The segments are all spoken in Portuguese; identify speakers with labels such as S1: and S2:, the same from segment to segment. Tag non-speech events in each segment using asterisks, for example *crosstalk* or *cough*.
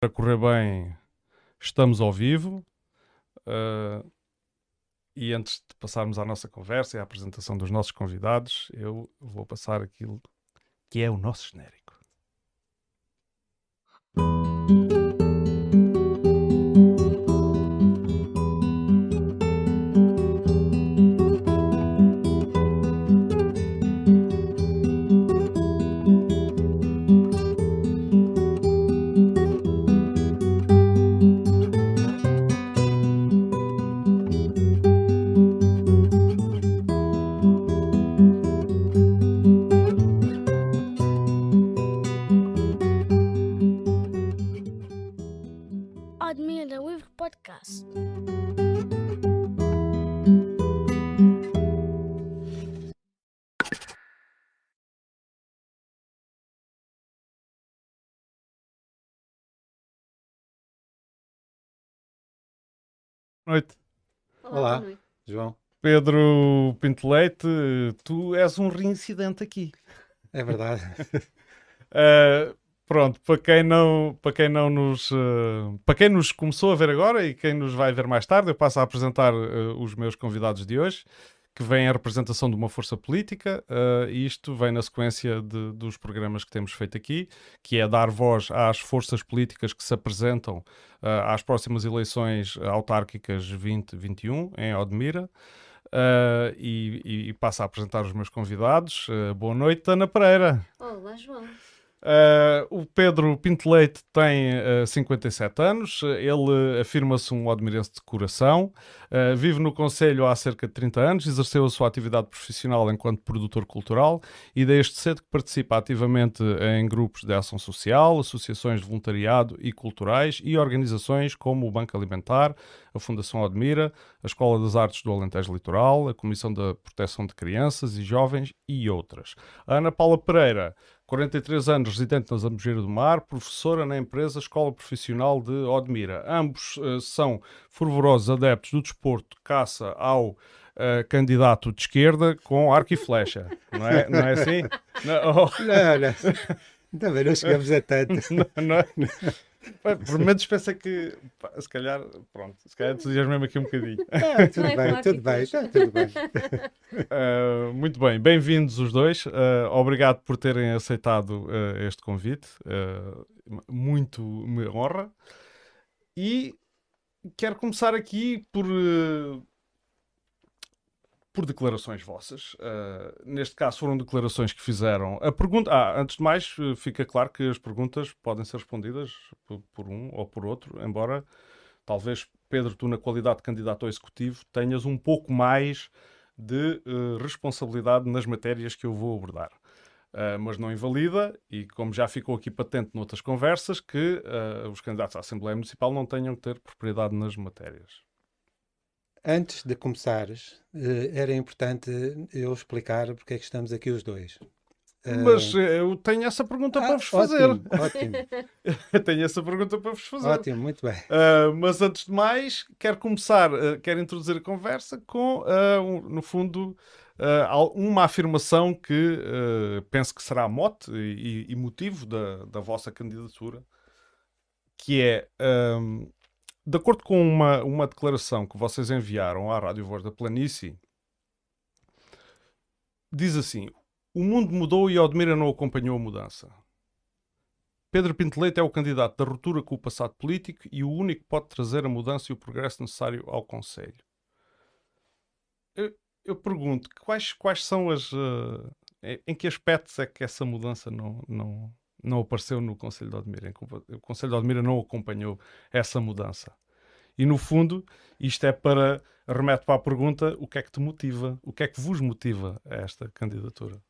S1: para correr bem, estamos ao vivo. Uh, e antes de passarmos à nossa conversa e à apresentação dos nossos convidados, eu vou passar aquilo que é o nosso genérico. Noite.
S2: Olá, Olá. Boa noite. João.
S1: Pedro Pinto Leite, tu és um reincidente aqui.
S2: É verdade.
S1: uh, *laughs* pronto, para quem não, para quem não nos, uh, para quem nos começou a ver agora e quem nos vai ver mais tarde, eu passo a apresentar uh, os meus convidados de hoje que vem a representação de uma força política, uh, e isto vem na sequência de, dos programas que temos feito aqui, que é dar voz às forças políticas que se apresentam uh, às próximas eleições autárquicas 2021 em Odmira. Uh, e, e, passo a apresentar os meus convidados. boa noite, Ana Pereira.
S3: Olá, João.
S1: Uh, o Pedro Pinto Leite tem uh, 57 anos, ele afirma-se um odmirense de coração, uh, vive no Conselho há cerca de 30 anos, exerceu a sua atividade profissional enquanto produtor cultural e desde cedo que participa ativamente em grupos de ação social, associações de voluntariado e culturais e organizações como o Banco Alimentar, a Fundação Odmira, a Escola das Artes do Alentejo Litoral, a Comissão da Proteção de Crianças e Jovens e outras. A Ana Paula Pereira 43 anos, residente na Zambujeira do Mar, professora na empresa Escola Profissional de Odmira. Ambos uh, são fervorosos adeptos do desporto caça ao uh, candidato de esquerda com arco e flecha. Não é, não é assim? *laughs*
S2: Não, oh. não, não. Também não chegamos a tanto. *laughs*
S1: não, não *laughs* é? Por menos pensa que, pá, se calhar, pronto, se calhar entusiasmei-me aqui um bocadinho. *laughs*
S2: Ah, *laughs* tudo, bem, tudo bem, tudo bem,
S1: uh, *laughs* muito bem, bem-vindos os dois. Uh, obrigado por terem aceitado uh, este convite. muito me honra. E quero começar aqui por por declarações vossas. Uh, neste caso foram declarações que fizeram. A pergunta, ah, antes de mais, eh, fica claro que as perguntas podem ser respondidas por, por, um ou por outro, embora talvez Pedro, tu na qualidade de candidato ao executivo tenhas um pouco mais de uh, responsabilidade nas matérias que eu vou abordar. Uh, mas não invalida, e como já ficou aqui patente noutras conversas, que os candidatos à Assembleia Municipal não tenham que ter propriedade nas matérias.
S2: Antes de começares, eh, era importante eu explicar porque é que estamos aqui os dois.
S1: Mas uh... eu tenho essa pergunta ah, para vos fazer.
S2: Ótimo, ótimo. *laughs*
S1: eu tenho essa pergunta para vos fazer.
S2: Ótimo, muito bem.
S1: Uh, mas antes de mais, quero começar, uh, quero introduzir a conversa com, um, no fundo, uma afirmação que penso que será mote e, e motivo da, da vossa candidatura, que é de acordo com uma, uma declaração que vocês enviaram à Rádio Voz da Planície, diz assim: O mundo mudou e Odmira não acompanhou a mudança. Pedro Pinto Leite é o candidato da ruptura com o passado político e o único que pode trazer a mudança e o progresso necessário ao Conselho. Eu, eu pergunto, quais, quais são as. Uh, em que aspectos é que essa mudança não, não, não apareceu no Conselho de Odmira. O Conselho de Odmira não acompanhou essa mudança. E no fundo, isto é para remete para a pergunta: o que é que te motiva? O que é que vos motiva a esta candidatura?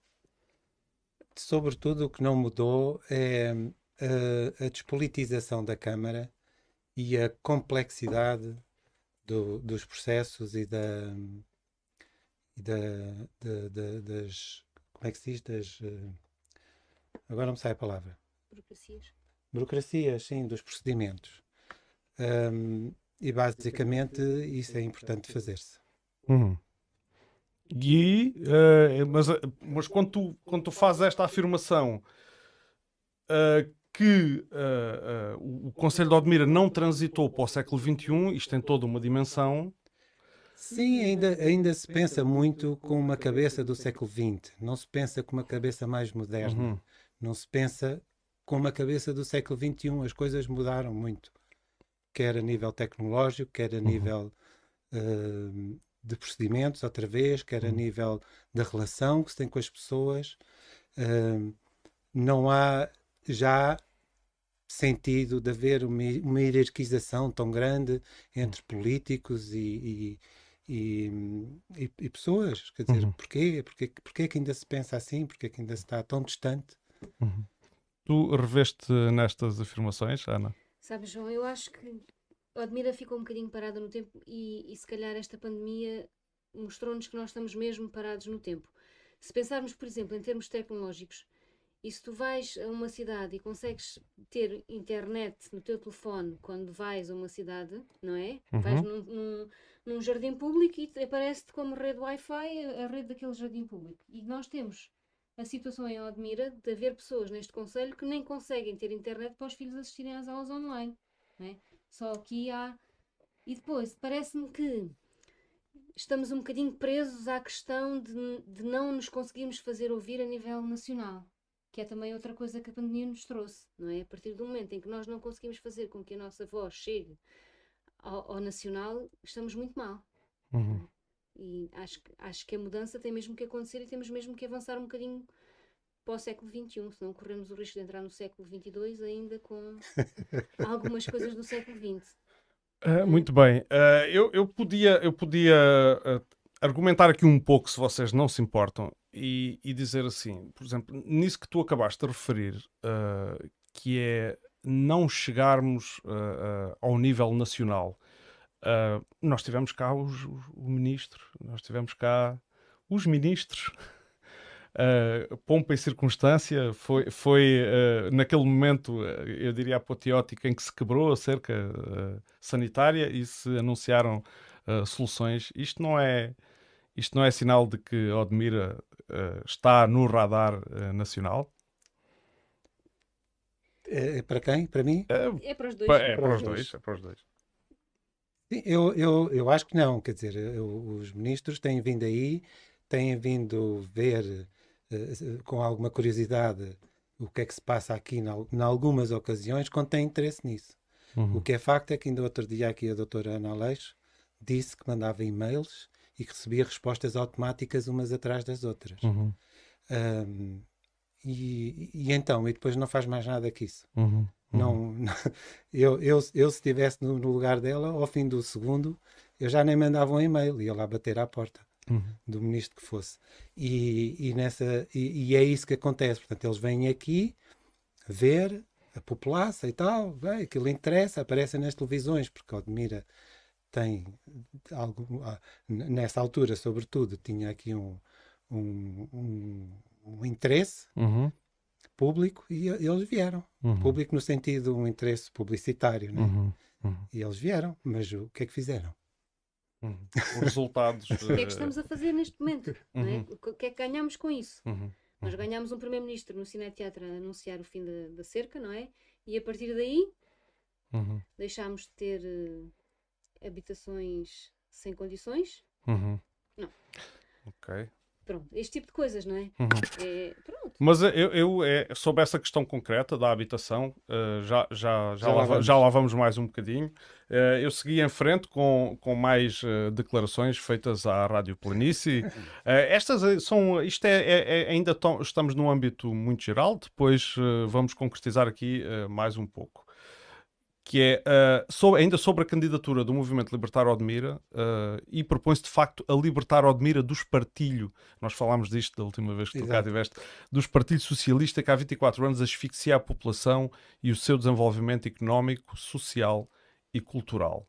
S2: Sobretudo, o que não mudou é a, a despolitização da Câmara e a complexidade do, dos processos e da, e da, das como é que se diz das eh, Agora não me sai a palavra.
S3: Burocracias.
S2: Burocracias, sim, dos procedimentos. Um, e basicamente isso é importante fazer-se.
S1: Uhum. E, uh, mas, mas quando, tu, quando tu fazes esta afirmação, uh, que uh, uh, o Conselho de Odmira não transitou para o século XXI, isto tem toda uma dimensão.
S2: Sim, ainda, ainda se pensa muito com uma cabeça do século XX, não se pensa com uma cabeça mais moderna, uhum. Não se pensa com uma cabeça do século XXI. As coisas mudaram muito, quer a nível tecnológico, quer a uhum. nível uh, de procedimentos, outra vez, quer a uhum. nível da relação que se tem com as pessoas. não há já sentido de haver uma, uma hierarquização tão grande entre políticos e, e, e, e pessoas. Quer dizer, uhum. porquê? porquê? Porquê que ainda se pensa assim? Porquê que ainda se está tão distante?
S1: Uhum. Tu reveste nestas afirmações, Ana?
S3: Sabes, João, eu acho que o Admira ficou um bocadinho parada no tempo e, e se calhar esta pandemia mostrou-nos que nós estamos mesmo parados no tempo. Se pensarmos, por exemplo, em termos tecnológicos, e se tu vais a uma cidade e consegues ter internet no teu telefone quando vais a uma cidade, não é? Uhum. Vais num, num, num, jardim público e aparece-te como rede Wi-Fi a rede daquele jardim público. E nós temos a situação em Odmira de haver pessoas neste conselho que nem conseguem ter internet para os filhos assistirem às aulas online. É? Só aqui há. E depois, parece-me que estamos um bocadinho presos à questão de, de não nos conseguirmos fazer ouvir a nível nacional que é também outra coisa que a pandemia nos trouxe, não é? A partir do momento em que nós não conseguimos fazer com que a nossa voz chegue ao, ao nacional, estamos muito mal. Uhum. E acho, acho que a mudança tem mesmo que acontecer e temos mesmo que avançar um bocadinho para o século XXI, senão corremos o risco de entrar no século XXII ainda com *laughs* algumas coisas do século XX.
S1: Uh, muito bem. Uh, eu, eu podia, eu podia uh, argumentar aqui um pouco, se vocês não se importam, e, e, dizer assim, por exemplo, nisso que tu acabaste de referir, uh, que é não chegarmos uh, uh, ao nível nacional. Nós tivemos cá os, os, o ministro, nós tivemos cá os ministros. *laughs* pompa e circunstância foi, foi naquele momento, eu diria apoteótico, em que se quebrou a cerca sanitária e se anunciaram soluções. Isto não é isto não é sinal de que Odmira uh, está no radar uh, nacional?
S2: É, é, para quem? Para mim?
S3: É, é para os dois.
S1: É, para, os dois. É para os dois.
S2: Eu, eu, eu acho que não. Quer dizer, eu, os ministros têm vindo aí, têm vindo ver uh, com alguma curiosidade o que é que se passa aqui em algumas ocasiões, quando têm interesse nisso. Uhum. O que é facto é que ainda outro dia aqui a doutora Ana Aleixo disse que mandava e-mails e que recebia respostas automáticas umas atrás das outras. Uhum. Um, e, e, então, e depois não faz mais nada que isso. Uhum. Uhum. Não, *laughs* não, eu, eu, eu, se estivesse no, no, lugar dela, ao fim do segundo, eu já nem mandava um e-mail, ia lá bater à porta uhum. do ministro que fosse. E, e nessa, e, e, é isso que acontece. Portanto, eles vêm aqui ver a população e tal, bem, aquilo interessa, aparece nas televisões, porque Odmira tem algo, ah, nessa altura, sobretudo, tinha aqui um, um, um, um interesse uhum. Público e eles vieram. Uhum. Público no sentido um interesse publicitário, né? Uhum. uhum. E eles vieram, mas o que é que fizeram?
S1: Uhum. Os resultados. *laughs*
S3: o que é que estamos a fazer neste momento? É? Uhum. O que é que ganhamos com isso? Nós ganhamos um primeiro-ministro no Cineteatro a anunciar o fim da, da cerca, não é? E a partir daí deixámos de ter uh, habitações sem condições? Uhum. Não.
S1: Ok.
S3: Pronto, este tipo de coisas, não é?
S1: Uhum. é pronto. Mas eu, eu é, sobre essa questão concreta da habitação, uh, já, já, já, já, lá, vamos. já lá vamos mais um bocadinho. Uh, eu segui em frente com, com mais uh, declarações feitas à Rádio Planície. *laughs* estas são, isto é, é, é ainda estamos num âmbito muito geral, depois vamos concretizar aqui mais um pouco que é uh, sobre, ainda sobre a candidatura do Movimento Libertar Odmira uh, e propõe-se de facto a libertar Odmira do espartilho. Nós falámos disto da última vez que tu cá estiveste, do espartilho socialista que há 24 anos asfixia a população e o seu desenvolvimento económico, social e cultural.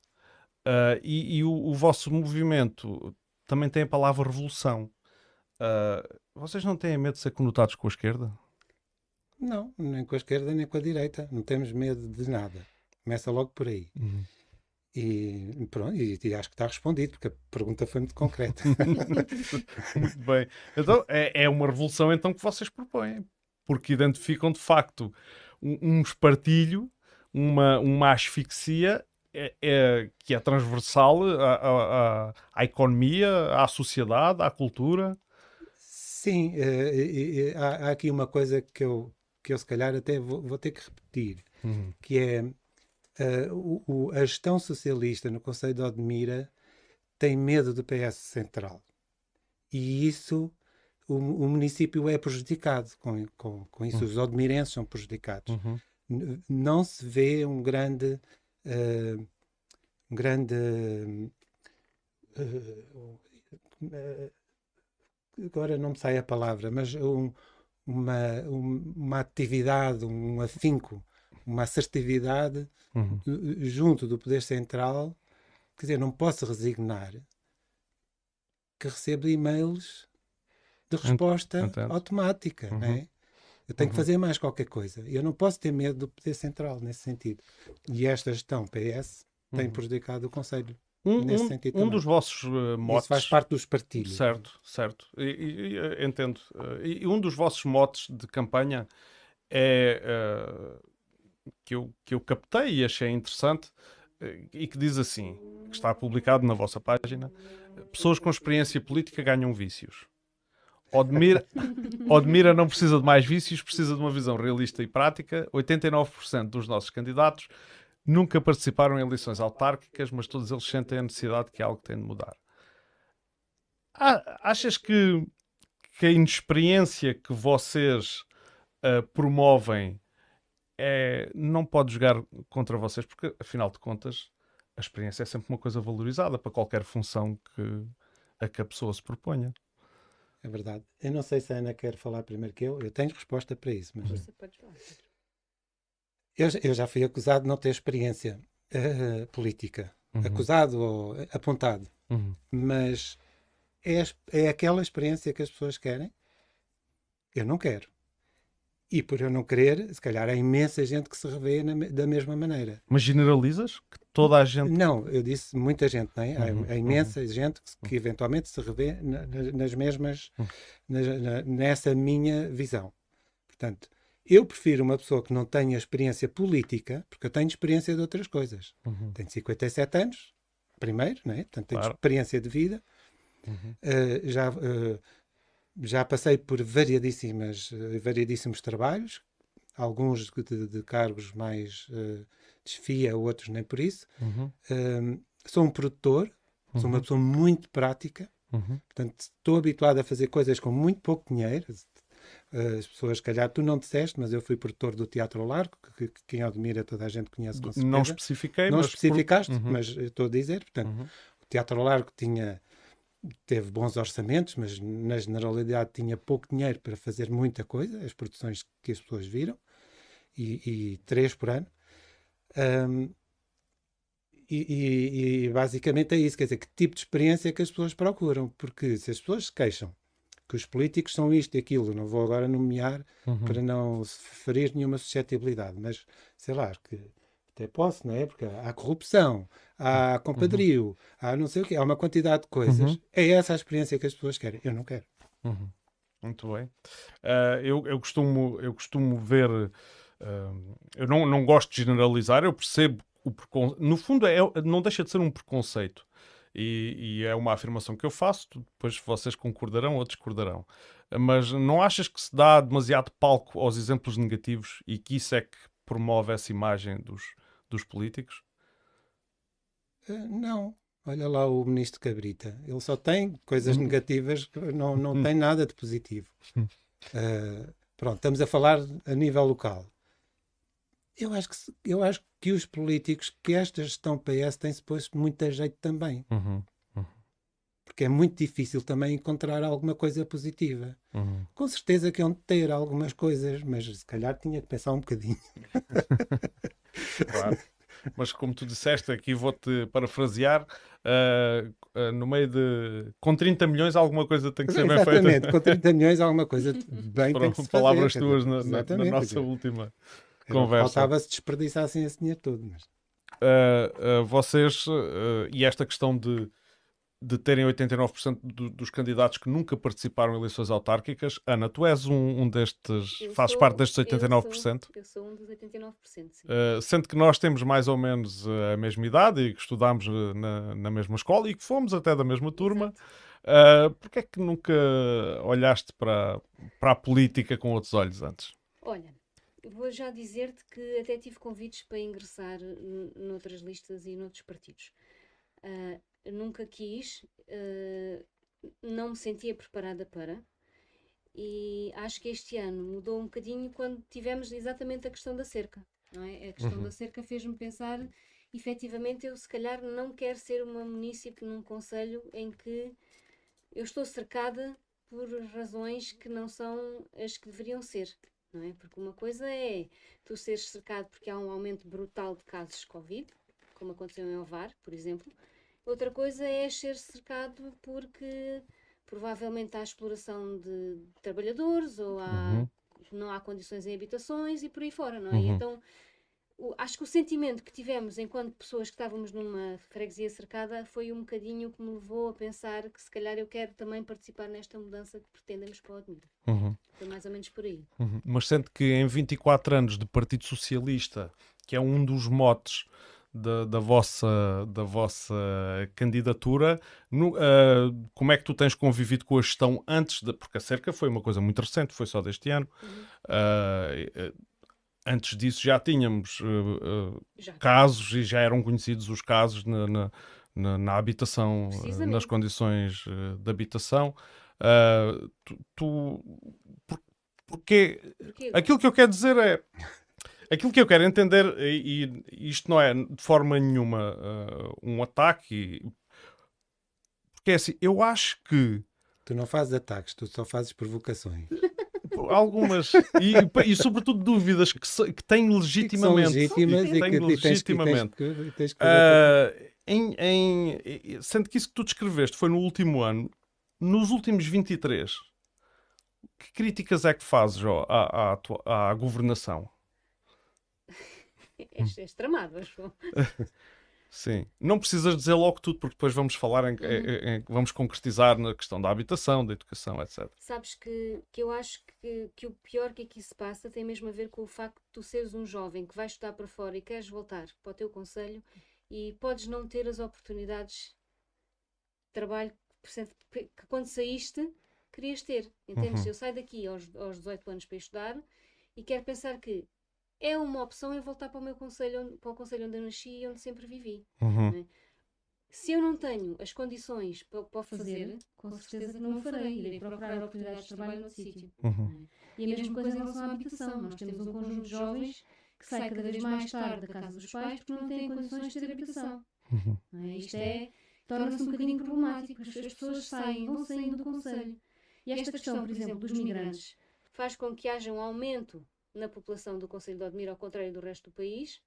S1: Uh, e, e o, o, vosso movimento também tem a palavra revolução. vocês não têm medo de ser conotados com a esquerda?
S2: Não, nem com a esquerda nem com a direita. Não temos medo de nada. Começa logo por aí. Uhum. E pronto, e, e, acho que está respondido, porque a pergunta foi muito concreta. *laughs*
S1: muito bem. Então, é, é uma revolução então que vocês propõem, porque identificam de facto um, um espartilho, uma, uma asfixia é, é, que é transversal à, à, à, economia, à sociedade, à cultura.
S2: Sim, uh, há, há, aqui uma coisa que eu, que eu se calhar até vou, vou ter que repetir, uhum. que é uh, o, a gestão socialista no Conselho de Odmira tem medo do PS Central. E isso, o, o município é prejudicado com, com, com isso. Uhum. Os odmirenses são prejudicados. Uhum. Não se vê um grande uh, um grande uh, agora não me sai a palavra, mas um, uma, uma atividade, um afinco, uma assertividade uhum. junto do Poder Central. Quer dizer, não posso resignar que recebo e-mails de resposta Entendo. automática, uhum. né? Eu tenho uhum. que fazer mais qualquer coisa. Eu não posso ter medo do poder central nesse sentido. E esta gestão PS tem uhum. prejudicado o Conselho.
S1: Um, nesse um, sentido um dos vossos uh, motes.
S2: Isso faz parte dos partidos.
S1: Certo, certo. E, e, e entendo. Uh, e, um dos vossos motes de campanha é uh, que, eu, que eu captei e achei interessante uh, e que diz assim: que está publicado na vossa página. Pessoas com experiência política ganham vícios. Odmira, *laughs* Odmira não precisa de mais vícios, precisa de uma visão realista e prática. 89% dos nossos candidatos nunca participaram em eleições autárquicas, mas todos eles sentem a necessidade que algo tem de mudar. Achas que, que a inexperiência que vocês uh, promovem é, não pode jogar contra vocês, porque afinal de contas a experiência é sempre uma coisa valorizada para qualquer função que, a que a pessoa se proponha.
S2: É verdade. Eu não sei se a Ana quer falar primeiro que eu. Eu tenho resposta para isso. Mas... Você pode falar. Eu, eu já fui acusado de não ter experiência uh, política. Uhum. Acusado ou apontado. Uhum. Mas é, é aquela experiência que as pessoas querem? Eu não quero. E por eu não querer, se calhar há imensa gente que se revê na, da mesma maneira.
S1: Mas generalizas? Que toda a gente.
S2: Não, eu disse muita gente, não é? Uhum, há, há, imensa uhum. gente que, que, eventualmente se revê na, nas mesmas. Uhum. Na, nessa minha visão. Portanto, eu prefiro uma pessoa que não tenha experiência política, porque eu tenho experiência de outras coisas. Uhum. Tenho 57 anos, primeiro, não é? Portanto, tenho claro. experiência de vida. Uh, já. Uh, já passei por variadíssimas, eh, variadíssimos trabalhos, alguns de, de cargos mais uh, desfia, outros nem por isso. Uhum. Uh, sou um produtor, uhum. sou uma uhum. pessoa muito prática, uhum. portanto estou habituado a fazer coisas com muito pouco dinheiro. Uh, as pessoas, se calhar, tu não disseste, mas eu fui produtor do Teatro Largo, que, que quem admira toda a gente conhece com certeza.
S1: Não especifiquei,
S2: não
S1: mas...
S2: especificaste, por... Uhum. mas estou a dizer, portanto, uhum. o Teatro Largo tinha teve bons orçamentos, mas na generalidade tinha pouco dinheiro para fazer muita coisa, as produções que as pessoas viram, e, e três por ano. Um, e, e, e, basicamente é isso, quer dizer, que tipo de experiência é que as pessoas procuram? Porque se as pessoas se queixam que os políticos são isto e aquilo, não vou agora nomear uhum. para não ferir nenhuma suscetibilidade, mas sei lá, que até posso, não é? Porque há corrupção, há uhum. compadrio, uhum. há não sei o quê, há uma quantidade de coisas. Uhum. É essa a experiência que as pessoas querem. Eu não quero.
S1: Uhum. Muito bem. Uh, eu, eu, costumo, eu costumo ver. Uh, eu não, não gosto de generalizar, eu percebo o preconceito. No fundo, é, não deixa de ser um preconceito. E, e, é uma afirmação que eu faço, depois vocês concordarão ou discordarão. Mas não achas que se dá demasiado palco aos exemplos negativos e que isso é que promove essa imagem dos, dos políticos?
S2: Uh, não. Olha lá o ministro Cabrita. Ele só tem coisas hum. negativas, não, não hum. tem nada de positivo. Uh, pronto, estamos a falar a nível local. Eu acho que, eu acho que os políticos, que esta gestão PS tem-se posto muito a jeito também. Uhum porque é muito difícil também encontrar alguma coisa positiva. Uhum. Com certeza que iam ter algumas coisas, mas se calhar tinha que pensar um bocadinho.
S1: claro. Mas como tu disseste, aqui vou-te parafrasear, uh, uh, no meio de... Com 30 milhões alguma coisa tem que ser bem feita.
S2: Exatamente, com 30 milhões alguma coisa *laughs* bem tem que se
S1: palavras
S2: fazer.
S1: tuas na, na, na, nossa última conversa.
S2: Faltava-se desperdiçassem esse dinheiro todo. Mas...
S1: Uh, vocês, e esta questão de de terem 89% do, dos candidatos que nunca participaram em eleições autárquicas. Ana, tu és um, um destes,
S3: Eu
S1: fazes
S3: sou-
S1: parte destes
S3: eu
S1: 89%.
S3: sou- Eu sou um dos 89%. Sim.
S1: Uh, sendo que nós temos mais ou menos uh, a mesma idade e que estudámos uh, na, na mesma escola e que fomos até da mesma turma, uh, porquê é que nunca olhaste para, para a política com outros olhos antes?
S3: Olha, vou já dizer-te que até tive convites para ingressar noutras listas e noutros partidos. Ah, nunca quis, ah, não me sentia preparada para, e acho que este ano mudou um bocadinho quando tivemos exatamente a questão da cerca. Não é? A questão
S1: Uhum.
S3: da cerca fez-me pensar, efetivamente, eu se calhar não quero ser uma munícipe num conselho em que eu estou cercada por razões que não são as que deveriam ser. Não é? Porque uma coisa é tu seres cercado porque há um aumento brutal de casos de Covid, como aconteceu em Ovar, por exemplo. Outra coisa é ser cercado porque provavelmente há exploração de trabalhadores ou há, não há condições em habitações e por aí fora, não é?
S1: Uhum.
S3: Então, o- acho que o sentimento que tivemos enquanto pessoas que estávamos numa freguesia cercada foi um bocadinho que me levou a pensar que se calhar eu quero também participar nesta mudança que pretendemos para o Admira. Foi mais ou menos por aí.
S1: Uhum. Mas sente que em 24 anos de Partido Socialista, que é um dos motes da, da vossa, da vossa candidatura, no- ah, como é que tu tens convivido com a gestão antes da. Porque a cerca foi uma coisa muito recente, foi só deste ano.
S3: Uhum.
S1: Eh, antes disso já tínhamos ah,
S3: Já.
S1: casos e já eram conhecidos os casos na, na, na- na habitação, nas condições de habitação. Tu, tu por- porque
S3: Porque
S1: aquilo que eu quero dizer é aquilo que eu quero entender e, e isto não é de forma nenhuma ah, um ataque e- porque é assim, eu acho que
S2: Tu não fazes ataques, tu só fazes provocações.
S1: algumas e, e sobretudo dúvidas que, se- que têm
S2: E que são legítimas
S1: e que têm legitimamente
S2: tens que- tens que-
S1: Ah, em, em, sendo que isso que tu descreveste foi no último ano, nos últimos 23, que críticas é que fazes ó, à, à, tua- à governação?
S3: És, és tramado, acho. *laughs*
S1: Sim. Não precisas dizer logo tudo, porque depois vamos falar, em, em- em- vamos concretizar na questão da habitação, da educação, etc.
S3: Sabes que, que eu acho que, que o pior que aqui se passa tem mesmo a ver com o facto de tu seres um jovem que vai estudar para fora e queres voltar para o teu conselho e podes não ter as oportunidades de trabalho que quando saíste querias ter. Entendes?
S1: Uhum.
S3: Eu saio daqui aos, aos 18 anos para estudar e quero pensar que é uma opção em voltar para o meu conselho, onde- para o conselho onde eu nasci e onde sempre vivi.
S1: Uhum.
S3: Se eu não tenho as condições para, para o fazer,
S4: fazer, com certeza que não o farei. Irei procurar oportunidades de trabalho noutro sítio.
S1: Uhum.
S4: E a mesma coisa em relação à habitação. Nós temos um conjunto de jovens que sai cada vez mais tarde da casa dos pais porque não têm condições de ter habitação.
S1: Uhum.
S4: é? Isto é, torna-se um bocadinho problemático. As as pessoas saem, vão saindo do Conselho. E esta questão, por exemplo, dos migrantes,
S3: faz com que haja um aumento na população do Conselho de Odmira ao contrário do resto do país,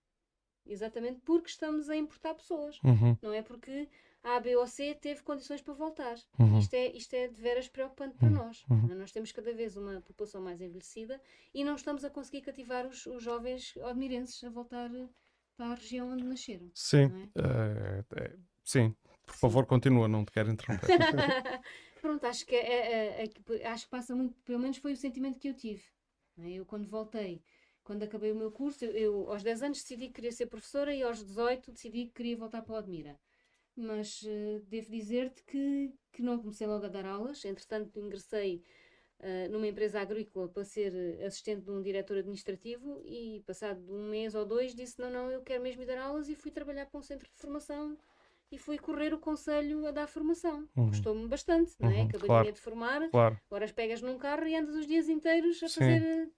S3: exatamente porque estamos a importar pessoas.
S1: Uhum.
S3: Não é porque a B ou C teve condições para voltar.
S1: Uhum.
S3: Isto, é, isto é de veras preocupante para nós.
S1: Uhum.
S3: Nós temos cada vez uma população mais envelhecida e não estamos a conseguir cativar os, os jovens odmirenses a voltar para a região onde nasceram.
S1: Sim.
S3: É?
S1: Eh, eh, sim. Por favor, continua, não te quero interromper. *laughs*
S3: Pronto, acho que, é- é- é que- acho que passa muito, pelo menos foi o sentimento que eu tive. Não é? Eu quando voltei, quando acabei o meu curso, eu, eu, aos 10 anos decidi que queria ser professora e aos 18 decidi que queria voltar para o Admira. Mas eh, devo dizer-te que, que não comecei logo a dar aulas, entretanto ingressei eh, numa empresa agrícola para ser eh, assistente de um diretor administrativo e passado um mês ou dois disse não, não, eu quero mesmo ir dar aulas e fui trabalhar para um centro de formação e fui correr o conselho a dar formação.
S1: Uhum.
S3: Gostou-me bastante, não é?
S1: Uhum,
S3: Acabadinha
S1: claro.
S3: de formar,
S1: claro.
S3: agora pegas num carro e andas os dias inteiros a
S1: Sim.
S3: fazer eh,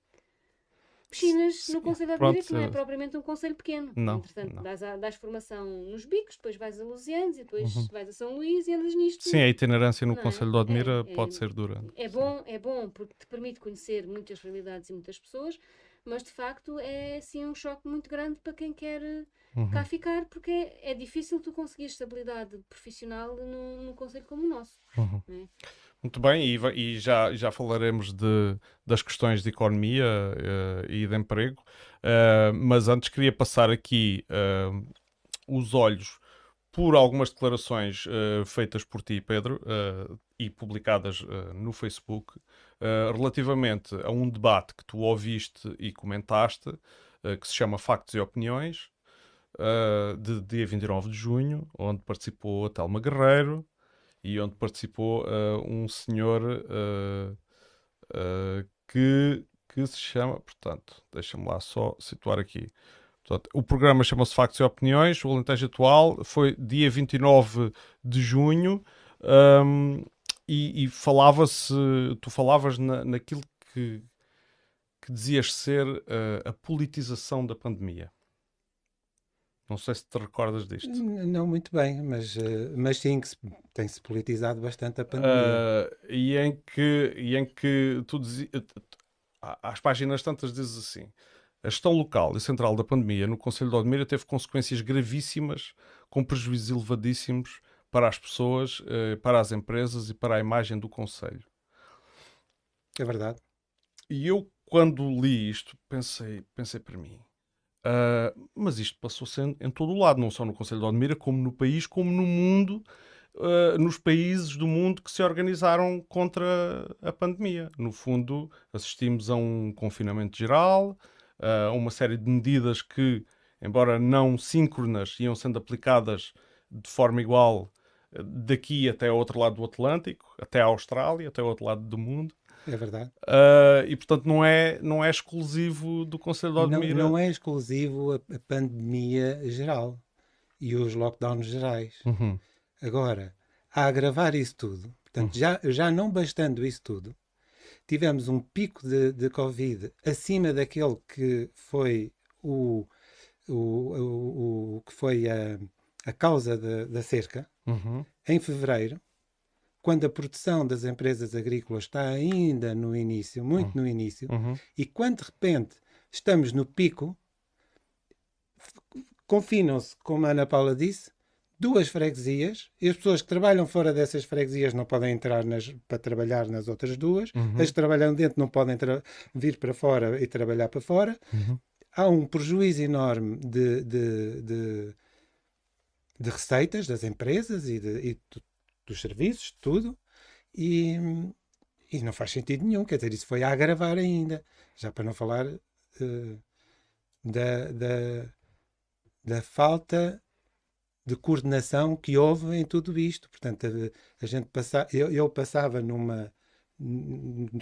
S3: piscinas
S1: Sim,
S3: no Conselho de
S1: pronto,
S3: Admira, que não é
S1: eh,
S3: propriamente um conselho pequeno.
S1: não,
S3: Entretanto,
S1: não.
S3: Dás, a- dás formação nos bicos, depois vais a Lusianes e depois
S1: Uhum.
S3: vais a São Luís e andas nisto.
S1: Sim, a itinerância no
S3: Não é?
S1: Conselho de Odmira
S3: É, é-
S1: pode ser dura.
S3: É bom, é bom porque te permite conhecer muitas realidades e muitas pessoas, mas de facto é assim um choque muito grande para quem quer
S1: Uhum.
S3: cá ficar, porque é, é difícil tu conseguir estabilidade profissional num, num conselho como o nosso.
S1: Uhum.
S3: né?
S1: Muito bem, e, e já, já falaremos de, das questões de economia eh, e de emprego, Eh, mas antes queria passar aqui eh, os olhos por algumas declarações uh, feitas por ti, Pedro, uh, e publicadas uh, no Facebook, relativamente a um debate que tu ouviste e comentaste, que se chama Factos e Opiniões, de dia 29 de junho, onde participou a Telma Guerreiro e onde participou um senhor que, que se chama, portanto, deixa-me lá só situar aqui. Portanto, o programa chama-se Factos e Opiniões, o Alentejo Atual, foi dia 29 de junho um, e, e falava-se, tu falavas na, naquilo que, que dizias ser uh, a politização da pandemia. Não sei se te recordas disto.
S2: Não muito bem, mas, uh, mas sim que tem-se politizado bastante a pandemia.
S1: Uh, e, em que, e em que tu dizias, às páginas tantas dizes assim, a gestão local e central da pandemia no Conselho de Odmira teve consequências gravíssimas, com prejuízos elevadíssimos para as pessoas, eh, para as empresas e para a imagem do Conselho.
S2: É verdade.
S1: E eu, quando li isto, pensei, pensei para mim, uh, mas isto passou-se em, em, todo o lado, não só no Conselho de Odmira, como no país, como no mundo, uh, nos países do mundo que se organizaram contra a pandemia. No fundo, assistimos a um confinamento geral, uh, uma série de medidas que, embora não síncronas, iam sendo aplicadas de forma igual daqui até ao outro lado do Atlântico, até a Austrália, até ao outro lado do mundo.
S2: É verdade.
S1: Uh, e portanto não é, não é exclusivo do Conselho de Odmira.
S2: Não, não é exclusivo a, a, pandemia geral e os lockdowns gerais.
S1: Uhum.
S2: Agora, a agravar isso tudo, portanto, uhum. já, já não bastando isso tudo, tivemos um pico de, de Covid acima daquele que foi o, o, o, o que foi a, a causa de, da cerca,
S1: uhum.
S2: em fevereiro, quando a produção das empresas agrícolas está ainda no início, muito uhum. no início,
S1: uhum.
S2: e quando de repente estamos no pico, confinam-se, como a Ana Paula disse, duas freguesias e as pessoas que trabalham fora dessas freguesias não podem entrar nas, para trabalhar nas outras duas,
S1: uhum.
S2: as que trabalham dentro não podem vir para fora e trabalhar para fora.
S1: Uhum.
S2: Há um prejuízo enorme de, de, de, de receitas das empresas e, de, e dos serviços, tudo, e, e não faz sentido nenhum. Quer dizer, isso foi a agravar ainda, já para não falar uh, da, da, da falta de coordenação que houve em tudo isto. Portanto, a, a gente passa, eu, eu, passava numa,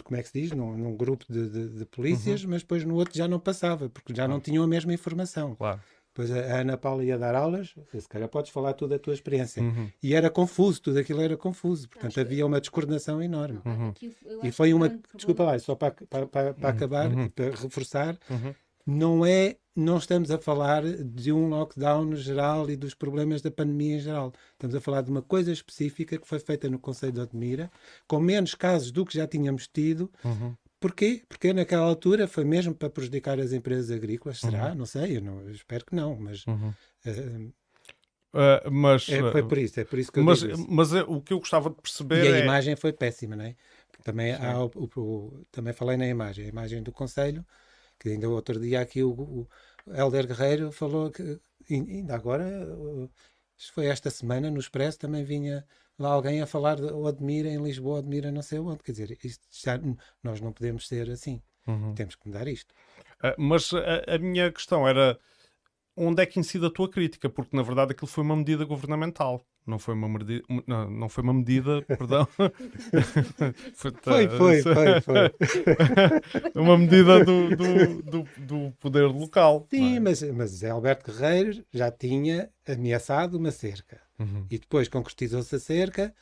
S2: como é que se diz, num, num grupo de, de, de polícias, uhum. mas depois no outro já não passava, porque já não tinham a mesma informação.
S1: Claro.
S2: Depois a Ana Paula ia dar aulas, se calhar podes falar tudo da tua experiência.
S1: Uhum.
S2: E era confuso, tudo aquilo era confuso. Portanto, havia uma descoordenação enorme.
S1: Uhum.
S2: E foi uma. Desculpa lá, só para, para, para, para uhum. acabar,
S1: uhum.
S2: para reforçar,
S1: uhum
S2: não é não estamos a falar de um lockdown geral e dos problemas da pandemia em geral. Estamos a falar de uma coisa específica que foi feita no Conselho de Odmira, com menos casos do que já tínhamos tido. Porquê? Porque naquela altura foi mesmo para prejudicar as empresas agrícolas. Será?
S1: Uhum.
S2: Não sei, eu, não, eu espero que não, mas.
S1: Uhum.
S2: Uh,
S1: uh, mas
S2: é, foi por isso, é por isso que eu
S1: mas,
S2: digo
S1: mas é, o que eu gostava de perceber
S2: e a
S1: é...
S2: imagem foi péssima, não é? Também, há o, o, também falei na imagem, a imagem do Conselho que ainda outro dia aqui o, o Helder Guerreiro falou que ainda agora foi esta semana no Expresso também vinha lá alguém a falar de Admira em Lisboa, Admira não sei onde. Quer dizer, isto já, nós não podemos ser assim.
S1: Uhum.
S2: Temos que mudar isto.
S1: Uh, mas a, a, minha questão era onde é que incide a tua crítica? Porque na verdade aquilo foi uma medida governamental. Não foi uma medida, não, não foi uma medida, *laughs* perdão.
S2: foi, foi, foi, foi, foi. *laughs*
S1: uma medida do, do, do, do poder local.
S2: Sim, é? mas, mas Alberto Guerreiro já tinha ameaçado uma cerca.
S1: Uhum.
S2: E depois concretizou-se a cerca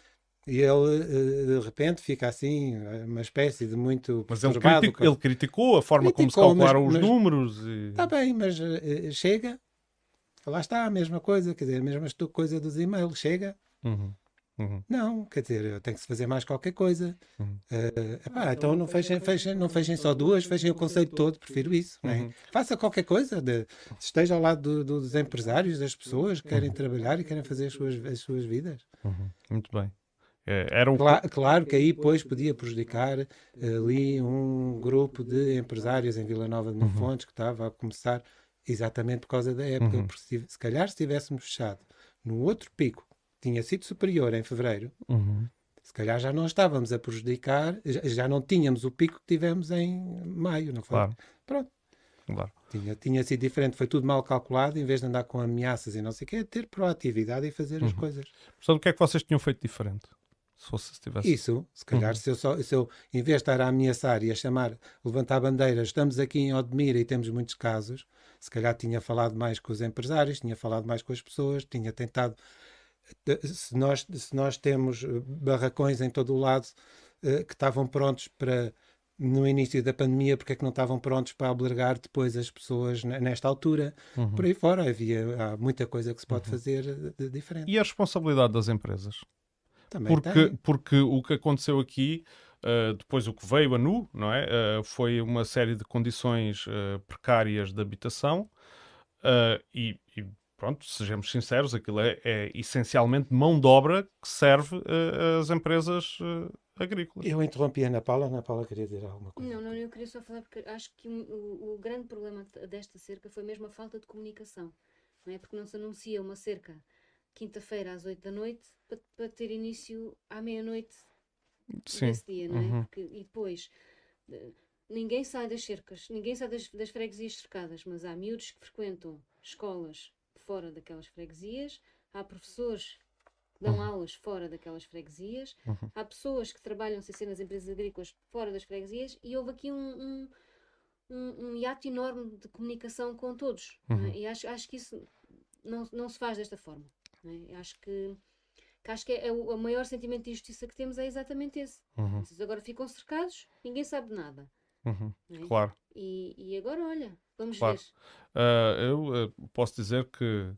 S2: e ele eh, de repente fica assim, uma espécie de muito.
S1: Mas ele, criticou, ele criticou a forma criticou, como se calcularam mas, os mas, números.
S2: Está e... bem, mas uh, chega, lá está a mesma coisa, quer dizer, a mesma coisa dos e-mails, chega.
S1: Uhum. Uhum.
S2: Não, quer dizer, tem que se fazer mais qualquer coisa.
S1: Uhum.
S2: Uh, epá, então não fechem, fechem, não fechem só duas, fechem o conceito todo, prefiro isso. É?
S1: Uhum.
S2: Faça qualquer coisa, de, esteja ao lado do, dos empresários, das pessoas que querem trabalhar e querem fazer as suas, as suas vidas.
S1: Uhum. Muito bem. É, era um...
S2: claro, claro, que aí depois podia prejudicar ali um grupo de empresários em Vila Nova de Mil Fontes que estava a começar exatamente por causa da época.
S1: Uhum.
S2: Porque se, se calhar se tivéssemos fechado no outro pico, tinha sido superior em fevereiro,
S1: Uhum.
S2: se calhar já não estávamos a prejudicar, já, não tínhamos o pico que tivemos em maio, não foi?
S1: Claro.
S2: Pronto.
S1: Claro.
S2: Tinha, tinha sido diferente, foi tudo mal calculado, em vez de andar com ameaças e não sei o quê, ter proatividade e fazer as
S1: Uhum.
S2: coisas.
S1: Portanto, o que é que vocês tinham feito diferente? Se fosse, se tivesse...
S2: Isso, se calhar,
S1: Uhum.
S2: se, eu só, se eu, em vez de estar a ameaçar e a chamar, levantar bandeiras, estamos aqui em Odmira e temos muitos casos, se calhar tinha falado mais com os empresários, tinha falado mais com as pessoas, tinha tentado. Eh, Se nós, se nós temos eh, barracões em todo o lado eh, que estavam prontos para. No início da pandemia, porque é que não estavam prontos para albergar depois as pessoas ne- nesta altura?
S1: Uhum.
S2: Por aí fora havia há muita coisa que se pode fazer de- de diferente.
S1: E a responsabilidade das empresas?
S2: Também
S1: Porque,
S2: tem.
S1: porque o que aconteceu aqui, uh, depois o que veio a nu, não é? Uh, foi uma série de condições uh, precárias de habitação uh, e, e, pronto, sejamos sinceros, aquilo é, é essencialmente mão de obra que serve uh, às empresas uh, agrícolas.
S2: Eu interrompi a Ana Paula, a Ana Paula queria dizer alguma coisa.
S3: Não, não, eu queria só falar porque acho que um- o, o grande problema desta cerca foi mesmo a falta de comunicação. Não é? Porque não se anuncia uma cerca quinta-feira às 8 da noite para, para ter início à meia-noite desse dia, não é?
S1: Uhum.
S3: Porque- e depois eh, ninguém sai das cercas, ninguém sai das, das freguesias cercadas, mas há miúdos que frequentam escolas fora daquelas freguesias, há professores que dão aulas fora daquelas freguesias,
S1: Uhum.
S3: há pessoas que trabalham sem ser nas empresas agrícolas fora das freguesias e houve aqui um, um, um, um hiato enorme de comunicação com todos. é?
S1: Uhum.
S3: E acho, acho que isso não, não se faz desta forma. é? Acho que, que acho que é, é o, maior sentimento de injustiça que temos é exatamente esse.
S1: Uhum,
S3: Vocês agora ficam cercados, ninguém sabe de nada.
S1: uhum,
S3: é?
S1: Claro.
S3: E, e agora, olha, vamos
S1: Claro.
S3: ver.
S1: Uh, eu uh, posso dizer que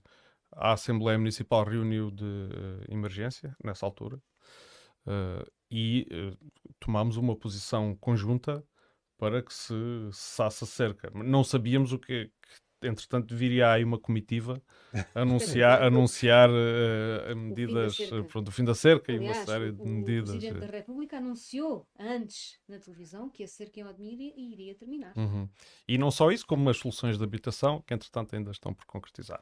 S1: a Assembleia Municipal reuniu de uh, emergência nessa altura e tomámos uma posição conjunta para que se cessasse a cerca. Não sabíamos o que, que entretanto, viria aí uma comitiva *laughs* anunciar, anunciar uh, medidas,
S3: cerca.
S1: uh, pronto, o fim da cerca e uma
S3: Aliás,
S1: série
S3: o,
S1: de
S3: o
S1: medidas.
S3: Presidente da República anunciou antes na televisão que a cerca em Odmira iria terminar.
S1: uhum. E não só isso, como as soluções de habitação, que entretanto ainda estão por concretizar.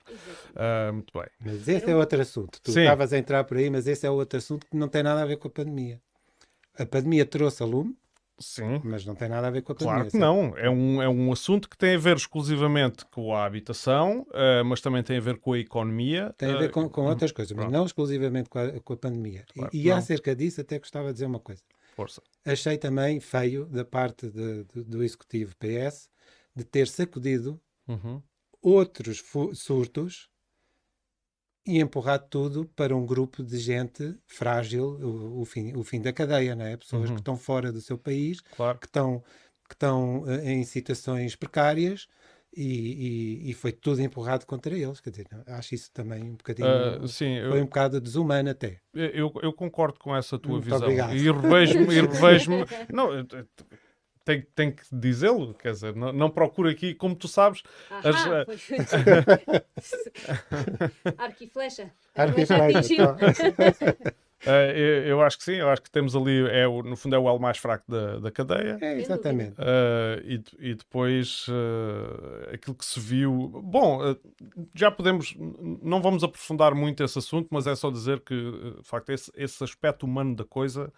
S1: Uh, muito bem.
S2: Mas esse é outro assunto. Tu
S1: Sim.
S2: estavas a entrar por aí, mas esse é outro assunto que não tem nada a ver com a pandemia. A pandemia trouxe a lume,
S1: Sim.
S2: mas não tem nada a ver com a
S1: Claro
S2: pandemia.
S1: que não. É um, é um assunto que tem a ver exclusivamente com a habitação, eh, mas também tem a ver com a economia.
S2: Tem a ver
S1: eh,
S2: com, com outras coisas, mas
S1: pronto.
S2: não exclusivamente com a, com a pandemia. E-
S1: Claro
S2: e
S1: não.
S2: acerca disso, até gostava de dizer uma coisa.
S1: Força.
S2: Achei também feio da parte de- do- do executivo PS de ter sacudido
S1: Uhum.
S2: outros surtos e empurrado tudo para um grupo de gente frágil, o, o fim, o fim da cadeia, não é? Pessoas
S1: Uhum.
S2: que estão fora do seu país,
S1: Claro.
S2: que estão, que estão eh, em situações precárias e, e- e foi tudo empurrado contra eles. Quer dizer, acho isso também um bocadinho.
S1: Ah, sim, eu,
S2: foi um bocado desumano até.
S1: eu, eu concordo com essa tua
S2: Muito
S1: visão.
S2: obrigado.
S1: E revejo-me. e revejo-me- *laughs* não, tenho, tenho que dizê-lo, quer dizer, não, não procuro aqui, como tu sabes,
S3: Ah,
S1: as- eh,
S3: foi... *laughs* Arco e flecha.
S2: Arco e
S3: flecha *laughs*
S1: eh, eu, eu acho que sim, eu acho que temos ali, é, o- no fundo, é o elo mais fraco da, da cadeia.
S2: É, exatamente.
S1: Uh, e, e depois uh, aquilo que se viu. Bom, uh, já podemos. Não vamos aprofundar muito esse assunto, mas é só dizer que, uh, de facto, esse, esse aspecto humano da coisa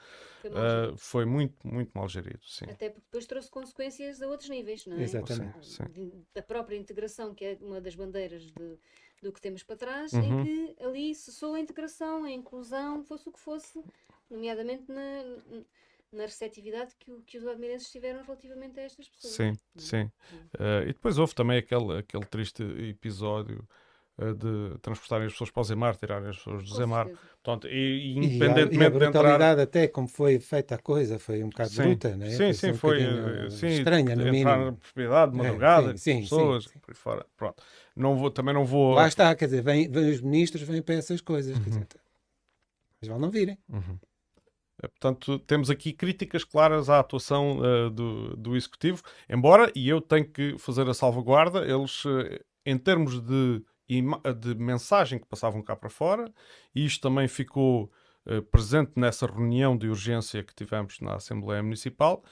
S1: uh, foi muito, muito mal gerido. Sim.
S3: Até porque depois trouxe consequências a outros níveis, não é?
S2: Exatamente.
S1: Sim, sim.
S3: Da própria integração, que é uma das bandeiras de- do que temos para trás,
S1: Uhum.
S3: em que ali cessou a integração, a inclusão, fosse o que fosse, nomeadamente na, na receptividade que, o- que os admirenses tiveram relativamente a estas pessoas.
S1: Sim, sim. Uh, e depois houve também aquele, aquele triste episódio uh, de transportarem as pessoas para o Zemar, tirarem as pessoas do Zemar. Portanto, e, e
S2: E a, e a
S1: independentemente de entrar.
S2: brutalidade até como foi feita a coisa foi um bocado
S1: Sim,
S2: bruta, não é?
S1: sim, sim,
S2: um
S1: foi eh, sim,
S2: estranha, no
S1: entrar na
S2: mínimo.
S1: propriedade de
S2: É,
S1: madrugada,
S2: sim, sim,
S1: pessoas,
S2: sim, sim.
S1: por aí fora. Pronto. Não vou, também não vou.
S2: Lá está, quer dizer, vêm, vêm os ministros, vêm para essas coisas.
S1: Uhum.
S2: Quer dizer, mas vão não virem.
S1: Uhum. Eh, Portanto, temos aqui críticas claras à atuação eh, do, do Executivo, embora, e eu tenho que fazer a salvaguarda, eles, eh, em termos de, de mensagem que passavam cá para fora, e isto também ficou eh, presente nessa reunião de urgência que tivemos na Assembleia Municipal,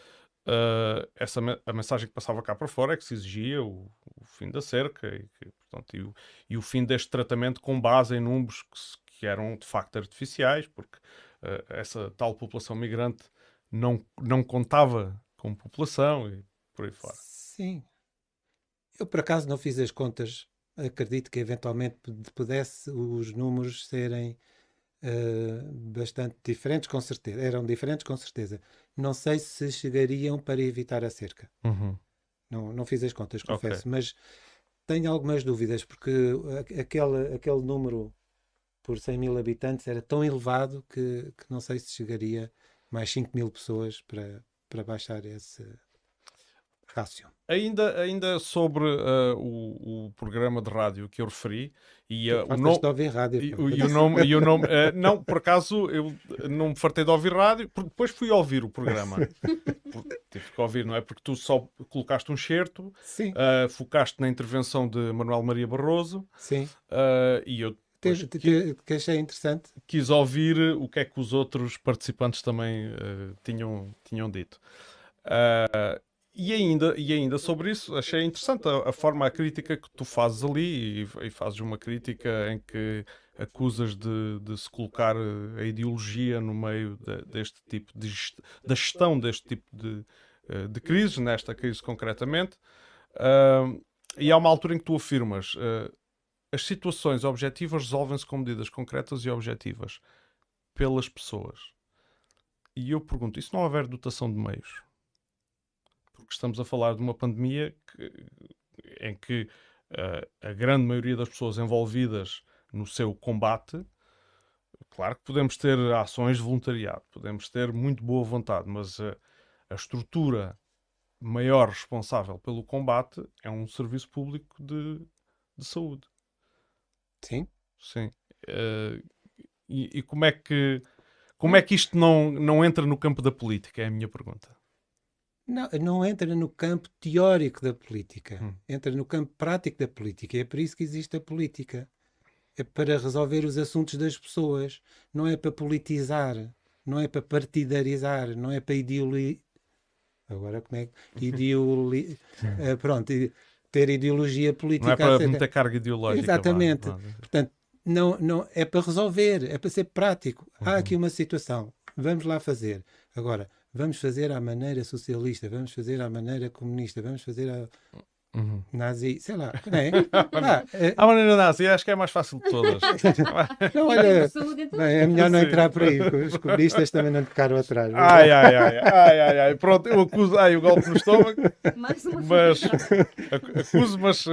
S1: uh, essa, a mensagem que passava cá para fora é que se exigia o, o fim da cerca e, que, portanto, e, o, e, o, fim deste tratamento com base em números que, que eram de facto artificiais, porque uh, essa tal população migrante não, não contava com população e por aí fora.
S2: Sim. Eu por acaso não fiz as contas, acredito que eventualmente pudesse os números serem uh, bastante diferentes, com certeza. Eram diferentes, com certeza. Não sei se chegariam para evitar a cerca.
S1: Uhum.
S2: Não, não fiz as contas, confesso, okay. mas tenho algumas dúvidas, porque aquele, aquele número por 100 mil habitantes era tão elevado que, que não sei se chegaria mais 5 mil pessoas para, para baixar esse rácio.
S1: Ainda, ainda sobre uh, o, o, programa de rádio que eu referi e uh,
S2: o nome de ouvir rádio,
S1: e, o nome e o nome uh, não por acaso eu não me fartei de ouvir rádio porque depois fui ouvir o programa. Tive que ouvir não é? Porque tu só colocaste um certo focaste na intervenção de Manuel Maria Barroso
S2: sim.
S1: e eu
S2: que, que, que, achei interessante.
S1: Quis ouvir o que é que os outros participantes também tinham, tinham dito. Uh, e, ainda, e ainda sobre isso, achei interessante a, a forma, a crítica que tu fazes ali, e, e fazes uma crítica em que acusas de, de, se colocar eh, a ideologia no meio de, deste tipo de da gestão deste tipo de, de crises, nesta crise concretamente. Uh, e há uma altura em que tu afirmas uh, as situações objetivas resolvem-se com medidas concretas e objetivas pelas pessoas. E eu pergunto, e se não houver dotação de meios? Porque estamos a falar de uma pandemia que, em que uh, a grande maioria das pessoas envolvidas no seu combate, claro que podemos ter ações de voluntariado, podemos ter muito boa vontade, mas uh, a estrutura maior responsável pelo combate é um serviço público de, de saúde.
S2: Sim.
S1: Sim. Uh, e, e, como é que como é que isto não, não entra no campo da política? É a minha pergunta.
S2: Não, não entra no campo teórico da política. Hum. Entra no campo prático da política. É por isso que existe a política. É para resolver os assuntos das pessoas. Não é para politizar. Não é para partidarizar. Não é para ideologizar. Agora como é que. *laughs* Ideoli... uh, pronto ter ideologia política. Não é
S1: para muita carga ideológica.
S2: Exatamente. Lá, Portanto, não, não, é para resolver, é para ser prático. Uhum. Há aqui uma situação, vamos lá fazer. Agora, vamos fazer à maneira socialista, vamos fazer à maneira comunista, vamos fazer a, Uhum. Nazi, sei lá, *laughs* não é?
S1: ah, é... A maneira nazi, acho que é a mais fácil de todas. *laughs*
S2: não, olha, bem, é melhor não entrar por aí, porque os comunistas também não ficaram atrás.
S1: Ai, ai, ai, ai, ai, ai, pronto, eu acuso, ai, o golpe no estômago, mas acuso, mas uh,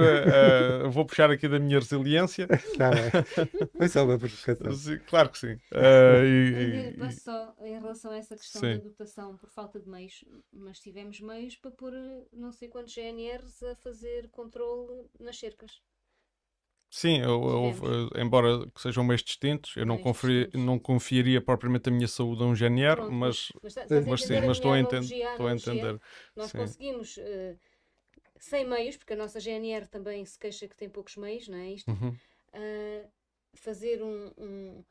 S1: uh, vou puxar aqui da minha resiliência.
S2: Tá bem. Foi só uma provocação.
S1: Sim, claro que sim. Uh,
S3: e, e, só em relação a essa questão sim. da dotação por falta de meios, mas tivemos meios para pôr não sei quantos GNRs a fazer fazer controle nas cercas.
S1: Sim, eu, eu, embora sejam meios distintos, eu não, conferi, não confiaria propriamente a minha saúde a um GNR, Pronto, mas, mas, mas sim, mas estou a, entender, estou a entender.
S3: Nós
S1: sim.
S3: conseguimos, uh, sem meios, porque a nossa GNR também se queixa que tem poucos meios, não é isto?
S1: Uhum.
S3: Uh, fazer um, um,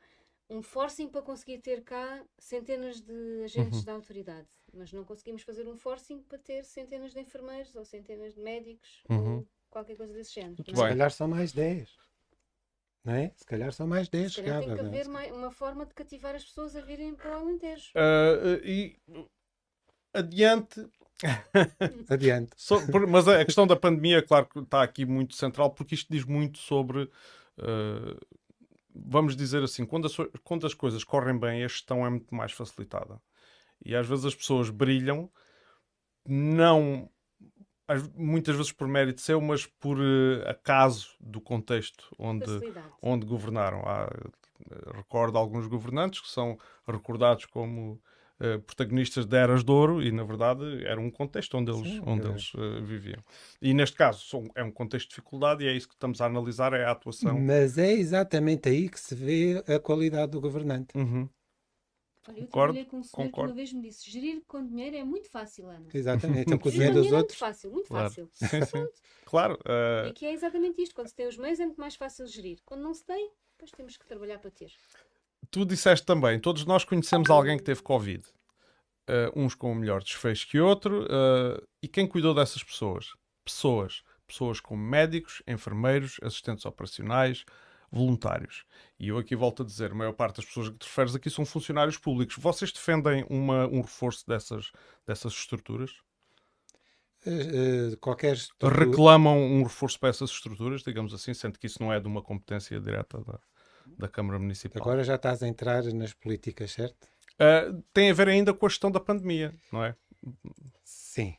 S3: um forcing para conseguir ter cá centenas de agentes uhum. da autoridade mas não conseguimos fazer um forcing para ter centenas de enfermeiros ou centenas de médicos
S1: uhum.
S3: ou qualquer coisa desse género.
S2: Se calhar são mais 10. Não é? Se calhar são mais 10.
S3: Se calhar tem que haver mais, uma forma de cativar as pessoas a virem para o Alentejo.
S1: Uh, e adiante. *laughs*
S2: Adiante.
S1: so, por, mas a questão da pandemia, claro que está aqui muito central, porque isto diz muito sobre. Uh, vamos dizer assim, quando as, quando as coisas correm bem, a gestão é muito mais facilitada. E às vezes as pessoas brilham, não muitas vezes por mérito seu, mas por uh, acaso do contexto onde, onde governaram. Há, recordo alguns governantes que são recordados como uh, protagonistas de eras de ouro e, na verdade, era um contexto onde eles, Sim, onde é. eles uh, viviam. E, neste caso, são, é um contexto de dificuldade e é isso que estamos a analisar, é a atuação.
S2: Mas é exatamente aí que se vê a qualidade do governante.
S1: Uhum.
S3: Olha, eu concordo, trabalhei com um senhor concordo. que uma vez me disse: gerir com dinheiro é muito fácil, Ana.
S2: Exatamente, *laughs* então com o dinheiro dos outros.
S3: É muito fácil, muito
S1: claro.
S3: fácil.
S1: Sim, sim. claro.
S3: Uh... E que é exatamente isto: quando se tem os meios é muito mais fácil gerir. Quando não se tem, depois temos que trabalhar para ter.
S1: Tu disseste também: todos nós conhecemos alguém que teve Covid. uh, uns com um melhor desfecho que outro. Uh, e quem cuidou dessas pessoas? Pessoas. Pessoas como médicos, enfermeiros, assistentes operacionais, voluntários. E eu aqui volto a dizer, a maior parte das pessoas que te referes aqui são funcionários públicos. Vocês defendem uma, um reforço dessas, dessas estruturas?
S2: Uh, qualquer
S1: estrutura... Reclamam um reforço para essas estruturas, digamos assim, sendo que isso não é de uma competência direta da, da Câmara Municipal.
S2: Agora já estás a entrar nas políticas, certo?
S1: Uh, tem a ver ainda com a gestão da pandemia, não é?
S2: Sim.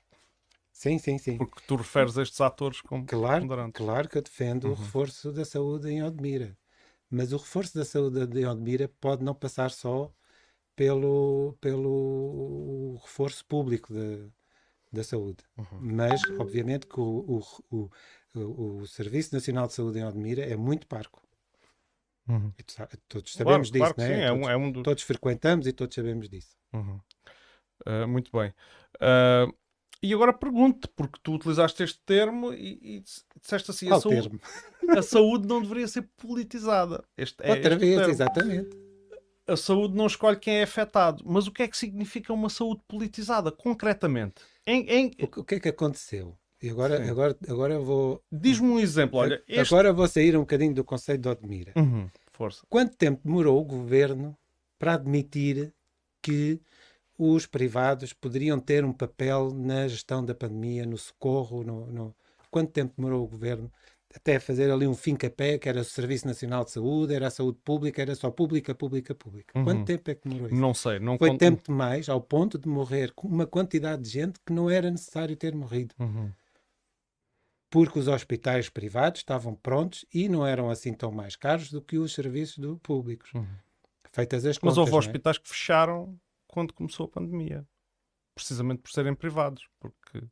S2: Sim, sim, sim.
S1: Porque tu referes a estes atores como
S2: claro, Claro que eu defendo uhum. o reforço da saúde em Odmira. Mas o reforço da saúde em Odmira pode não passar só pelo, pelo reforço público de, da saúde. Uhum. Mas, obviamente, que o, o, o, o, Serviço Nacional de Saúde em Odmira é muito parco. Uhum. todos sabemos
S1: claro,
S2: disso, claro
S1: né?
S2: Sim, todos,
S1: é um, é um do...
S2: todos, frequentamos e todos sabemos disso.
S1: Uhum. Uh, muito bem. Uh, e agora pergunto porque tu utilizaste este termo e, e disseste assim:
S2: Qual
S1: a saúde,
S2: termo? *laughs*
S1: a saúde não deveria ser politizada. Este,
S2: é Outra vez, termo. exatamente.
S1: A saúde não escolhe quem é afetado. Mas o que é que significa uma saúde politizada, concretamente? Em, em...
S2: O, que é que aconteceu? E agora, agora, agora vou.
S1: Diz-me um exemplo. Olha,
S2: este... Agora vou sair um bocadinho do conceito de Odmira.
S1: Uhum, força.
S2: Quanto tempo demorou o governo para admitir que os privados poderiam ter um papel na gestão da pandemia, no socorro? No, no... Quanto tempo demorou o governo até fazer ali um fim-capé, que era o Serviço Nacional de Saúde, era a saúde pública, era só pública, pública, pública.
S1: Uhum.
S2: Quanto tempo é que demorou isso?
S1: Não sei. Não
S2: Foi tempo demais, ao ponto de morrer uma quantidade de gente que não era necessário ter morrido.
S1: Uhum.
S2: Porque os hospitais privados estavam prontos e não eram assim tão mais caros do que os serviços do públicos.
S1: Uhum.
S2: Feitas as
S1: Mas
S2: contas,
S1: houve
S2: é?
S1: hospitais que fecharam quando começou a pandemia. Precisamente por serem privados. Porque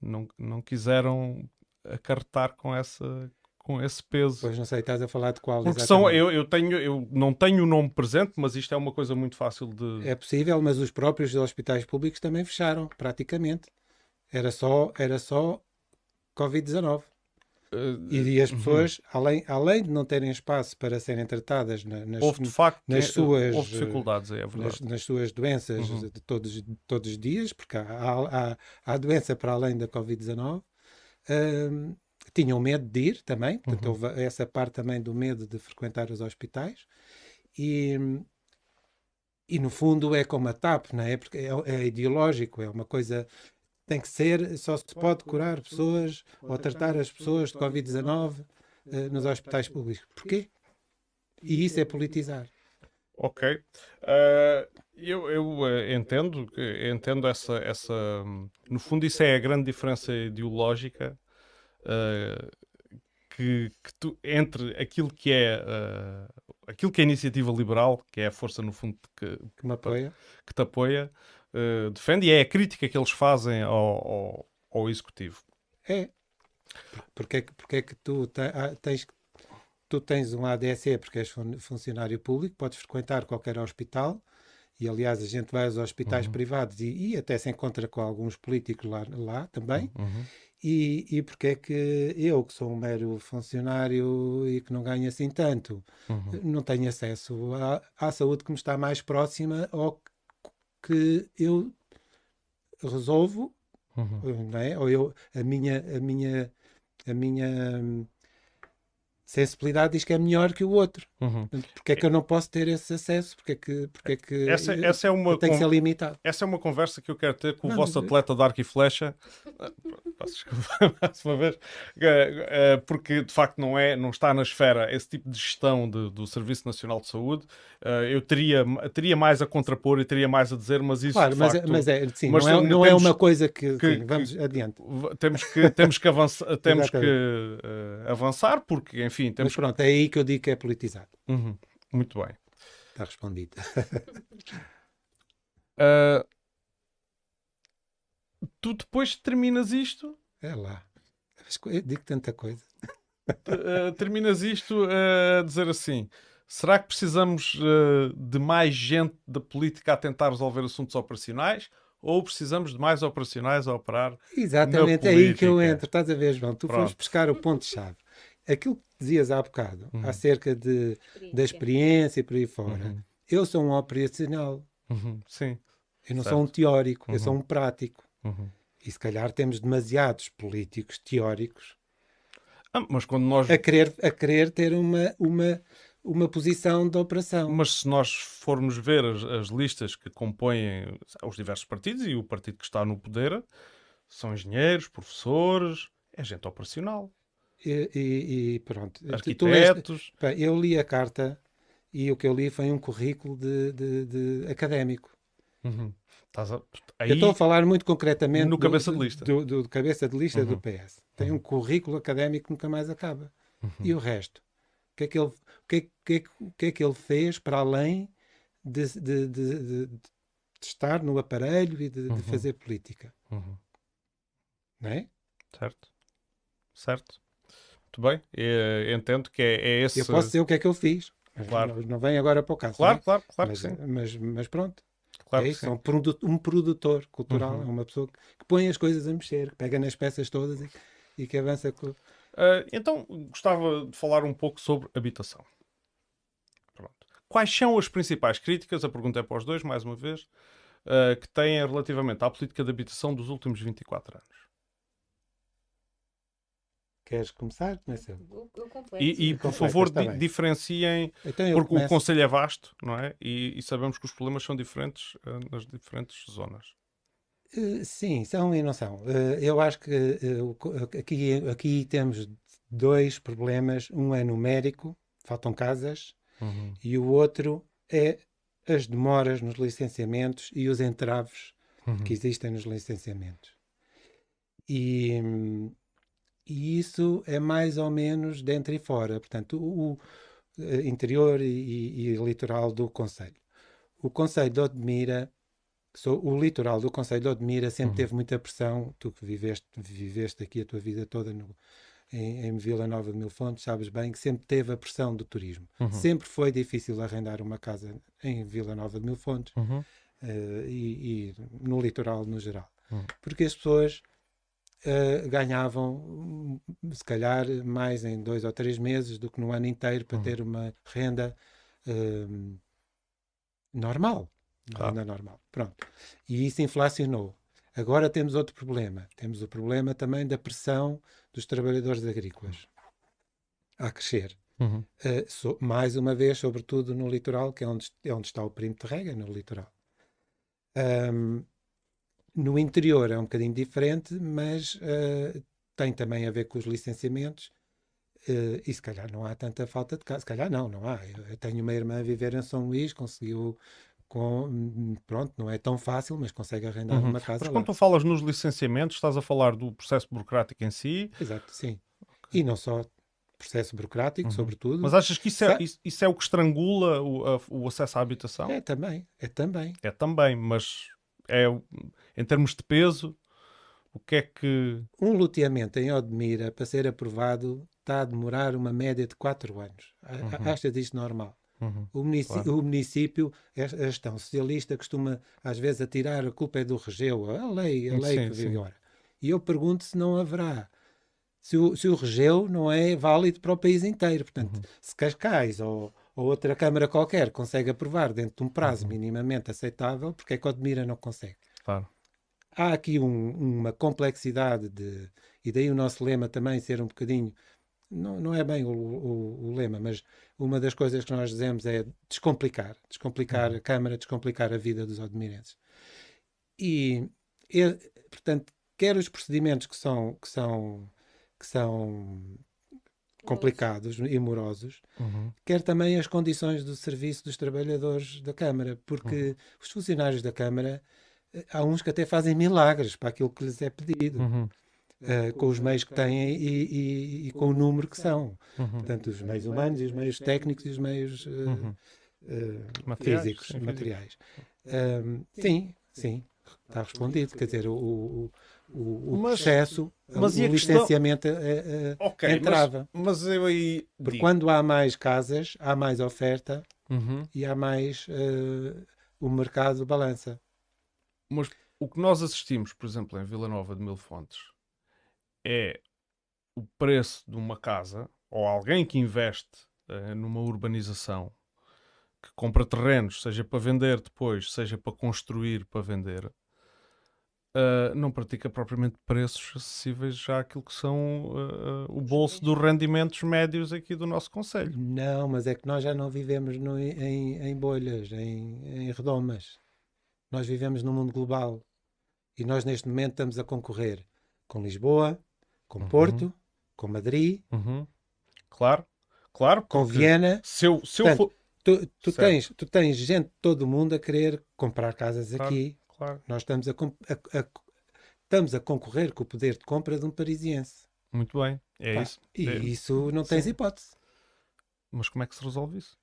S1: não, não quiseram acarretar com essa com esse peso.
S2: Pois não sei, estás a falar de qual
S1: Porque são, eu, eu, tenho, eu não tenho o nome presente, mas isto é uma coisa muito fácil de.
S2: É possível, mas os próprios hospitais públicos também fecharam, praticamente. Era só, era só Covid-19. Uh, e as uhum. pessoas, uhum. além, além de não terem espaço para serem tratadas na, nas,
S1: houve, de facto,
S2: nas suas
S1: houve dificuldades, é
S2: nas, nas, suas doenças uhum. de todos, de todos os dias, porque há, há, há, doença para além da Covid-19, uh, tinham medo de ir também, portanto uhum. houve essa parte também do medo de frequentar os hospitais e, e no fundo é como a TAP, não é? Porque é, é ideológico, é uma coisa tem que ser, só se pode curar pessoas ou tratar as pessoas de Covid-19 uh, eh, nos hospitais públicos. Porquê? E isso é politizar.
S1: Ok. Uh, eu, eu uh, entendo, entendo essa, essa. No fundo, isso é a grande diferença ideológica uh, que, que tu, entre aquilo que é uh, aquilo que é a iniciativa liberal, que é a força no fundo que,
S2: que me apoia,
S1: que te apoia, uh, defende e é a crítica que eles fazem ao, ao, ao executivo.
S2: É. Porque é que, porque é que tu ah, tens tu tens um ADSE porque és funcionário público, podes frequentar qualquer hospital e aliás a gente vai aos hospitais uhum. privados e, e, até se encontra com alguns políticos lá, lá também
S1: uhum.
S2: E, e porque é que eu, que sou um mero funcionário e que não ganho assim tanto,
S1: uhum.
S2: não tenho acesso à, à, saúde que me está mais próxima ou que eu resolvo,
S1: uhum.
S2: não é? Ou eu, a minha, a minha, a minha hum, sensibilidade diz que é melhor que o outro.
S1: Uhum.
S2: Porque é que eu não posso ter esse acesso? Porque é que, porque é que
S1: essa, essa é uma
S2: tem que ser limitado?
S1: Essa é uma conversa que eu quero ter com não, o vosso atleta de arco e flecha. desculpa *laughs* mais uma vez, eh, eh, porque de facto não, é, não está na esfera esse tipo de gestão de, do Serviço Nacional de Saúde. Eh, eu teria, teria mais a contrapor e teria mais a dizer, mas isso
S2: claro,
S1: mas,
S2: é,
S1: facto,
S2: mas é, sim, mas não, é, não é temos, é uma coisa que, que sim, vamos que, adiante.
S1: Temos que, temos que, avançar, *laughs* temos que uh, avançar, porque enfim enfim, temos...
S2: Mas pronto, é aí que eu digo que é politizado.
S1: Uhum. Muito bem.
S2: Está respondido.
S1: uh, *laughs* tu depois terminas isto...
S2: É lá. Eu digo tanta coisa.
S1: Uh, terminas isto a dizer assim... Será que precisamos uh, de mais gente da política a tentar resolver assuntos operacionais ou precisamos de mais operacionais a operar?
S2: Exatamente, é aí que eu entro. Estás a ver, João? Tu Pronto. foste buscar o ponto-chave aquilo dizias há bocado, uhum. acerca de, da experiência e por aí fora, uhum. eu sou um operacional.
S1: Uhum. Sim.
S2: Eu não
S1: Certo.
S2: sou um teórico, eu
S1: Uhum.
S2: sou um prático.
S1: Uhum.
S2: E se calhar temos demasiados políticos teóricos
S1: Ah, mas quando nós.
S2: a querer, a querer ter uma, uma, uma posição de operação.
S1: Mas se nós formos ver as, as listas que compõem os diversos partidos e o partido que está no poder, são engenheiros, professores, é gente operacional,
S2: E, e- e pronto.
S1: Arquitetos.
S2: pá, eu li a carta e o que eu li foi um currículo de, de- de académico.
S1: Uhum. Estás a-
S2: Eu
S1: Aí,
S2: estou a falar muito concretamente
S1: No
S2: do-
S1: cabeça de
S2: do-
S1: lista.
S2: Do, do- do cabeça de lista do
S1: Uhum.
S2: PS. Tem um currículo académico que nunca mais acaba.
S1: Uhum.
S2: E o resto? O que é que ele, o que é, que é o que é que ele fez para além de, de- de- de- estar no aparelho e de, de
S1: Uhum.
S2: fazer política?
S1: Uhum.
S2: Não é?
S1: Certo. Certo. Muito bem. Eh, entendo que é, é esse.
S2: Eu posso dizer o que é que eu fiz.
S1: Claro.
S2: não, não vem agora para o caso.
S1: Claro,
S2: é?
S1: claro, claro
S2: mas,
S1: que sim.
S2: mas, mas pronto.
S1: Claro
S2: é
S1: que
S2: isso.
S1: sim.
S2: É um, produ- um produtor cultural.
S1: Uhum.
S2: É uma pessoa que, que põe as coisas a mexer, que pega nas peças todas e, e que avança com.
S1: Ah, então, gostava de falar um pouco sobre habitação. Pronto. Quais são as principais críticas, a pergunta é para os dois, mais uma vez, ah, que têm relativamente à política de habitação dos últimos 24 anos?
S2: Queres começar? Começa.
S3: Eu, eu completo.
S1: E, e, por favor, di-
S2: bem.
S1: diferenciem,
S2: Então
S1: porque o
S2: começo.
S1: Conselho é vasto, não é? E, e sabemos que os problemas são diferentes ah, nas diferentes zonas.
S2: Eh, Sim, são e não são. Eh, Eu acho que o aqui, aqui temos dois problemas. Um é numérico, faltam casas, e o outro é as demoras nos licenciamentos e os entraves
S1: Uhum.
S2: que existem nos licenciamentos. E, hum, e isso é mais ou menos dentro e fora, portanto, o, o, eh, interior e, e- litoral do Conselho. O Conselho de Odmira, o litoral do Conselho de Odmira sempre
S1: Uhum.
S2: teve muita pressão, tu que viveste, viveste aqui a tua vida toda no- em, em Vila Nova de Mil Fontes, sabes bem que sempre teve a pressão do turismo.
S1: Uhum.
S2: Sempre foi difícil arrendar uma casa em Vila Nova de Mil Fontes
S1: Uhum.
S2: eh, e, e no litoral no geral.
S1: Hum.
S2: Porque as pessoas eh, ganhavam, hum, se calhar, mais em dois ou três meses do que no ano inteiro para
S1: Hum.
S2: ter uma renda hum, normal. Uma
S1: Claro.
S2: renda normal. Pronto. E isso inflacionou. Agora temos outro problema. Temos o problema também da pressão dos trabalhadores agrícolas a crescer.
S1: Uhum.
S2: Uh, so- mais uma vez, sobretudo no litoral, que é onde, é onde está o perímetro de rega, no litoral. Um, no interior é um bocadinho diferente, mas uh, tem também a ver com os licenciamentos. uh, e se calhar não há tanta falta de casa. Se calhar não, não há. Eu, eu tenho uma irmã a viver em São Luís, conseguiu. Com, pronto, não é tão fácil, mas consegue arrendar
S1: Uhum.
S2: uma casa.
S1: Mas
S2: lá.
S1: quando tu falas nos licenciamentos, estás a falar do processo burocrático em si,
S2: Exato, sim. E não só processo burocrático,
S1: Uhum.
S2: sobretudo.
S1: mas achas que isso é, isso é o que estrangula o, a- o acesso à habitação?
S2: É também, é também.
S1: É também, mas é em termos de peso, o que é que.
S2: Um loteamento em Odmira, para ser aprovado, está a demorar uma média de 4 anos.
S1: Uhum.
S2: Achas isto normal?
S1: Uhum.
S2: O, munici-
S1: Claro.
S2: o município, a a gestão socialista, costuma às vezes atirar a culpa é do regeu, a lei, a lei
S1: Sim,
S2: que agora. E eu pergunto se não haverá. Se o, se o regeu não é válido para o país inteiro. Portanto,
S1: Uhum.
S2: se Cascais ou, ou outra Câmara qualquer consegue aprovar dentro de um prazo
S1: Uhum.
S2: minimamente aceitável, porque é que Odmira não consegue?
S1: Claro.
S2: há aqui um- uma complexidade de. E daí o nosso lema também ser um bocadinho. Não, não é bem o, o- o lema, mas uma das coisas que nós dizemos é descomplicar. Descomplicar a Câmara, descomplicar a vida dos odmirenses. E, e, portanto, quer os procedimentos que são, que são, que são complicados e morosos,
S1: Uhum.
S2: quer também as condições do serviço dos trabalhadores da Câmara, porque os funcionários da Câmara, eh, há uns que até fazem milagres para aquilo que lhes é pedido,
S1: Uhum.
S2: eh, com os meios que têm e, e- e com o número que são.
S1: Uhum.
S2: Portanto, os meios humanos e os meios técnicos e os meios eh,
S1: Uhum.
S2: eh,
S1: Materiais,
S2: físicos, materiais. Sim, sim, está respondido. Quer dizer, o, o, o, o
S1: Mas-
S2: processo,
S1: mas
S2: o
S1: e a questão-
S2: licenciamento eh, eh,
S1: Ok, mas,
S2: entrava.
S1: mas eu aí.
S2: Porque
S1: digo-
S2: quando há mais casas, há mais oferta
S1: Uhum.
S2: e há mais eh, o mercado balança.
S1: Mas o que nós assistimos, por exemplo, em Vila Nova de Mil Fontes, é o preço de uma casa, ou alguém que investe eh, numa urbanização, que compra terrenos, seja para vender depois, seja para construir para vender, uh, não pratica propriamente preços acessíveis já àquilo que são uh, o bolso dos rendimentos médios aqui do nosso Conselho.
S2: Não, mas é que nós já não vivemos no, em, em, bolhas, em, em redomas. Nós vivemos num mundo global e nós neste momento estamos a concorrer com Lisboa, com uhum. Porto, com Madrid.
S1: Uhum. Claro, claro.
S2: Com Viena.
S1: Se eu, se eu for...
S2: tu, tu tens, tu tens gente de todo o mundo a querer comprar casas
S1: claro,
S2: aqui.
S1: Claro.
S2: Nós estamos a, a, a, estamos a concorrer com o poder de compra de um parisiense.
S1: Muito bem, é Pá, isso.
S2: E
S1: é.
S2: isso não tens Sim. hipótese.
S1: Mas como é que se resolve isso?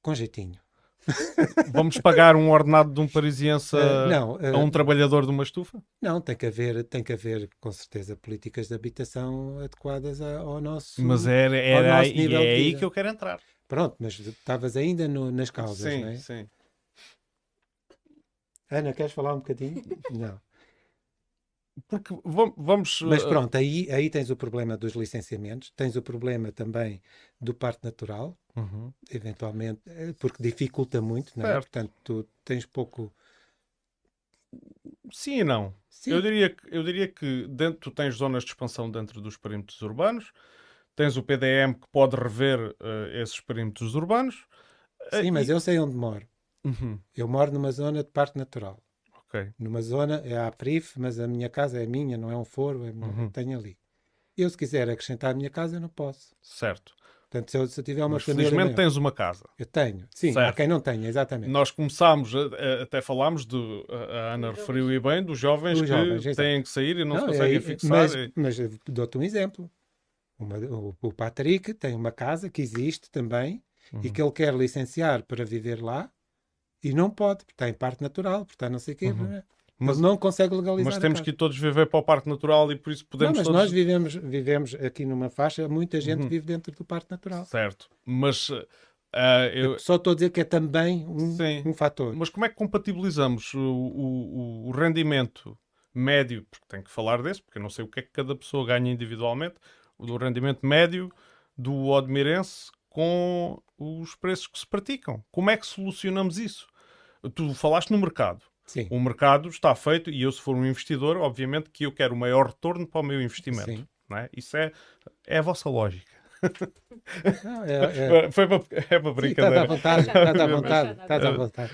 S2: Com jeitinho. *laughs*
S1: Vamos pagar um ordenado de um parisiense a, uh, não, uh, a um trabalhador de uma estufa?
S2: Não, tem que haver, tem que haver com certeza políticas de habitação adequadas ao nosso
S1: Mas era, era
S2: nosso
S1: aí, é aí que eu quero entrar.
S2: Pronto, mas estavas ainda no, nas causas,
S1: sim,
S2: não é?
S1: Sim,
S2: Ana, queres falar um bocadinho? *laughs* não.
S1: Porque vamos.
S2: Mas uh, pronto, aí, aí tens o problema dos licenciamentos, tens o problema também do parto natural,
S1: uhum.
S2: eventualmente, eh, porque dificulta muito, não é? Portanto, tu tens pouco.
S1: Sim e não.
S2: Sim.
S1: Eu, diria, eu diria que dentro, tu tens zonas de expansão dentro dos perímetros urbanos, tens o PDM que pode rever uh, esses perímetros urbanos.
S2: Sim, uh, mas e... eu sei onde moro.
S1: Uhum.
S2: Eu moro numa zona de parque natural.
S1: Okay.
S2: Numa zona, é a PRIF, mas a minha casa é minha, não é um foro, é uhum. tenho ali. Eu, se quiser acrescentar a minha casa, eu não posso.
S1: Certo.
S2: Portanto, se eu, se eu tiver uma
S1: Mas
S2: família.
S1: Felizmente tens uma casa.
S2: Eu tenho. Sim, certo. há quem não tenha, exatamente.
S1: Nós começámos, a, a, até falámos, de, a Ana referiu e bem, dos jovens que jovens, têm que sair e não, não se conseguem é, fixar.
S2: Mas,
S1: e...
S2: mas dou-te um exemplo. Uma, o, o, Patrick tem uma casa que existe também uhum. e que ele quer licenciar para viver lá e não pode, porque está em parte natural, porque está não sei o quê. Uhum. Mas não consegue legalizar.
S1: Mas temos que todos viver para o Parque Natural e por isso podemos.
S2: Não, mas
S1: todos...
S2: nós vivemos, vivemos aqui numa faixa, muita gente uhum. vive dentro do Parque Natural.
S1: Certo, mas.
S2: Uh, eu... Só estou a dizer que é também um, um fator.
S1: Mas como é que compatibilizamos o, o, o, rendimento médio, porque tenho que falar desse, porque eu não sei o que é que cada pessoa ganha individualmente, o rendimento médio do Odmirense com os preços que se praticam? Como é que solucionamos isso? Tu falaste no mercado.
S2: Sim.
S1: O mercado está feito e eu, se for um investidor, obviamente que eu quero o maior retorno para o meu investimento.
S2: Sim.
S1: Não é? Isso é, é a vossa lógica.
S2: Não, é,
S1: é... Foi para, é brincadeira.
S2: Estás *laughs* à vontade, estás à vontade. Estás à vontade.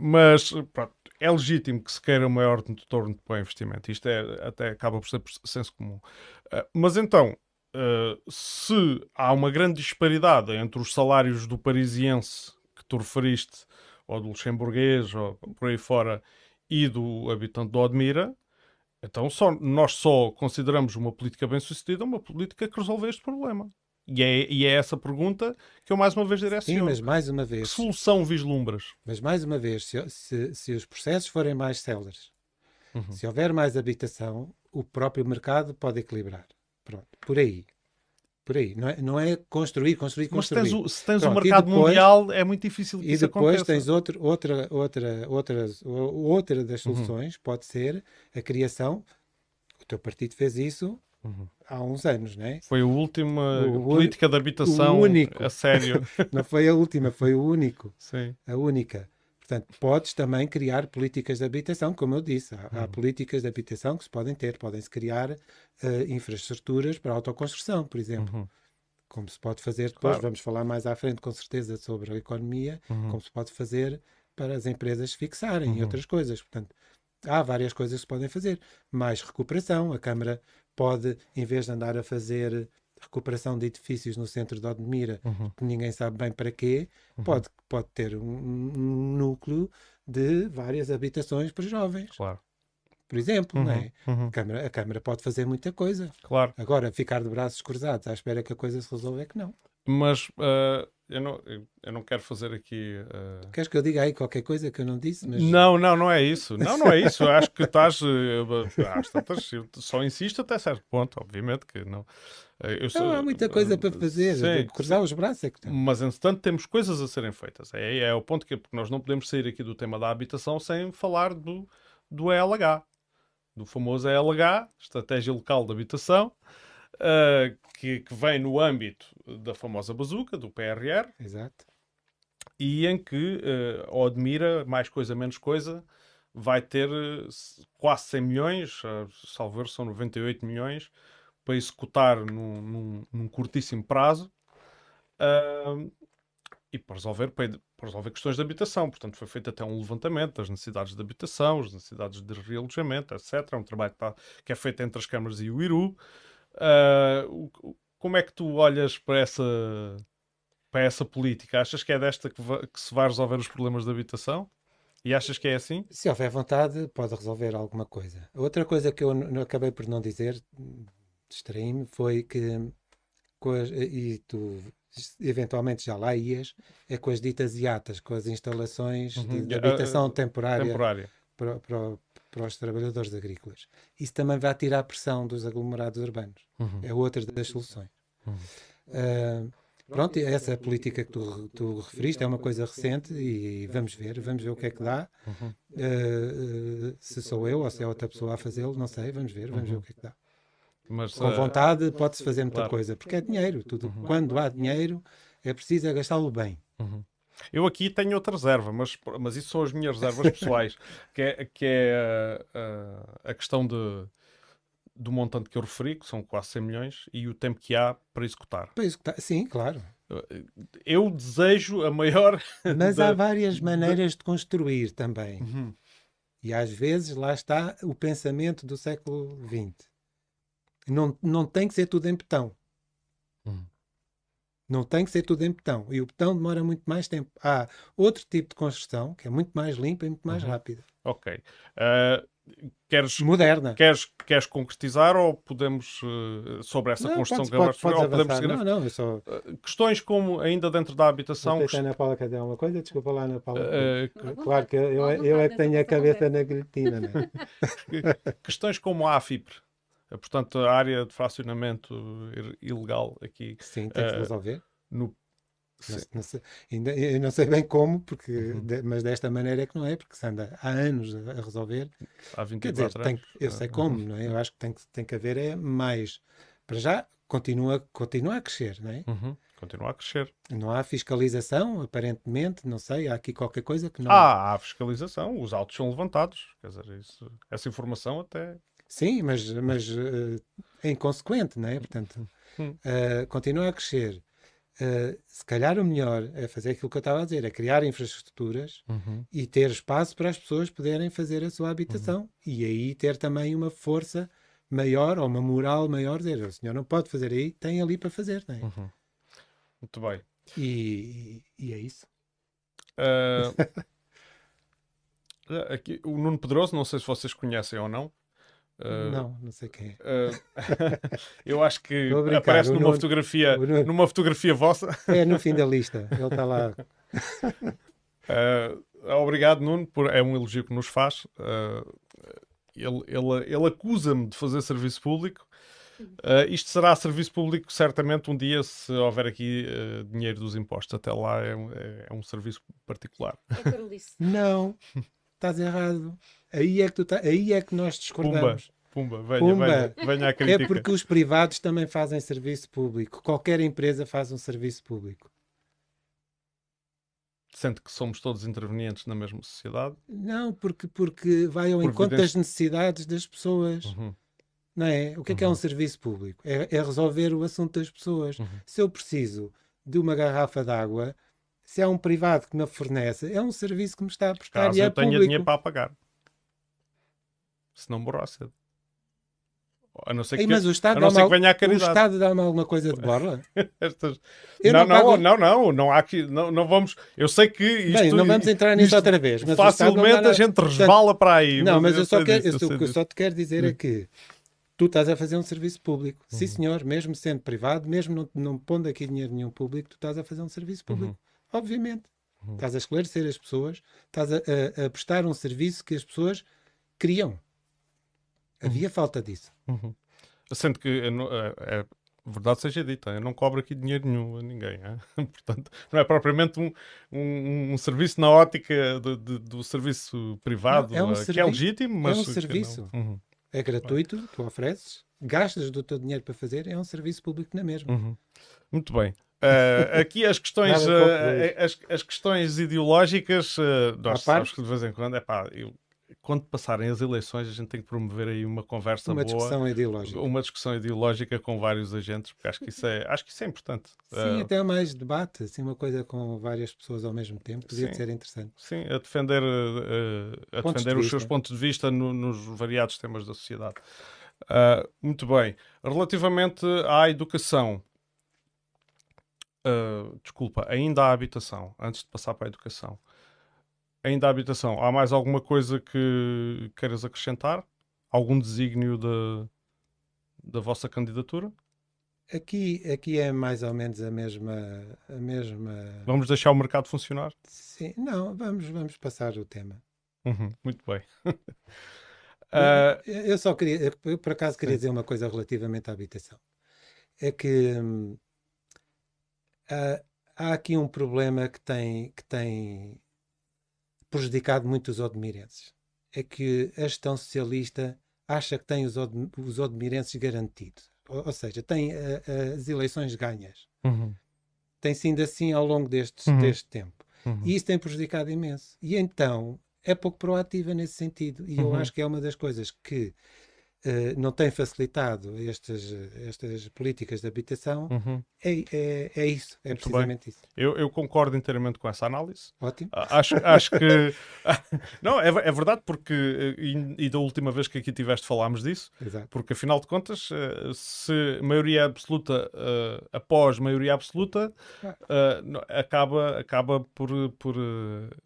S1: Mas pronto, é legítimo que se queira o maior retorno para o investimento. Isto é, até acaba por ser senso comum. Uh, mas então, uh, se há uma grande disparidade entre os salários do parisiense que tu referiste ou do luxemburguês, ou por aí fora, e do habitante do Odmira, então só, nós só consideramos uma política bem-sucedida uma política que resolve este problema. E é, e é essa pergunta que eu mais uma vez direciono.
S2: Sim, mas mais uma vez.
S1: Que solução vislumbras?
S2: Mas mais uma vez, se, se, se os processos forem mais céleres, uhum. se houver mais habitação, o próprio mercado pode equilibrar. Pronto, por aí. Por aí, não é, não é construir, construir, construir.
S1: Mas tens o, se tens Pronto, o mercado depois, mundial, é muito difícil que
S2: E depois
S1: aconteça.
S2: tens outro, outra, outra, outra, outra das uhum. soluções, uhum. pode ser a criação. O teu partido fez isso
S1: uhum.
S2: há uns anos, não é?
S1: Foi a última o, política de habitação único. a sério. *laughs*
S2: não foi a última, foi o único.
S1: Sim.
S2: A única. Portanto, podes também criar políticas de habitação, como eu disse. Há, há
S1: Uhum.
S2: políticas de habitação que se podem ter. Podem-se criar uh, infraestruturas para autoconstrução, por exemplo.
S1: Uhum.
S2: Como se pode fazer depois,
S1: Claro.
S2: vamos falar mais à frente com certeza sobre a economia,
S1: Uhum.
S2: como se pode fazer para as empresas fixarem e
S1: Uhum.
S2: outras coisas. Portanto, há várias coisas que se podem fazer. Mais recuperação, a Câmara pode, em vez de andar a fazer recuperação de edifícios no centro de Odmira,
S1: Uhum.
S2: que ninguém sabe bem para quê,
S1: Uhum.
S2: pode, pode ter um, núcleo de várias habitações para jovens,
S1: Claro.
S2: por exemplo, não é?
S1: Uhum.
S2: A Câmara, a Câmara pode fazer muita coisa.
S1: Claro.
S2: Agora, ficar de braços cruzados à espera que a coisa se resolva é que não.
S1: Mas uh, eu, não, eu- não quero fazer aqui. uh,
S2: Queres que eu diga aí qualquer coisa que eu não disse? Mas...
S1: Não, não, não é isso. Não, não é isso. Eu acho que *laughs* estás. eh, eu só insisto até certo ponto, obviamente que não. Eh, sou-
S2: Não, há muita coisa para fazer.
S1: Sim,
S2: Cruzar os braços é que.
S1: Mas, entretanto, temos coisas a serem feitas. É, é o ponto que porque nós não podemos sair aqui do tema da habitação sem falar do, do ELH, do famoso ELH, Estratégia Local de Habitação, ah, que, que vem no âmbito da famosa bazuca, do PRR,
S2: Exato.
S1: e em que uh, o Admira, mais coisa, menos coisa, vai ter uh, quase 100 milhões, uh, salvo são 98 milhões, para executar num, num, num curtíssimo prazo uh, e para resolver, para, resolver questões de habitação. Portanto, foi feito até um levantamento das necessidades de habitação, as necessidades de realojamento, etc. É um trabalho que, está, que é feito entre as câmaras e o IRU. Uh, como é que tu olhas para essa, para essa política? Achas que é desta que, vai, que se vai resolver os problemas de habitação? E achas que é assim?
S2: Se houver vontade, pode resolver alguma coisa. Outra coisa que eu acabei por não dizer, distraí-me, foi que, as, e tu eventualmente já lá ias, é com as ditas IATAs, com as instalações uhum. de, de, habitação uh, temporária, temporária. Para, para, para, os trabalhadores agrícolas. Isso também vai tirar a pressão dos aglomerados urbanos. Uhum. É outra das soluções. Uhum. Uh, pronto, essa é política que tu, tu referiste é uma coisa recente e vamos ver, vamos ver o que é que dá. Uh, se sou eu ou se é outra pessoa a fazê-lo, não sei, vamos ver, vamos ver o que é que dá. Mas, Com vontade pode-se fazer muita claro. coisa, porque é dinheiro. Tudo, uhum. Quando há dinheiro, é preciso é gastá-lo bem.
S1: Uhum. Eu aqui tenho outra reserva, mas, mas isso são as minhas reservas *laughs* pessoais, que é, que é a, a questão de, do montante que eu referi, que são quase 100 milhões, e o tempo que há para executar.
S2: Para executar, sim, claro.
S1: Eu desejo a maior. *laughs*
S2: Mas da... há várias maneiras de construir também. Uhum. E às vezes lá está o pensamento do século XX. Não, não tem que ser tudo em betão. Hum. Não tem que ser tudo em betão. E o betão demora muito mais tempo. Há outro tipo de construção que é muito mais limpa e muito mais uhum. rápida.
S1: Ok. Uh, queres,
S2: Moderna.
S1: Queres, queres concretizar ou podemos, uh, sobre essa não, construção
S2: pode, que pode, ou podemos seguir? Não, não, só...
S1: Uh, questões como ainda dentro da habitação.
S2: Você Ana Paula quer dizer alguma coisa? Desculpa lá, Ana Paula. claro que eu, eu, eu é que tenho a cabeça na guilhotina. Né? *laughs* *laughs*
S1: questões como a AFIPRE portanto, a área de fracionamento ilegal aqui.
S2: Sim, tem que se eh, resolver.
S1: No...
S2: Não, não sei, ainda, eu não sei bem como, porque, uhum. de, mas desta maneira é que não é, porque se anda há anos a, a resolver.
S1: Há 24 Quer dizer,
S2: tem, eu sei como, não é? Eu acho que tem, que tem que haver é mais. Para já, continua, continua a crescer, não é?
S1: Uhum. Continua a crescer.
S2: Não há fiscalização, aparentemente, não sei, há aqui qualquer coisa que não.
S1: Ah, há fiscalização, os autos são levantados. Quer dizer, isso, essa informação até
S2: Sim, mas, mas uh, é inconsequente, não é? Portanto, uh, continua a crescer. Uh, se calhar o melhor é fazer aquilo que eu estava a dizer, é criar infraestruturas uhum. e ter espaço para as pessoas poderem fazer a sua habitação uhum. e aí ter também uma força maior ou uma moral maior, dizer, o senhor não pode fazer aí, tem ali para fazer, não é?
S1: Uhum. Muito bem.
S2: E, e é isso.
S1: Uh, *laughs* aqui, o Nuno Pedroso, não sei se vocês conhecem ou não,
S2: Uh, não, não sei quem
S1: é. Uh, *laughs* eu acho que aparece numa Nuno, fotografia, numa fotografia vossa.
S2: É no fim da lista, ele está lá.
S1: uh, *laughs* obrigado, Nuno, por, é um elogio que nos faz. ele, ele, ele acusa-me de fazer serviço público. isto será serviço público certamente um dia se houver aqui dinheiro dos impostos. Até lá é, é, é um serviço particular.
S3: É
S2: Não, estás errado. Aí é que, tu tá, aí é que nós discordamos.
S1: Pumba, venha, Pumba. venha, venha à crítica.
S2: É porque os privados também fazem serviço público. Qualquer empresa faz um serviço público.
S1: Sente que somos todos intervenientes na mesma sociedade?
S2: Não, porque, porque vai ao encontro das necessidades das pessoas. Uhum. Não é? O que é, uhum. que é um uhum. serviço público? É, é, resolver o assunto das pessoas. Uhum. Se eu preciso de uma garrafa de água, se há um privado que me fornece, é um serviço que me está a prestar
S1: Caso
S2: e é
S1: eu tenha
S2: público.
S1: dinheiro para pagar se não cedo. A não ser que, Ei,
S2: mas o Estado, dá mal, venha o Estado dá-me alguma coisa de borla? *laughs*
S1: Estas... Não, não, pago... não, não, não, há aqui, não, não vamos. Eu sei que isto.
S2: Bem, não vamos entrar nisso outra vez.
S1: Facilmente a gente resvala para aí.
S2: Não, mas, mas eu, só quero, eu, o que eu só te quero dizer é que tu estás a fazer um serviço público. Uhum. Sim, senhor, mesmo sendo privado, mesmo não, não pondo aqui dinheiro nenhum público, tu estás a fazer um serviço público. Uhum. Obviamente. Uhum. Estás a esclarecer as pessoas, estás a, a, a prestar um serviço que as pessoas criam. Havia falta disso.
S1: Uhum. Sendo que é, é, verdade seja dita, eu não cobro aqui dinheiro nenhum a ninguém. É? *laughs* Portanto, não é propriamente um, um, um serviço na ótica do, do, do serviço privado, não, é um que é legítimo, mas.
S2: É um serviço. Uhum. É gratuito, tu ofereces, gastas do teu dinheiro para fazer, é um serviço público na mesma.
S1: Uhum. Muito bem. Uh, aqui as questões, uh, as, as questões ideológicas, uh, nós sabes que de vez em quando, é pá, eu, quando passarem as eleições, a gente tem que promover aí uma conversa
S2: Uma
S1: boa,
S2: discussão ideológica.
S1: uma discussão ideológica com vários agentes, porque acho que isso é, acho que isso é importante.
S2: Sim,
S1: Uh,
S2: até mais debate, assim, uma coisa com várias pessoas ao mesmo tempo, podia
S1: Sim.
S2: ser interessante.
S1: Sim, a defender, uh, a
S2: Pontos
S1: defender
S2: de
S1: os seus pontos de vista no- nos variados temas da sociedade. Uh, muito bem. Relativamente à educação, desculpa, ainda à habitação, antes de passar para a educação, ainda à habitação, há mais alguma coisa que queiras acrescentar? Algum desígnio da, da vossa candidatura?
S2: Aqui, aqui é mais ou menos a mesma, a mesma.
S1: Vamos deixar o mercado funcionar?
S2: Sim, não, vamos, vamos passar o tema.
S1: Uhum, muito bem. Uh, *laughs*
S2: Eu eu só queria, eu por acaso queria
S1: Sim.
S2: dizer uma coisa relativamente à habitação. É que hum, há, há aqui um problema que tem, que tem prejudicado muito os odmirenses. É que a gestão socialista acha que tem os, Odm- os odmirenses garantidos. Ou, ou seja, tem ah, ah, as eleições ganhas.
S1: uhum,
S2: Tem sido assim ao longo deste,
S1: Uhum.
S2: deste tempo.
S1: uhum.
S2: E isso tem prejudicado imenso. E então é pouco proativa nesse sentido. E eu
S1: Uhum.
S2: acho que é uma das coisas que eh, não tem facilitado estas, estas políticas de habitação.
S1: Uhum.
S2: É, é, é isso, é
S1: Muito
S2: precisamente isso.
S1: Eu, eu concordo inteiramente com essa análise.
S2: Ótimo.
S1: A- Acho, acho que. *laughs* Não, é, é verdade, porque. eh, E, e da última vez que aqui tiveste falámos disso,
S2: Exato.
S1: porque afinal de contas, eh, se maioria absoluta eh, após maioria absoluta,
S2: Ah.
S1: eh, acaba, acaba por. por eh,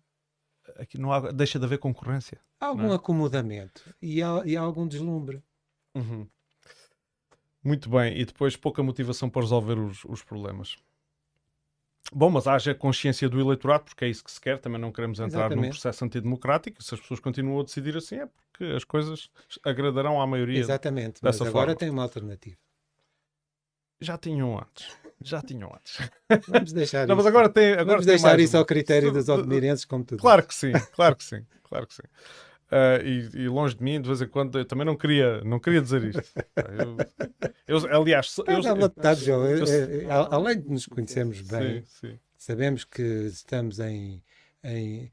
S1: aqui não há, deixa de haver concorrência.
S2: Há algum
S1: é?
S2: acomodamento e há, e há algum deslumbre.
S1: Uhum. Muito bem, e depois pouca motivação para resolver os, os problemas. Bom, mas haja consciência do eleitorado, porque é isso que se quer. Também não queremos entrar num
S2: Exatamente.
S1: processo antidemocrático. Se as pessoas continuam a decidir assim, é porque as coisas agradarão à maioria.
S2: Exatamente. Mas agora
S1: forma.
S2: tem uma alternativa.
S1: Já tinham antes. Já tinham antes.
S2: Vamos deixar *laughs*
S1: Não, mas
S2: isso.
S1: agora tem. Agora
S2: Vamos
S1: tem
S2: deixar isso
S1: uma.
S2: ao critério dos odmirenses, como tudo.
S1: Claro que sim, claro que sim, claro que sim. Ah, e, e longe de mim, de vez em quando, eu também não queria, não queria dizer isto. *laughs* Eu, eu- aliás, eu,
S2: João. Além de nos conhecermos bem,
S1: Sim, sim.
S2: sabemos que estamos em, em,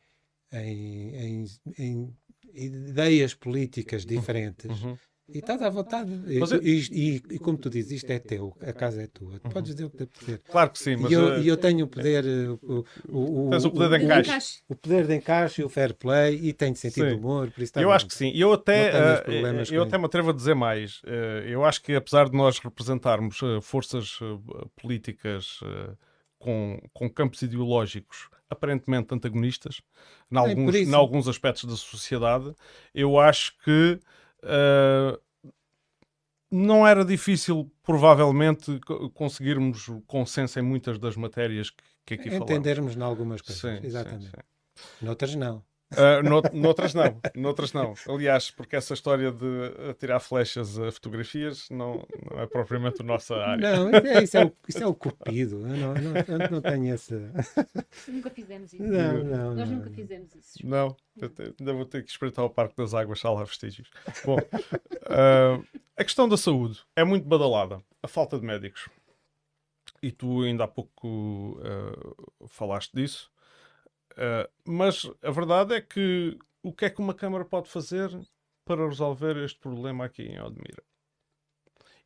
S2: em, em, em ideias políticas diferentes
S1: Uhum.
S2: E estás à vontade. E,
S1: eu-
S2: e- e- e como tu dizes, isto é teu, a casa é tua. Tu podes dizer o que te apetecer.
S1: Claro que sim, mas
S2: E eu, e eu tenho o poder, eh, o, o, o,
S1: Tens o poder de encaixe.
S2: o poder de encaixe, o fair play e tenho sentido
S1: Sim.
S2: humor. Por isso está
S1: Eu acho que sim. Eu até, eh,
S2: problemas
S1: eu até me atrevo a dizer mais. Eh, eu acho que apesar de nós representarmos eh, forças eh, políticas eh, com, com campos ideológicos aparentemente antagonistas, em alguns, em alguns aspectos da sociedade, eu acho que eh, não era difícil, provavelmente, co- conseguirmos consenso em muitas das matérias que, que aqui falamos.
S2: Entendermos em algumas coisas.
S1: Sim, sim,
S2: Exatamente.
S1: sim.
S2: Noutras não.
S1: Uh, nout- noutras não, noutras não. Aliás, porque essa história de atirar flechas a fotografias não, não é propriamente a nossa área.
S2: Não, isso é, isso é, o, isso é o cupido. Eu não, não, eu não tenho essa.
S4: Nunca fizemos isso.
S2: Não, não.
S4: Nós
S2: não.
S4: nunca fizemos isso.
S1: Não, eu te- ainda vou ter que espreitar o Parque das Águas, se há lá vestígios. Bom, uh, a questão da saúde é muito badalada. A falta de médicos. E tu ainda há pouco uh, falaste disso. Uh, mas a verdade é que o que é que uma Câmara pode fazer para resolver este problema aqui em Odmira?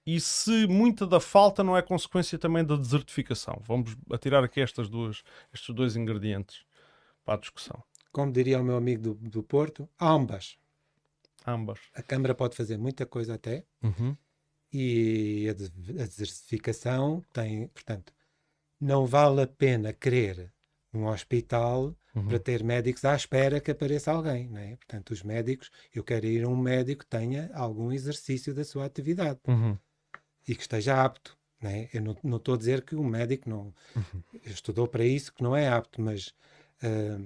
S1: E se muita da falta não é consequência também da desertificação? Vamos atirar aqui estas duas, estes dois ingredientes para a discussão.
S2: Como diria o meu amigo do, do Porto, ambas.
S1: Ambas.
S2: A Câmara pode fazer muita coisa até
S1: Uhum.
S2: e a, de- a desertificação tem, portanto, não vale a pena querer um hospital
S1: Uhum.
S2: para ter médicos à espera que apareça alguém, não é? Portanto, os médicos, eu quero ir a um médico que tenha algum exercício da sua atividade
S1: Uhum.
S2: e que esteja apto, não é? Eu não, estou a dizer que o médico não estudou para isso, que não é apto, mas ah,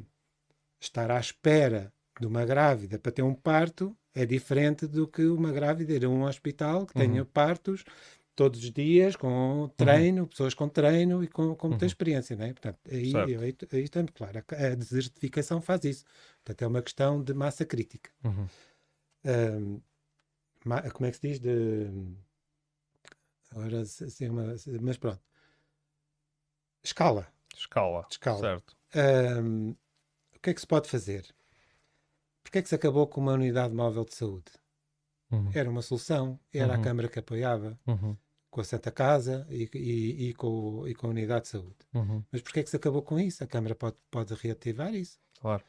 S2: estar à espera de uma grávida para ter um parto é diferente do que uma grávida ir a um hospital que tenha
S1: Uhum.
S2: partos todos os dias, com treino, pessoas com treino e com, com muita experiência, não é? Portanto, aí, aí, aí estamos, claro, a, desertificação faz isso. Portanto, é uma questão de massa crítica.
S1: Uhum.
S2: Ma- como é que se diz? De... Agora, é uma- mas pronto. Escala.
S1: Escala.
S2: Escala.
S1: Certo.
S2: Ahm, o que é que se pode fazer? Porquê é que se acabou com uma unidade móvel de saúde?
S1: Uhum.
S2: Era uma solução, era
S1: Uhum.
S2: a Câmara que apoiava,
S1: Uhum.
S2: com a Santa Casa e, e- e com, e com a unidade de saúde.
S1: Uhum.
S2: Mas porquê é que se acabou com isso? A Câmara pode, pode reativar isso.
S1: Claro.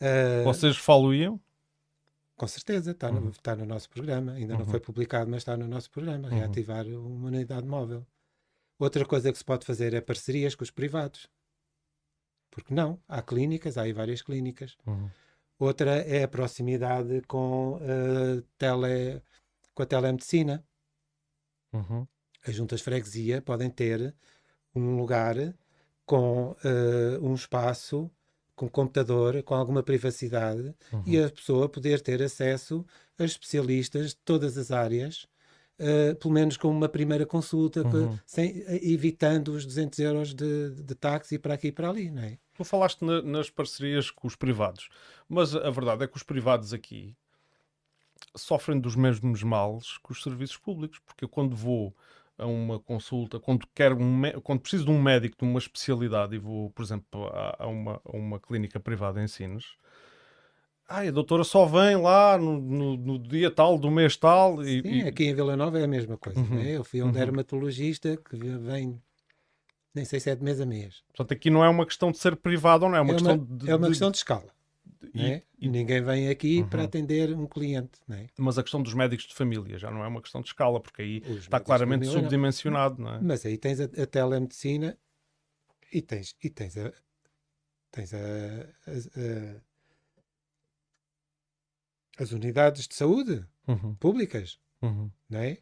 S2: Ah,
S1: Vocês falam
S2: Com certeza, está no,
S1: Uhum.
S2: está no nosso programa. Ainda não
S1: Uhum.
S2: foi publicado, mas está no nosso programa. Reativar uma unidade móvel. Outra coisa que se pode fazer é parcerias com os privados. Porque não? Há clínicas, há aí várias clínicas. Outra é a proximidade com, a tele, com a telemedicina.
S1: Uhum.
S2: As juntas freguesia podem ter um lugar com eh, um espaço, com computador, com alguma privacidade
S1: Uhum.
S2: e a pessoa poder ter acesso a especialistas de todas as áreas, eh, pelo menos com uma primeira consulta,
S1: Uhum.
S2: sem- eh, evitando os 200 euros de, de táxi para aqui e para ali, não é?
S1: Tu falaste na- nas parcerias com os privados, mas a verdade é que os privados aqui sofrem dos mesmos males que os serviços públicos, porque eu quando vou a uma consulta, quando quero um quando preciso de um médico de uma especialidade e vou, por exemplo, a, a uma, a uma clínica privada em Sines, ai, a doutora só vem lá no, no- no dia tal do mês tal e,
S2: Sim,
S1: e-
S2: aqui em Vila Nova é a mesma coisa.
S1: Uhum,
S2: não é? Eu fui a um
S1: uhum.
S2: dermatologista que vem, nem sei se é de mês a mês.
S1: portanto aqui não é uma questão de ser privado ou não, é uma
S2: é
S1: questão
S2: uma,
S1: de,
S2: é uma questão de escala. não
S1: e-
S2: é? Ninguém vem aqui para
S1: Uhum.
S2: atender um cliente. É?
S1: mas a questão dos médicos de família já não é uma questão de escala, porque aí
S2: Os
S1: está claramente
S2: família não.
S1: subdimensionado, não é?
S2: Mas aí tens a, a telemedicina e tens, e tens a. Tens a, as- a- as unidades de saúde
S1: Uhum,
S2: públicas,
S1: uhum,
S2: não é?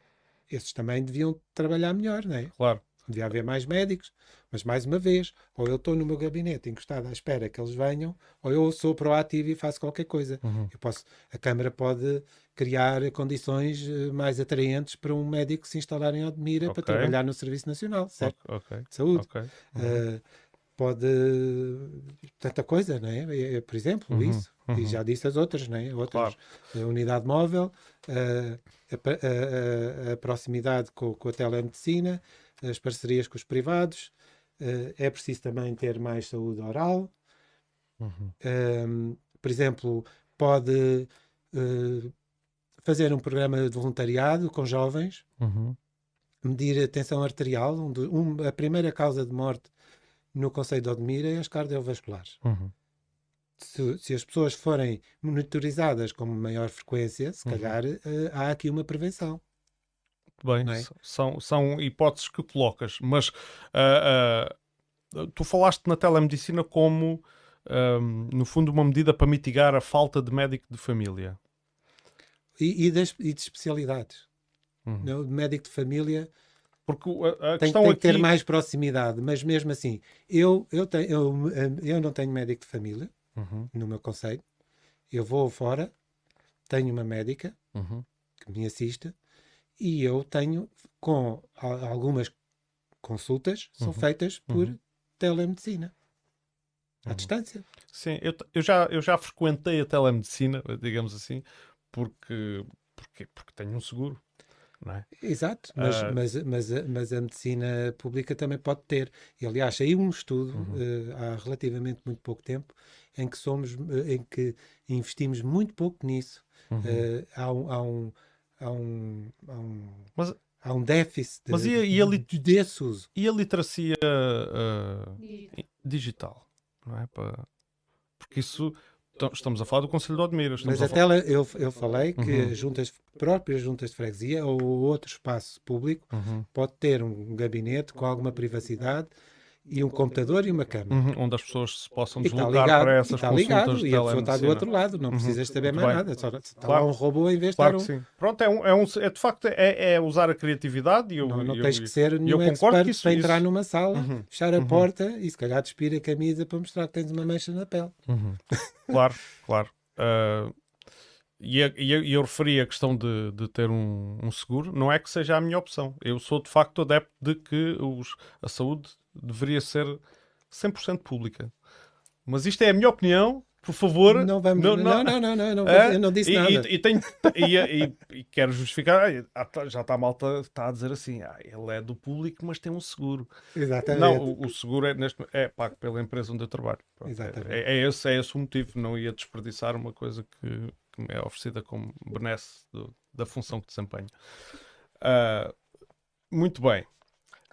S2: Esses também deviam trabalhar melhor, não é?
S1: claro.
S2: Devia haver mais médicos, mas mais uma vez, ou eu estou no meu gabinete encostado à espera que eles venham, ou eu sou proativo e faço qualquer coisa.
S1: Uhum,
S2: Eu posso, a Câmara pode criar condições eh, mais atraentes para um médico se instalar em Odmira para
S1: Ok.
S2: trabalhar no Serviço Nacional, certo?
S1: Ok,
S2: De Saúde.
S1: ok. Uhum.
S2: Eh, pode tanta coisa, não é? Eh, Por exemplo,
S1: Uhum,
S2: isso.
S1: uhum.
S2: E já disse as outras, não é? Outras. A unidade móvel, a, a- a- a proximidade com, com a telemedicina, as parcerias com os privados. eh, é preciso também ter mais saúde oral.
S1: Uhum,
S2: Um, por exemplo, pode uh, fazer um programa de voluntariado com jovens,
S1: uhum,
S2: medir a tensão arterial. Um do- um- a primeira causa de morte no Conselho de Odmira é as cardiovasculares.
S1: uhum.
S2: Se, se as pessoas forem monitorizadas com maior frequência, se
S1: Uhum.
S2: calhar uh, há aqui uma prevenção.
S1: Bem,
S2: é?
S1: são, são hipóteses que colocas, mas ah, ah, tu falaste na telemedicina como, ahm, no fundo, uma medida para mitigar a falta de médico de família.
S2: E, e das, e de especialidades.
S1: Uhum.
S2: não? Médico de família
S1: Porque a, a
S2: tem,
S1: questão
S2: tem
S1: aqui...
S2: que ter mais proximidade, mas mesmo assim, eu, eu, tenho, eu, eu não tenho médico de família.
S1: Uhum,
S2: no meu conselho. Eu vou fora, tenho uma médica
S1: uhum,
S2: que me assiste e eu tenho, com algumas consultas, são
S1: Uhum,
S2: feitas por
S1: uhum.
S2: telemedicina, à
S1: Uhum.
S2: distância.
S1: Sim, eu, eu, já, eu já frequentei a telemedicina, digamos assim, porque, porque, porque tenho um seguro, não é?
S2: Exato, mas,
S1: Ah.
S2: mas, mas, a- mas a medicina pública também pode ter. E, aliás, saiu um estudo
S1: Uhum.
S2: eh, há relativamente muito pouco tempo em que somos, eh, em que investimos muito pouco nisso.
S1: Uhum.
S2: Eh, há, um, há, um, há, um, há, um,
S1: Mas-
S2: há um déficit de,
S1: Mas e a- e a
S2: de- desse uso.
S1: E a literacia ah,
S4: Digital.
S1: digital, não é? Para... Porque isso, então, estamos a falar do Conselho de Odmira,
S2: Mas
S1: falar...
S2: até lá eu, eu falei que
S1: Uhum.
S2: as juntas, próprias juntas de freguesia ou outro espaço público
S1: Uhum,
S2: pode ter um gabinete com alguma privacidade e um computador e uma câmara.
S1: uhum, onde as pessoas se possam deslocar
S2: ligado,
S1: para essas
S2: está ligado
S1: de
S2: e a pessoa está do outro lado, não
S1: Uhum.
S2: precisas saber mais
S1: bem.
S2: nada. Só, está
S1: Claro.
S2: lá um robô em vez de
S1: Claro que
S2: estar um.
S1: sim. Pronto, é, um, é, um, é de facto é, é usar a criatividade e eu,
S2: Não, não
S1: eu-
S2: tens que ser nenhum
S1: concordo
S2: expert
S1: isso-
S2: para entrar
S1: isso-
S2: numa sala,
S1: Uhum,
S2: fechar a
S1: uhum.
S2: porta e se calhar despir a camisa para mostrar que tens uma mancha na pele.
S1: Uhum. *laughs* Claro, claro. Ah, e, eu- eu referi a questão de, de ter um, um seguro, não é que seja a minha opção. Eu sou de facto adepto de que os, a saúde deveria ser 100% pública. Mas isto é a minha opinião por favor.
S2: Não vamos. Não, não, não, não, não, não
S1: É?
S2: eu não disse
S1: e,
S2: nada.
S1: E, e, tenho- e, quero justificar, já está a malta está a dizer assim, ah, ele é do público, mas tem um seguro.
S2: Exatamente.
S1: Não, o, o seguro é, neste, é pago pela empresa onde eu trabalho. Pronto,
S2: Exatamente.
S1: É, é esse, é esse o motivo. Não ia desperdiçar uma coisa que, que me é oferecida como benesse do- da função que desempenho. Ah, muito bem.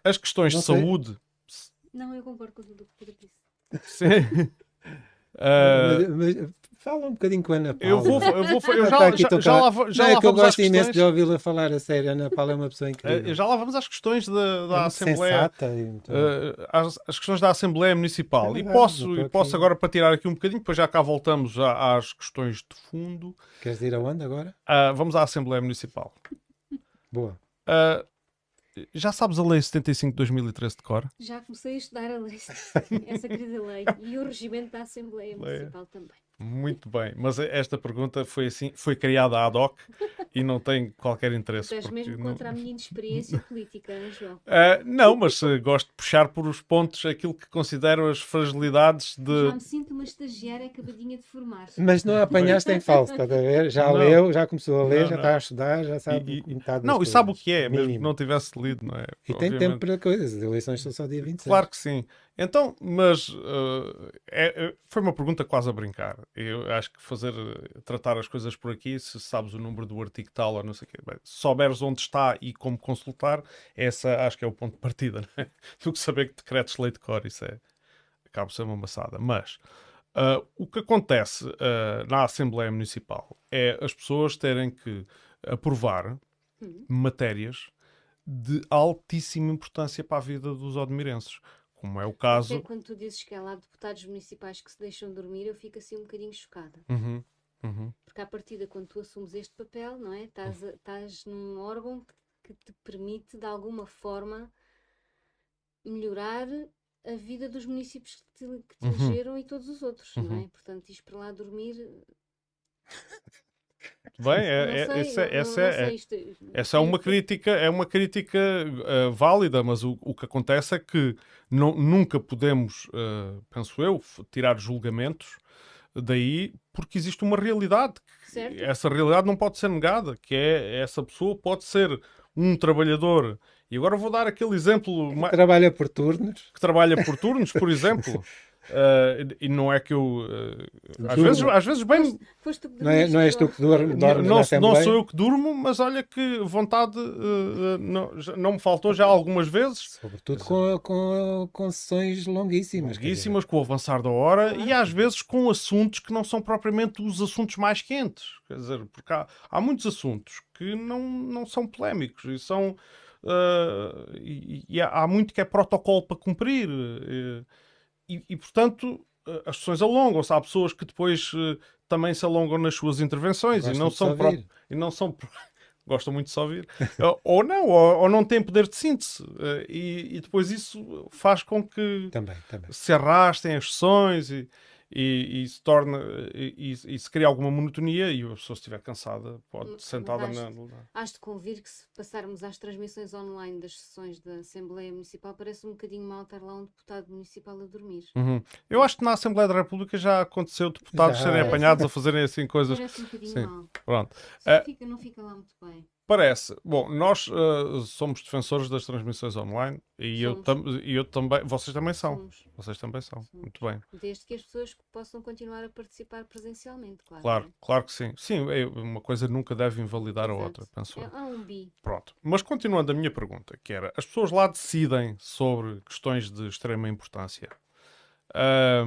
S1: As questões
S2: Não
S1: de
S2: sei.
S1: saúde.
S3: Não, eu concordo com tudo o que o Pedro disse.
S1: Sim. *laughs* Ah,
S2: Mas- mas fala um bocadinho com a Ana Paula.
S1: eu vou, eu vou, eu já, já,
S2: tão
S1: já
S2: calada.
S1: lá, já
S2: não,
S1: lá
S2: é que eu gosto imenso de ouvi-la falar a sério. A Ana Paula é uma pessoa
S1: Ah,
S2: incrível.
S1: já lá vamos às questões da, da
S2: É
S1: Assembleia.
S2: sensata e muito-
S1: Uh, às, às questões da Assembleia Municipal.
S2: É
S1: e posso, e posso agora para tirar aqui um bocadinho, depois já cá voltamos já às questões de fundo.
S2: Queres ir aonde agora?
S1: Ah, vamos à Assembleia Municipal.
S2: Boa.
S1: Ah, já sabes a Lei 75 de 2013 de cor?
S3: Já comecei a estudar a lei, *laughs* essa querida lei, e o regimento da Assembleia
S1: Lei.
S3: Municipal também.
S1: Muito bem, mas esta pergunta foi assim, foi criada ad hoc e não tem qualquer interesse.
S3: Estás mesmo
S1: não-
S3: contra a minha inexperiência política, não é, João? *laughs*
S1: Ah, não, mas eh, gosto de puxar por os pontos aquilo que considero as fragilidades
S3: Já
S1: de.
S3: me sinto uma estagiária acabadinha de formar.
S2: Mas não apanhaste em falso, estás a ver? Já
S1: Não.
S2: leu, já começou a ler,
S1: Não,
S2: já está a estudar, já sabe
S1: E- e-
S2: metade
S1: Não, e sabe o que é, mesmo que
S2: Mínimo.
S1: não tivesse lido, não é?
S2: E tem
S1: Obviamente.
S2: tempo para coisas. As eleições são só dia 26.
S1: Claro que sim. Então, mas eh, é- é- foi uma pergunta quase a brincar. Eu acho que fazer, eh, tratar as coisas por aqui, se sabes o número do artigo tal ou não sei o quê, bem, se souberes onde está e como consultar, essa acho que é o ponto de partida, *laughs* não é? Do que saber que decretos de lei de cor, isso é, acaba por ser uma maçada. Mas ah, o que acontece ah, na Assembleia Municipal é as pessoas terem que aprovar
S3: Hum.
S1: matérias de altíssima importância para a vida dos odmirenses, como é o caso.
S3: Até quando tu dizes que há lá deputados municipais que se deixam dormir, eu fico assim um bocadinho chocada.
S1: Uhum, uhum.
S3: Porque à partida, quando tu assumes este papel, não é? Estás, a- estás num órgão que, te permite, de alguma forma, melhorar a vida dos municípios que te, que te
S1: Uhum.
S3: elegeram e todos os outros, não
S1: Uhum.
S3: é? Portanto, isto para lá dormir.
S1: Bem, é, é-
S3: sei,
S1: essa,
S3: não-
S1: essa
S3: não
S1: é,
S3: isto-
S1: essa é uma crítica, é uma crítica eh, válida, mas o, o que acontece é que não- nunca podemos, eh, penso eu, tirar julgamentos daí porque existe uma realidade.
S3: Certo?
S1: Essa realidade não pode ser negada, que é essa pessoa pode ser um trabalhador. E agora vou dar aquele exemplo ma-
S2: Trabalha por turnos.
S1: que trabalha por turnos, por exemplo. *laughs* Uh, e não é que eu. uh, às, vezes, às vezes, bem.
S3: Foste- foste
S2: Não, é, não és tu que dorme,
S1: Não, não,
S2: Assembleia?
S1: sou eu que durmo, mas olha que vontade uh, não, já- não me faltou já algumas vezes,
S2: Sobretudo com, com, com sessões longuíssimas.
S1: longuíssimas, com o avançar da hora, e às vezes com assuntos que não são propriamente os assuntos mais quentes. Quer dizer, porque há, há muitos assuntos que não, não são polémicos e são. uh, e, e há há muito que é protocolo para cumprir. uh, e, e, portanto, uh, as sessões alongam-se. Há pessoas que depois uh, também se alongam nas suas intervenções e não são pró- e não são *laughs* gostam muito de se ouvir ou, ou não ou, ou não têm poder de síntese Uh, e, e depois isso faz com que
S2: Também, também.
S1: se arrastem as sessões e, e, e se torna e, e- e se cria alguma monotonia e a pessoa se estiver cansada pode
S3: Mas
S1: sentada
S3: acho-
S1: na,
S3: Hás de convir que se passarmos às transmissões online das sessões da Assembleia Municipal, parece um bocadinho mal estar lá um deputado municipal a dormir.
S1: Uhum. eu acho que na Assembleia da República já aconteceu deputados *laughs*
S2: Já.
S1: serem apanhados a fazerem assim coisas
S3: Parece um bocadinho
S1: Sim.
S3: mal.
S1: pronto Eh,
S3: fica, não fica lá muito bem.
S1: Parece. Bom, nós uh, somos defensores das transmissões online e eu, tam eu também. Vocês também são.
S3: Somos,
S1: Vocês também são.
S3: Somos.
S1: Muito bem.
S3: desde que as pessoas possam continuar a participar presencialmente, claro.
S1: Claro,
S3: não
S1: claro que sim. Sim, é- uma coisa nunca deve invalidar a
S3: Exato.
S1: outra, penso
S3: é?
S1: eu.
S3: É, um bi.
S1: Pronto. Mas continuando a minha pergunta, que era: as pessoas lá decidem sobre questões de extrema importância. Ah,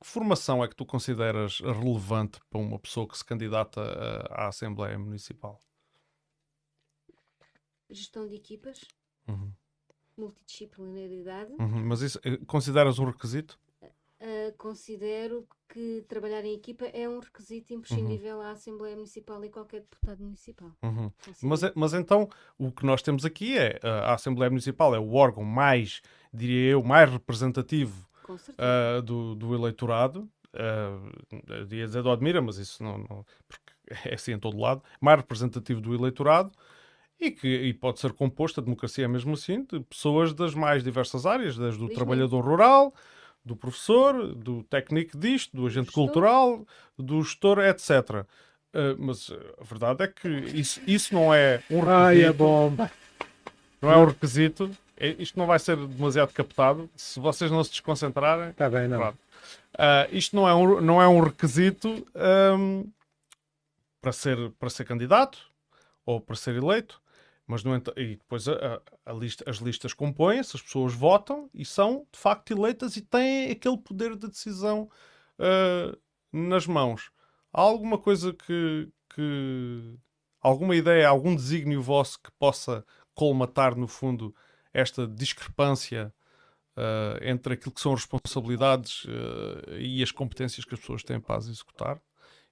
S1: que formação é que tu consideras relevante para uma pessoa que se candidata ah, à Assembleia Municipal?
S3: Gestão de equipas,
S1: Uhum.
S3: multidisciplinaridade.
S1: Uhum. Mas isso eh, consideras um requisito?
S3: Uh, considero que trabalhar em equipa é um requisito imprescindível à Assembleia Municipal e qualquer deputado municipal.
S1: Uhum. Mas, é- mas então, o que nós temos aqui é a Assembleia Municipal é o órgão mais, diria eu, mais representativo ah, do, do eleitorado. Uh, ia dizer do Admira, mas isso não, não- porque *laughs* é assim em todo lado. Mais representativo do eleitorado e que e pode ser composto, a democracia é mesmo assim, de pessoas das mais diversas áreas, desde o trabalhador rural, do professor, do técnico disto, do agente
S3: gestor.
S1: cultural, do gestor, etc. Uh, mas uh, a verdade é que isso, isso não é um *laughs*
S2: Ai, a
S1: requisito.
S2: bomba!
S1: não é um requisito. É- Isto não vai ser demasiado captado se vocês não se desconcentrarem.
S2: Está bem, não.
S1: Claro. Ah, isto não é um, não é um requisito ahm, para, ser, para ser candidato ou para ser eleito, mas no e depois a, a- a lista- as listas compõem-se, as pessoas votam e são de facto eleitas e têm aquele poder de decisão ah, nas mãos. Há alguma coisa que, que- alguma ideia, algum desígnio vosso que possa colmatar no fundo esta discrepância uh, entre aquilo que são responsabilidades uh, e as competências que as pessoas têm para as executar?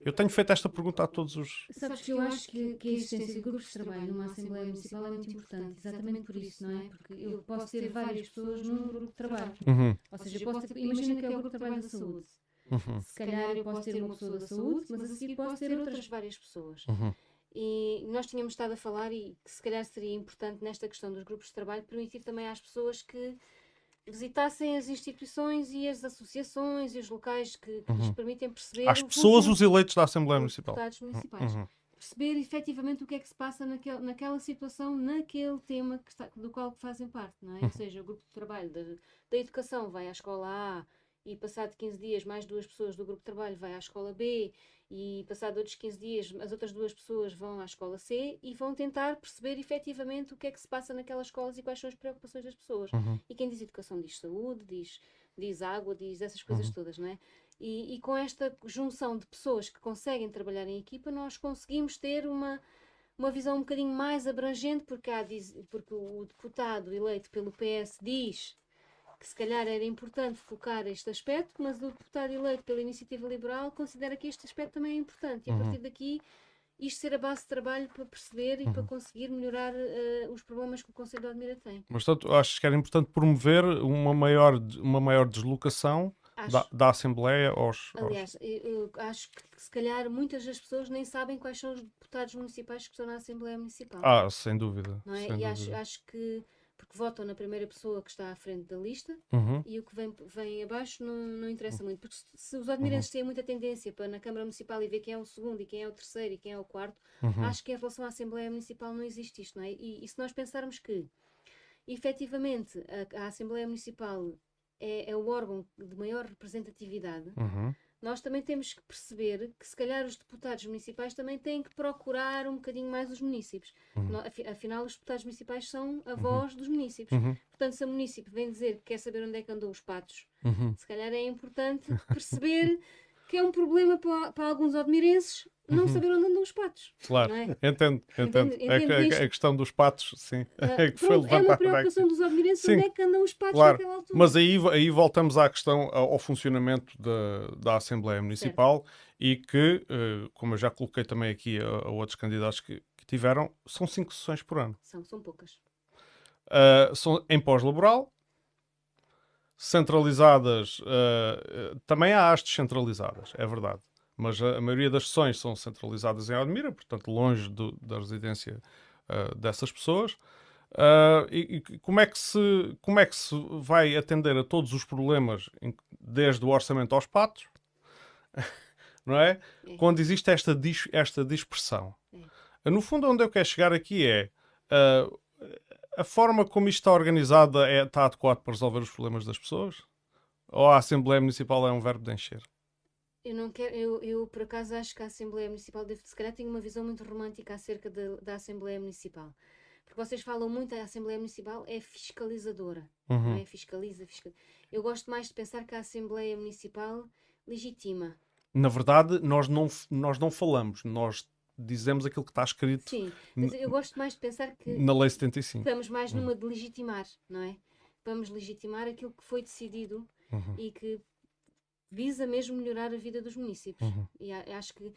S1: Eu tenho feito esta pergunta a todos os.
S4: Sabes que eu acho que, que a existência de grupos de trabalho numa Assembleia Municipal é muito importante, exatamente por isso, não é? Porque eu posso ter várias pessoas num grupo de trabalho.
S1: Uhum,
S4: Ou seja, eu posso ter, imagina que é o grupo de trabalho da saúde.
S1: uhum,
S4: Se calhar eu posso ter uma pessoa da saúde, mas a seguir posso ter
S3: outras
S4: outras.
S3: várias pessoas.
S1: uhum,
S3: E nós tínhamos estado a falar e que se calhar seria importante nesta questão dos grupos de trabalho permitir também às pessoas que visitassem as instituições e as associações e os locais que, que lhes
S1: Uhum.
S3: permitem perceber o
S1: pessoas, os eleitos da Assembleia Municipal.
S3: deputados municipais.
S1: Uhum,
S3: Perceber efetivamente o que é que se passa naquele, naquela situação, naquele tema que está, do qual fazem parte, não é?
S1: Uhum.
S3: Ou seja, o grupo de trabalho da, da educação vai à escola A e passado 15 dias mais duas pessoas do grupo de trabalho vai à escola B e passado outros 15 dias as outras duas pessoas vão à escola C e vão tentar perceber efetivamente o que é que se passa naquelas escolas e quais são as preocupações das pessoas.
S1: uhum,
S3: E quem diz educação diz saúde, diz, diz água, diz essas coisas todas, não é? E, e com esta junção de pessoas que conseguem trabalhar em equipa, nós conseguimos ter uma, uma visão um bocadinho mais abrangente, porque, há, porque o deputado eleito pelo PS diz que se calhar era importante focar este aspecto, mas o deputado eleito pela Iniciativa Liberal considera que este aspecto também é importante. E a
S1: Uhum.
S3: partir daqui isto ser a base de trabalho para perceber e para conseguir melhorar eh, os problemas que o Conselho de Admira tem.
S1: Mas, portanto, acho que era importante promover uma maior, uma maior deslocação
S3: Acho.
S1: da, da Assembleia aos. aos-
S3: Aliás, eu, eu acho que se calhar muitas das pessoas nem sabem quais são os deputados municipais que estão na Assembleia Municipal.
S1: Ah, sem dúvida.
S3: não é?
S1: sem
S3: E acho,
S1: dúvida.
S3: acho que. Porque votam na primeira pessoa que está à frente da lista
S1: Uhum,
S3: e o que vem, vem abaixo não, não interessa muito. Porque se, se os admirantes têm muita tendência para na Câmara Municipal e ver quem é o segundo e quem é o terceiro e quem é o quarto,
S1: uhum,
S3: acho que em relação à Assembleia Municipal não existe isto, não é? E, e se nós pensarmos que, efetivamente, a, a Assembleia Municipal é, é o órgão de maior representatividade,
S1: uhum,
S3: nós também temos que perceber que se calhar os deputados municipais também têm que procurar um bocadinho mais os municípios. Afi- afinal, os deputados municipais são a voz dos municípios.
S1: uhum,
S3: Portanto, se a município vem dizer que quer saber onde é que andam os patos,
S1: uhum.
S3: se calhar é importante perceber *laughs* que é um problema para, para alguns admirenses não saber onde andam os patos.
S1: Claro,
S3: é?
S1: entendo, entendo.
S3: Entende-
S1: É
S3: entende
S1: a, a questão dos patos, sim, *laughs*
S3: Ah,
S1: é que foi
S3: é uma preocupação dos admirenses
S1: Sim.
S3: onde é que andam os patos
S1: Claro,
S3: naquela altura.
S1: mas aí, aí voltamos à questão, ao funcionamento da, da Assembleia Municipal e que, eh, como eu já coloquei também aqui a, a outros candidatos que, que tiveram, são cinco sessões por ano.
S3: São, são poucas.
S1: Uh, são em pós-laboral, centralizadas, uh, também há as descentralizadas, é verdade. Mas a, a maioria das sessões são centralizadas em Admira, portanto, longe do- da residência uh, dessas pessoas. Uh, e, e como, é que se, como é que se vai atender a todos os problemas, em- desde o orçamento aos patos, *laughs* não é? Quando existe esta, dis- esta dispersão. No fundo, onde eu quero chegar aqui é a forma como isto está organizada é, está adequado para resolver os problemas das pessoas? Ou a Assembleia Municipal é um verbo de encher?
S3: Eu não quero, eu, eu por acaso acho que a Assembleia Municipal deve, se calhar tem uma visão muito romântica acerca da, da Assembleia Municipal. Porque vocês falam muito, a Assembleia Municipal é fiscalizadora, não
S1: Uhum.
S3: é? Fiscaliza, fiscaliza. Eu gosto mais de pensar que a Assembleia Municipal legitima.
S1: Na verdade, nós não, nós não falamos, nós dizemos aquilo que está escrito
S3: Sim, mas eu gosto mais de pensar que
S1: na Lei 75.
S3: estamos mais numa de legitimar, não é? Vamos legitimar aquilo que foi decidido
S1: Uhum.
S3: e que visa mesmo melhorar a vida dos municípios.
S1: Uhum.
S3: E acho que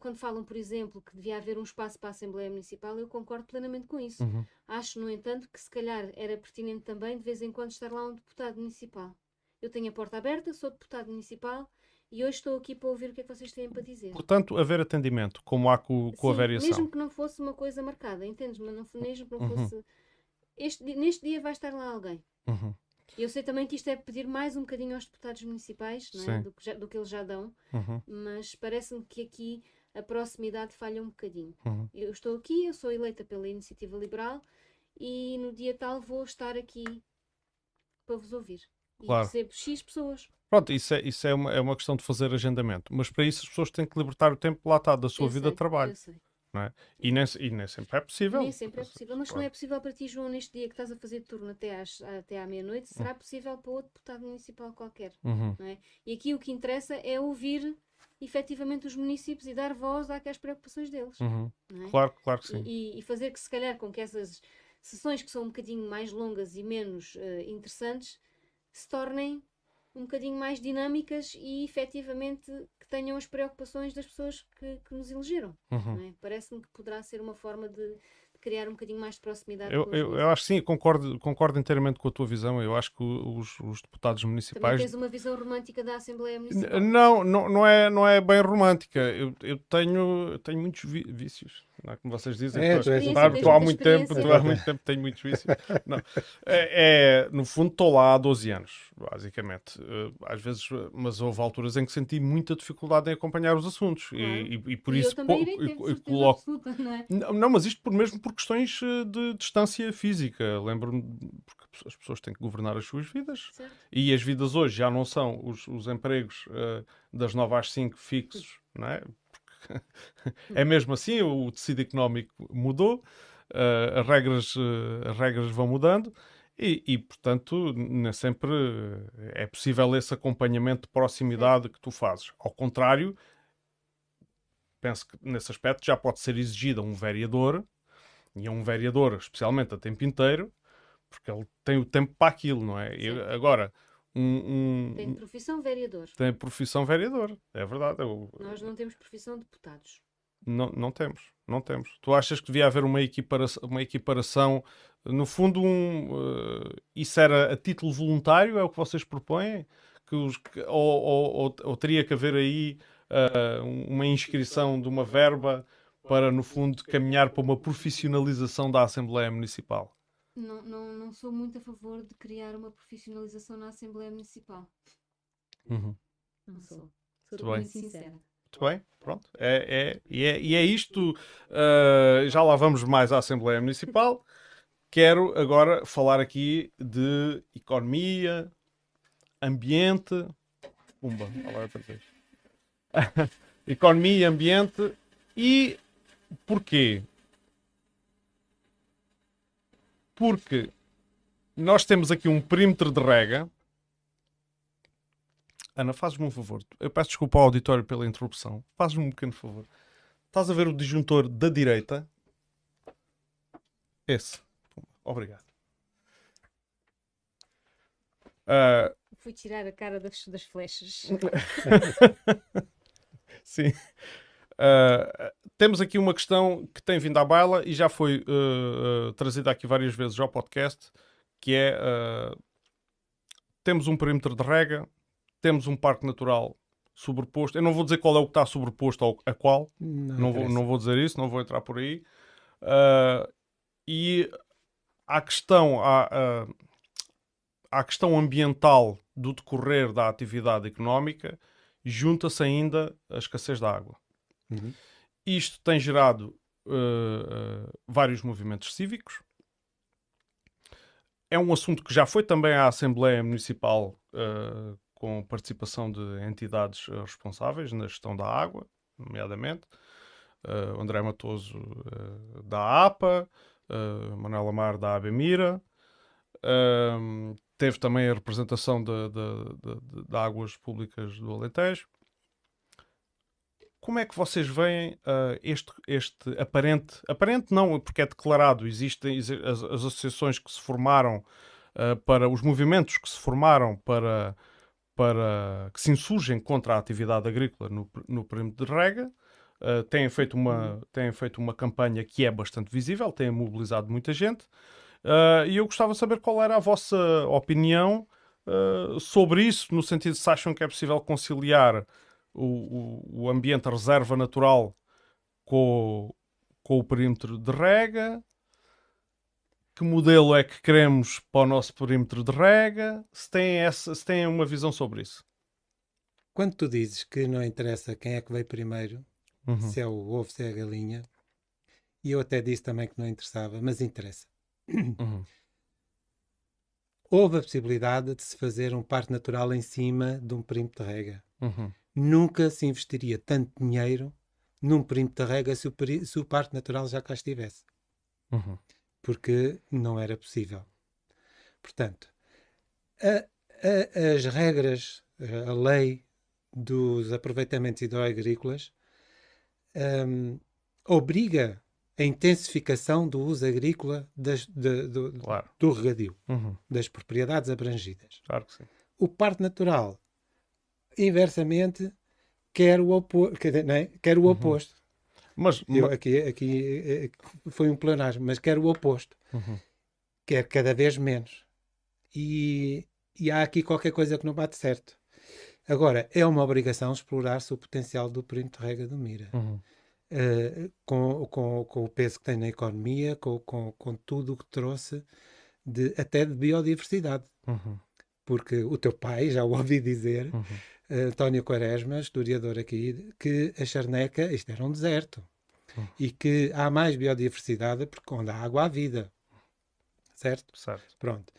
S3: quando falam, por exemplo, que devia haver um espaço para a Assembleia Municipal, eu concordo plenamente com isso.
S1: Uhum.
S3: Acho, no entanto, que se calhar era pertinente também de vez em quando estar lá um deputado municipal. Eu tenho a porta aberta, sou deputado municipal e hoje estou aqui para ouvir o que é que vocês têm para dizer.
S1: Portanto, haver atendimento, como há com, com a
S3: Sim,
S1: variação.
S3: Mesmo que não fosse uma coisa marcada, entendes? Mas não, mesmo que não
S1: Uhum.
S3: fosse. Este, neste dia vai estar lá alguém.
S1: Uhum.
S3: Eu sei também que isto é pedir mais um bocadinho aos deputados municipais é? Do, que já- do que eles já dão,
S1: Uhum,
S3: mas parece-me que aqui a proximidade falha um bocadinho.
S1: uhum.
S3: Eu estou aqui, eu sou eleita pela Iniciativa Liberal e no dia tal vou estar aqui para vos ouvir. E
S1: Claro.
S3: recebo X pessoas.
S1: Pronto, isso é, isso é, uma, é uma questão de fazer agendamento. Mas para isso as pessoas têm que libertar o tempo lá está da sua
S3: Eu
S1: vida
S3: sei,
S1: de trabalho.
S3: eu sei.
S1: E nem, e nem sempre é possível.
S3: Nem sempre é possível. Mas se não é possível para ti, João, neste dia que estás a fazer turno até, às, até à meia-noite, será possível para outro deputado municipal qualquer.
S1: Uhum.
S3: Não é? E aqui o que interessa é ouvir efetivamente os municípios e dar voz àquelas preocupações deles.
S1: Uhum.
S3: não é?
S1: Claro, claro que sim.
S3: E, e fazer que se calhar com que essas sessões que são um bocadinho mais longas e menos eh, interessantes se tornem um bocadinho mais dinâmicas e efetivamente que tenham as preocupações das pessoas que, que nos elegeram.
S1: Uhum.
S3: é? Parece-me que poderá ser uma forma de, criar um bocadinho mais de proximidade.
S1: Eu, eu, eu acho que sim, concordo, concordo inteiramente com a tua visão. Eu acho que os, os deputados
S3: Também
S1: municipais.
S3: tens uma visão romântica da Assembleia Municipal.
S1: Não, não, não, é, não é bem romântica. Eu, eu tenho, tenho muitos vícios. Não é como vocês dizem.
S2: É,
S1: tu,
S2: tu és um
S1: tu há- muito tempo, tu há muito tempo tenho muitos vícios. Não. É, é, no fundo, estou lá há 12 anos, basicamente. Eh, Às vezes, eh, mas houve alturas em que senti muita dificuldade em acompanhar os assuntos. E-. E, e por
S3: e
S1: isso
S3: eu
S1: coloco.
S3: absoluta, não é?
S1: Não, não, mas isto por, mesmo por questões eh, de distância física. Lembro-me, porque as pessoas têm que governar as suas vidas.
S3: Certo?
S1: E as vidas hoje já não são os, os empregos eh, das 9 às 5 fixos, não é? É mesmo assim, o tecido económico mudou, eh, as, regras, eh, as regras vão mudando e, e, portanto, nem sempre eh, é possível esse acompanhamento de proximidade que tu fazes. Ao contrário, penso que nesse aspecto já pode ser exigido a um vereador, e a um vereador, especialmente a tempo inteiro, porque ele tem o tempo para aquilo, não é? E
S3: Certo.
S1: agora, um, um-
S3: Tem profissão vereador.
S1: tem profissão vereador, é verdade. eu-
S3: Nós não temos profissão deputados.
S1: não, não temos, não temos. Tu achas que devia haver uma equiparação, uma equiparação no fundo, um, eh, isso era a título voluntário, é o que vocês propõem? Que os, que- ou, ou- ou- teria que haver aí eh, uma inscrição de uma verba para, no fundo, caminhar para uma profissionalização da Assembleia Municipal?
S3: Não, não, não sou muito a favor de criar uma profissionalização na Assembleia Municipal.
S1: Uhum.
S3: Não sou.
S1: Muito
S3: Sou
S1: bem.
S3: muito sincera.
S1: Muito bem, pronto. É, é, e, é, e é isto. uh, já lá vamos mais à Assembleia Municipal. *laughs* Quero agora falar aqui de economia, ambiente. Pumba, olha outra vez. *laughs* economia, ambiente e porquê? Porque nós temos aqui um perímetro de rega. Ana, fazes-me um favor. Eu peço desculpa ao auditório pela interrupção. Fazes-me um pequeno favor. Estás a ver o disjuntor da direita? Esse. Obrigado. Ah,
S3: Fui tirar a cara das, das flechas. *laughs*
S1: sim. Ah, temos aqui uma questão que tem vindo à baila e já foi ah, ah, trazida aqui várias vezes ao podcast, que é temos um perímetro de rega, temos um parque natural sobreposto. Eu não vou dizer qual é o que está sobreposto ao, a qual, não, vou,
S2: interessa.
S1: não vou dizer isso, não vou entrar por aí. E a questão, a, a, à questão ambiental do decorrer da atividade económica, junta-se ainda a escassez de água.
S2: Uhum.
S1: Isto tem gerado uh, uh, vários movimentos cívicos. É um assunto que já foi também à Assembleia Municipal uh, com participação de entidades responsáveis na gestão da água, nomeadamente. Uh, André Matoso da APA, uh, Manuel Amar da ABMIRA. Teve também a representação de, de, de, de Águas Públicas do Alentejo. Como é que vocês veem uh, este, este aparente, aparente não, porque é declarado, existem exi- as, as associações que se formaram uh, para, os movimentos que se formaram para, para, que se insurgem contra a atividade agrícola no, no perímetro de rega, uh, têm, feito uma, têm feito uma campanha que é bastante visível, têm mobilizado muita gente, e eu gostava de saber qual era a vossa opinião sobre isso, no sentido de se acham que é possível conciliar o, o, ambiente, a reserva natural com, o- com o perímetro de rega. que modelo é que queremos para o nosso perímetro de rega, se têm, essa, se têm uma visão sobre isso.
S2: Quando tu dizes que não interessa quem é que veio primeiro,
S1: Uhum.
S2: se é o ovo, se é a galinha, e eu até disse também que não interessava, mas interessa. *clears throat*
S1: Uhum.
S2: Houve a possibilidade de se fazer um parque natural em cima de um perímetro de rega.
S1: Uhum.
S2: Nunca se investiria tanto dinheiro num perímetro de rega se o, se o parque natural já cá estivesse.
S1: Uhum.
S2: porque não era possível. Portanto, a- a- as regras, a lei dos aproveitamentos hidroagrícolas hum, obriga a intensificação do uso agrícola das- de- do,
S1: Claro.
S2: do regadio,
S1: Uhum.
S2: das propriedades abrangidas.
S1: Claro que sim.
S2: O parque natural, inversamente, quer o, opo quer, é? quer o oposto.
S1: Mas,
S2: Eu, aqui, aqui eh, foi um pleonasmo, mas quer o oposto.
S1: Uhum.
S2: quer cada vez menos. E, e há aqui qualquer coisa que não bate certo. Agora, é uma obrigação explorar-se o potencial do de rega do Mira.
S1: Uhum.
S2: Eh, com, com, com o peso que tem na economia, com, com, com tudo o que trouxe, de, até de biodiversidade.
S1: Uhum.
S2: Porque o teu pai, já o ouvi dizer,
S1: Uhum.
S2: Eh, António Quaresma, historiador aqui, que a charneca, isto era um deserto.
S1: Hum.
S2: E que há mais biodiversidade porque onde há água há vida. Certo?
S1: Certo.
S2: Pronto.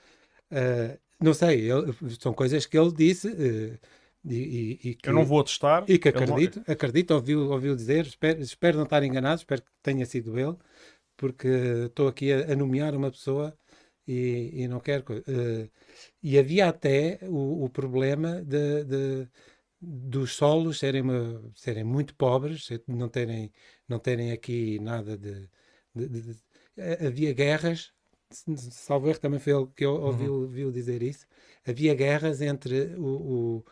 S2: Ah, não sei, ele- são coisas que ele disse eh, e, e- e que,
S1: Eu não vou testar.
S2: e que
S1: não-
S2: acredito, acredito, ouviu, ouviu dizer, espero, espero não estar enganado, espero que tenha sido ele, porque estou aqui a, a nomear uma pessoa e, e não quero. co- eh, e havia até o, o problema de, de- dos solos serem, uma- serem muito pobres, não terem, não terem aqui nada de. de- de- eh, havia guerras, salvo erro, também foi ele que eu ouvi, ouviu dizer isso. Havia guerras entre o-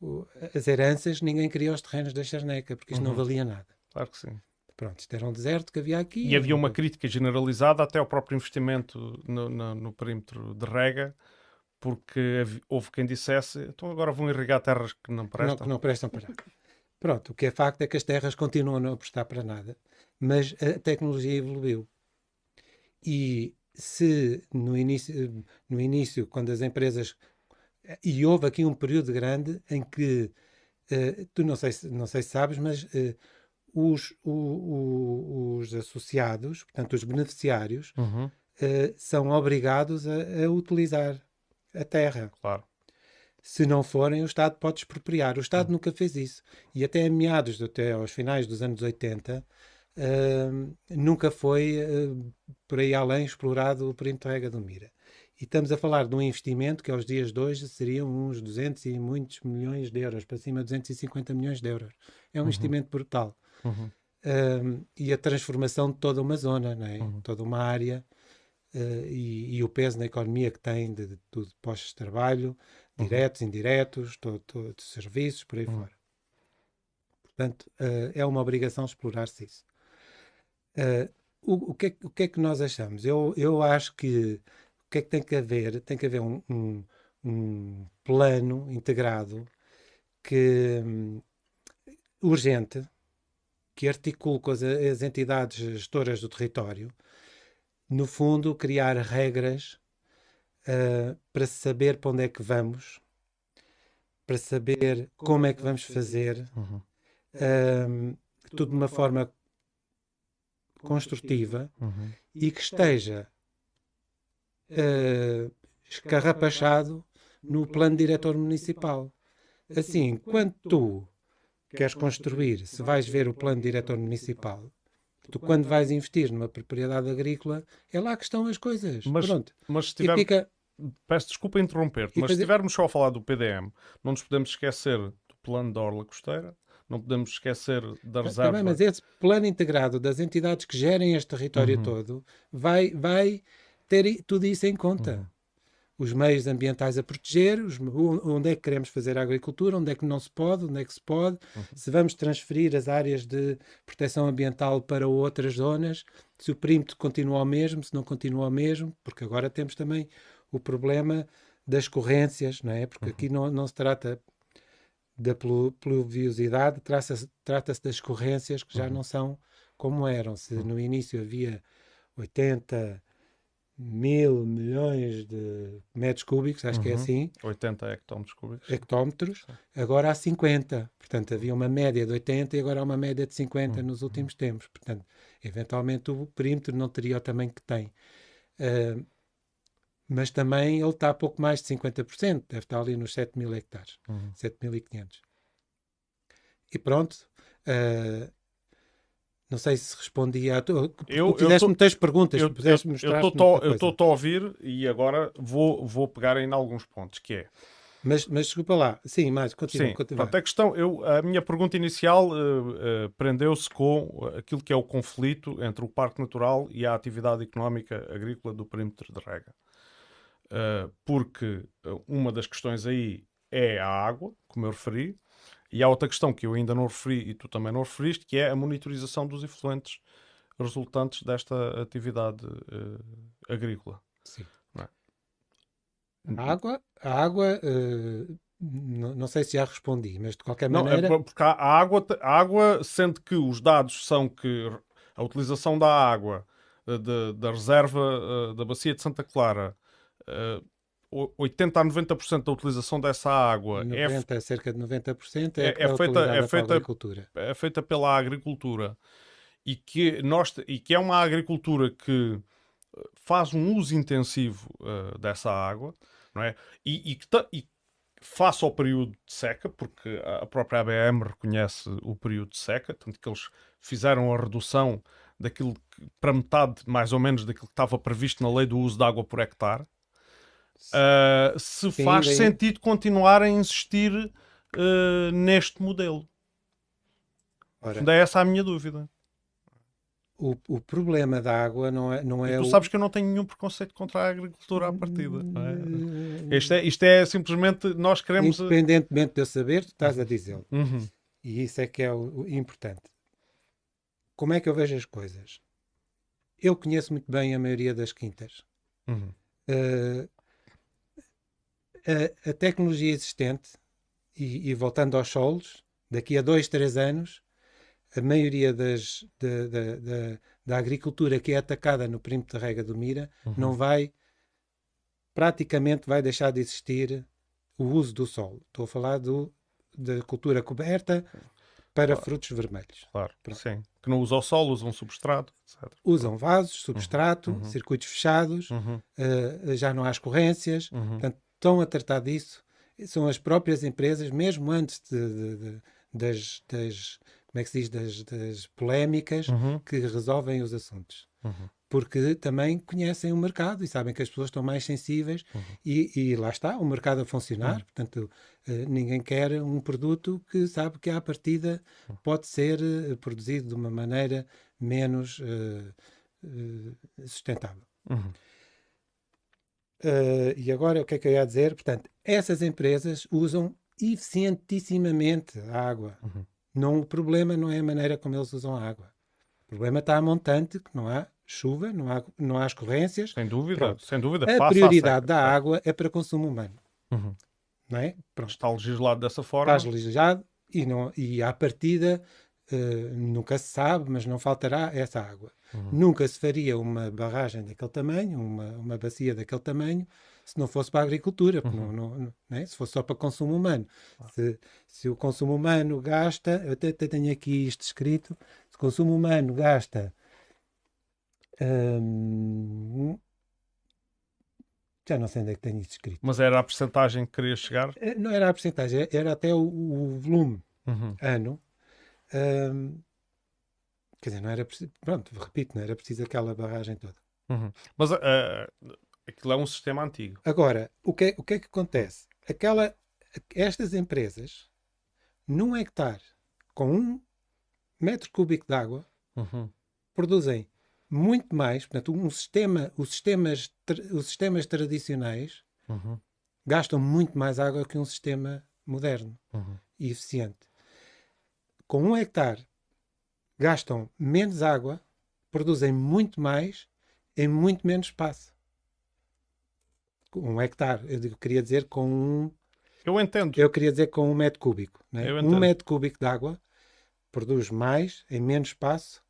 S2: o- o- as heranças, ninguém queria os terrenos da Charneca, porque isto não
S1: Uhum.
S2: valia nada.
S1: Claro que sim.
S2: Pronto, isto era um deserto que havia aqui.
S1: E havia uma crítica generalizada até ao próprio investimento no, no- no perímetro de rega, porque houve quem dissesse então agora vão irrigar terras que não
S2: que não,
S1: prestam.
S2: que não prestam para nada. Pronto, o que é facto é que as terras continuam a não prestar para nada, mas a tecnologia evoluiu. E se no início, no início quando as empresas. E houve aqui um período grande em que, eh, tu não sei, se- não sei se sabes, mas eh, os, o- os associados, portanto os beneficiários,
S1: Uhum,
S2: eh, são obrigados a, a utilizar a terra.
S1: claro.
S2: Se não forem, o Estado pode expropriar. O Estado nunca fez isso. E até a meados, até aos finais dos anos 80, hum, nunca foi hum, por aí além explorado o perímetro rega do Mira. E estamos a falar de um investimento que aos dias de hoje seriam uns 200 e muitos milhões de euros, para cima de 250 milhões de euros. É um investimento brutal.
S1: Uhum,
S2: Um, e a transformação de toda uma zona, não é?
S1: Uhum.
S2: toda uma área, uh, e, e o peso na economia que tem de, de tudo, postos de trabalho, diretos, indiretos, todo, todo, de serviços, por aí
S1: Uhum.
S2: fora. Portanto, uh, é uma obrigação explorar-se isso. Uh, o, o, que é, que- o que é que nós achamos? Eu, eu acho que o que é que tem que haver? Tem que haver um, um, um plano integrado que hum, urgente que articule com as, as entidades gestoras do território, no fundo, criar regras ah, para saber para onde é que vamos, para saber como é que vamos fazer,
S1: uhum,
S2: ah, tudo de uma forma construtiva.
S1: Uhum,
S2: e que esteja ah, escarrapachado no plano diretor municipal. Assim, quando tu queres construir, se vais ver o plano diretor municipal, tu quando vais investir numa propriedade agrícola, é lá que estão as coisas.
S1: Mas,
S2: Pronto.
S1: mas se
S2: E
S1: tiver,
S2: fica,
S1: peço desculpa interromper-te, mas se estivermos só a falar do PDM, não nos podemos esquecer do plano da Orla Costeira, não podemos esquecer da
S2: Tá
S1: reserva.
S2: bem, mas esse plano integrado das entidades que gerem este território
S1: Uhum.
S2: todo vai, vai ter tudo isso em conta.
S1: Uhum.
S2: Os meios ambientais a proteger, os- onde é que queremos fazer a agricultura, onde é que não se pode, onde é que se pode,
S1: Uhum.
S2: se vamos transferir as áreas de proteção ambiental para outras zonas, se o perímetro continua o mesmo, se não continua o mesmo, porque agora temos também o problema das corrências, não é? Porque aqui não, não se trata da plu- pluviosidade, trata-se trata-se das corrências que já
S1: Uhum.
S2: não são como eram. Se no início havia 80 mil milhões de metros cúbicos, acho que é
S1: Uhum.
S2: assim,
S1: 80 hectómetros cúbicos.
S2: hectómetros, agora há 50. Portanto, havia uma média de 80 e agora há uma média de 50 nos últimos tempos. Portanto, eventualmente o perímetro não teria o tamanho que tem. Ah, mas também ele está a pouco mais de 50%, deve estar ali nos 7 mil hectares,
S1: Uhum.
S2: 7.500. E pronto. ah, não sei se respondi a. Tu,
S1: Eu-
S2: tu
S1: eu
S2: fizeste muitas perguntas,
S1: Eu
S2: pudeste mostrar
S1: estou a ouvir e agora vou, vou pegar em alguns pontos, que é...
S2: mas, mas desculpa lá, sim, mais, continua,
S1: Sim,
S2: continua.
S1: pronto, a questão, eu, a minha pergunta inicial eh, eh, prendeu-se com aquilo que é o conflito entre o Parque Natural e a atividade económica agrícola do perímetro de rega. Eh, porque uma das questões aí é a água, como eu referi, e há outra questão que eu ainda não referi e tu também não referiste, que é a monitorização dos efluentes resultantes desta atividade eh, agrícola.
S2: Sim.
S1: Não é?
S2: A água, a água eh, não, não sei se já respondi, mas de qualquer
S1: Não,
S2: maneira.
S1: é por- porque a água, a água, sendo que os dados são que a utilização da água eh, de- da reserva da bacia de Santa Clara, 80 a 90% da utilização dessa água é, f-
S2: 90, cerca de 90% é,
S1: É- é
S2: é,
S1: feita- é feita-
S2: agricultura.
S1: é feita pela agricultura e que, nós, e que é uma agricultura que eh, faz um uso intensivo eh, dessa água, não é? E, e e face ao período de seca, porque a a própria ABM reconhece o período de seca, tanto que eles fizeram a redução daquilo que, para metade, mais ou menos, daquilo que estava previsto na lei do uso de água por hectare. Ah, se
S2: Sim,
S1: faz
S2: daí-
S1: sentido continuar a insistir eh, neste modelo.
S2: Ora,
S1: Ainda é essa a minha dúvida.
S2: o, o problema da água não é, não
S1: E
S2: é
S1: tu
S2: o-
S1: sabes que eu não tenho nenhum preconceito contra a agricultura à partida. é? Isto, é, isto é simplesmente nós queremos.
S2: Independentemente de eu saber, tu estás a dizê-lo.
S1: Uhum,
S2: E isso é que é o, o importante. Como é que eu vejo as coisas? Eu conheço muito bem a maioria das quintas.
S1: uhum,
S2: Eh, a, a tecnologia existente, e, e voltando aos solos, daqui a dois, três anos, a maioria das, da, da, da, da agricultura que é atacada no perímetro de rega do Mira
S1: uhum.
S2: não vai, praticamente vai deixar de existir o uso do solo. Estou a falar do, da cultura coberta para
S1: Claro.
S2: frutos vermelhos.
S1: Claro,
S2: Pronto.
S1: sim. Que não usa o solo, usa um substrato, etc.
S2: Usam vasos, substrato,
S1: uhum.
S2: circuitos fechados,
S1: Uhum,
S2: eh, já não há escorrências,
S1: uhum,
S2: Portanto, estão a tratar disso. São as próprias empresas, mesmo antes de, de- de- das, das- como é que se diz, das, das polémicas,
S1: uhum,
S2: que resolvem os assuntos.
S1: uhum.
S2: Porque também conhecem o mercado e sabem que as pessoas estão mais sensíveis
S1: Uhum.
S2: e, e lá está, o mercado a funcionar. Portanto, eh, ninguém quer um produto que sabe que à partida
S1: Uhum.
S2: pode ser eh, produzido de uma maneira menos eh, eh, sustentável. Uh, e agora o que é que eu ia dizer? Portanto, essas empresas usam eficientissimamente a água.
S1: Uhum.
S2: Não, o problema não é a maneira como eles usam a água. O problema está a montante, que não há chuva, não há, não há escorrências.
S1: Sem dúvida,
S2: Pronto.
S1: sem dúvida.
S2: A prioridade
S1: seca.
S2: da água é para consumo humano.
S1: Uhum.
S2: Não é? Pronto,
S1: Está legislado dessa forma.
S2: estás legislado e, não, e à partida uh, nunca se sabe, mas não faltará essa água.
S1: Uhum.
S2: Nunca se faria uma barragem daquele tamanho, uma, uma bacia daquele tamanho, se não fosse para a agricultura,
S1: Uhum.
S2: não, não- não é? se fosse só para consumo humano. Se, se o consumo humano gasta, eu até, até tenho aqui isto escrito, se o consumo humano gasta hum, já não sei onde é que tenho isto escrito.
S1: Mas era a percentagem que querias chegar?
S2: Eh, Não era a porcentagem, era até o, o volume
S1: Uhum.
S2: ano. Hum, quer dizer, não era preciso, pronto, repito, não era preciso aquela barragem toda.
S1: Uhum. Mas ah, aquilo é um sistema antigo.
S2: Agora, o que, é- o que é que acontece? Aquela, estas empresas, num hectare com um metro cúbico de água,
S1: Uhum.
S2: produzem muito mais. Portanto, um sistema, os, sistemas, os sistemas tradicionais
S1: Uhum.
S2: gastam muito mais água que um sistema moderno
S1: Uhum.
S2: e eficiente. Com um hectare, gastam menos água, produzem muito mais em muito menos espaço. Um hectare, eu digo- queria dizer com um
S1: Eu entendo.
S2: Eu queria dizer com um metro cúbico. né? Um metro cúbico de água produz mais em menos espaço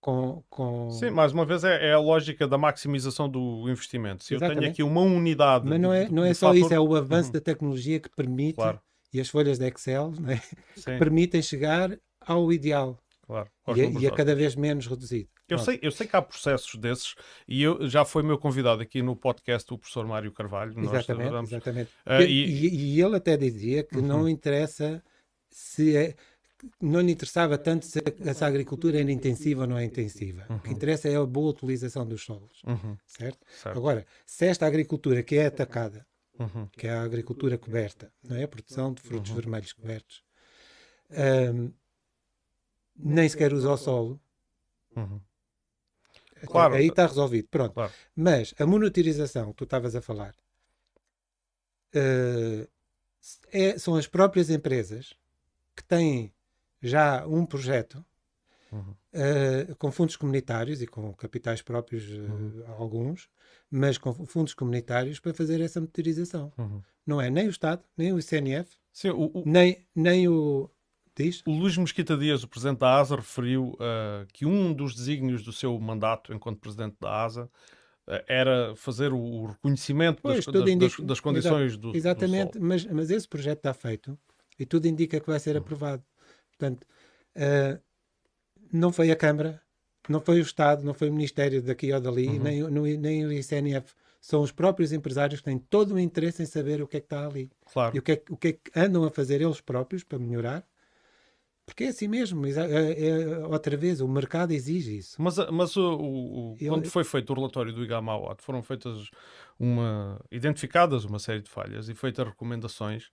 S2: com, com...
S1: Sim, mais uma vez é, é, a lógica da maximização do investimento. Se Exatamente. eu tenho aqui uma unidade.
S2: Mas não é, não é só fator... isso, é o avanço uhum. da tecnologia que permite claro. E as folhas de Excel é? que permitem chegar ao ideal.
S1: Claro,
S2: e, é, e é cada vez menos reduzido.
S1: Eu sei, eu sei que há processos desses e eu já foi meu convidado aqui no podcast o professor Mário Carvalho.
S2: Exatamente, Nós, exatamente. Uh, e, e, e, ele até dizia que uhum. não interessa se é, não lhe interessava tanto se, a agricultura era intensiva ou não é intensiva. Uhum. O que uhum. interessa é a boa utilização dos solos. Uhum. Certo? certo? Agora, se esta agricultura que é atacada, uhum. que é a agricultura coberta, não é? A produção de frutos uhum. vermelhos cobertos, um, nem sequer usa o solo.
S1: Uhum. Claro.
S2: Aí está resolvido. Pronto. Claro. Mas a monitorização que tu estavas a falar uh, é, são as próprias empresas que têm já um projeto uhum. uh, com fundos comunitários e com capitais próprios, uh, uhum. alguns, mas com fundos comunitários para fazer essa monitorização. Uhum. Não é nem o Estado, nem o ICNF,
S1: Sim, o, o...
S2: Nem, nem o. Diz?
S1: O Luís Mesquita Dias, o presidente da ASA, referiu uh, que um dos desígnios do seu mandato enquanto presidente da ASA era fazer o reconhecimento pois, das, das, indica... das, das, condições Exato. do
S2: Exatamente,
S1: do
S2: mas, mas esse projeto está feito e tudo indica que vai ser uhum. aprovado. Portanto, uh, não foi a Câmara, não foi o Estado, não foi o Ministério daqui ou dali, uhum. nem, no, nem o ICNF. São os próprios empresários que têm todo o interesse em saber o que é que está ali.
S1: Claro.
S2: E o que, é, o que é que andam a fazer eles próprios para melhorar. Porque é assim mesmo, é, é, outra vez, o mercado exige isso.
S1: Mas, mas o, o Ele... quando foi feito o relatório do IGAMAWAT, foram feitas uma, identificadas uma série de falhas e feitas recomendações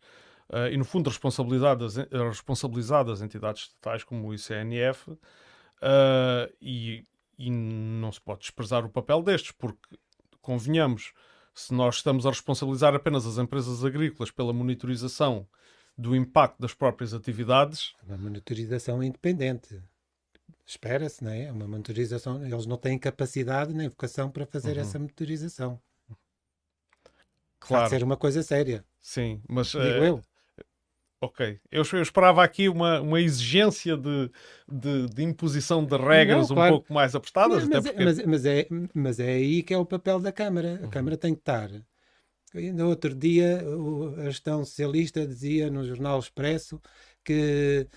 S1: Uh, e, no fundo, responsabilizadas, responsabilizadas entidades estatais como o ICNF, uh, e, e não se pode desprezar o papel destes, porque, convenhamos, se nós estamos a responsabilizar apenas as empresas agrícolas pela monitorização do impacto das próprias atividades.
S2: Uma monitorização independente. Espera-se, não é? Uma monitorização. Eles não têm capacidade nem vocação para fazer uhum. essa monitorização. Claro. Pode ser uma coisa séria.
S1: Sim, mas.
S2: Digo eu.
S1: Ok. Eu, eu, esperava aqui uma, uma exigência de, de, de imposição de regras Não, claro. um pouco mais apertadas.
S2: Mas,
S1: porque...
S2: mas, mas, é, mas é aí que é o papel da Câmara. A uhum. Câmara tem que estar. Ainda outro dia, a gestão socialista dizia no Jornal Expresso que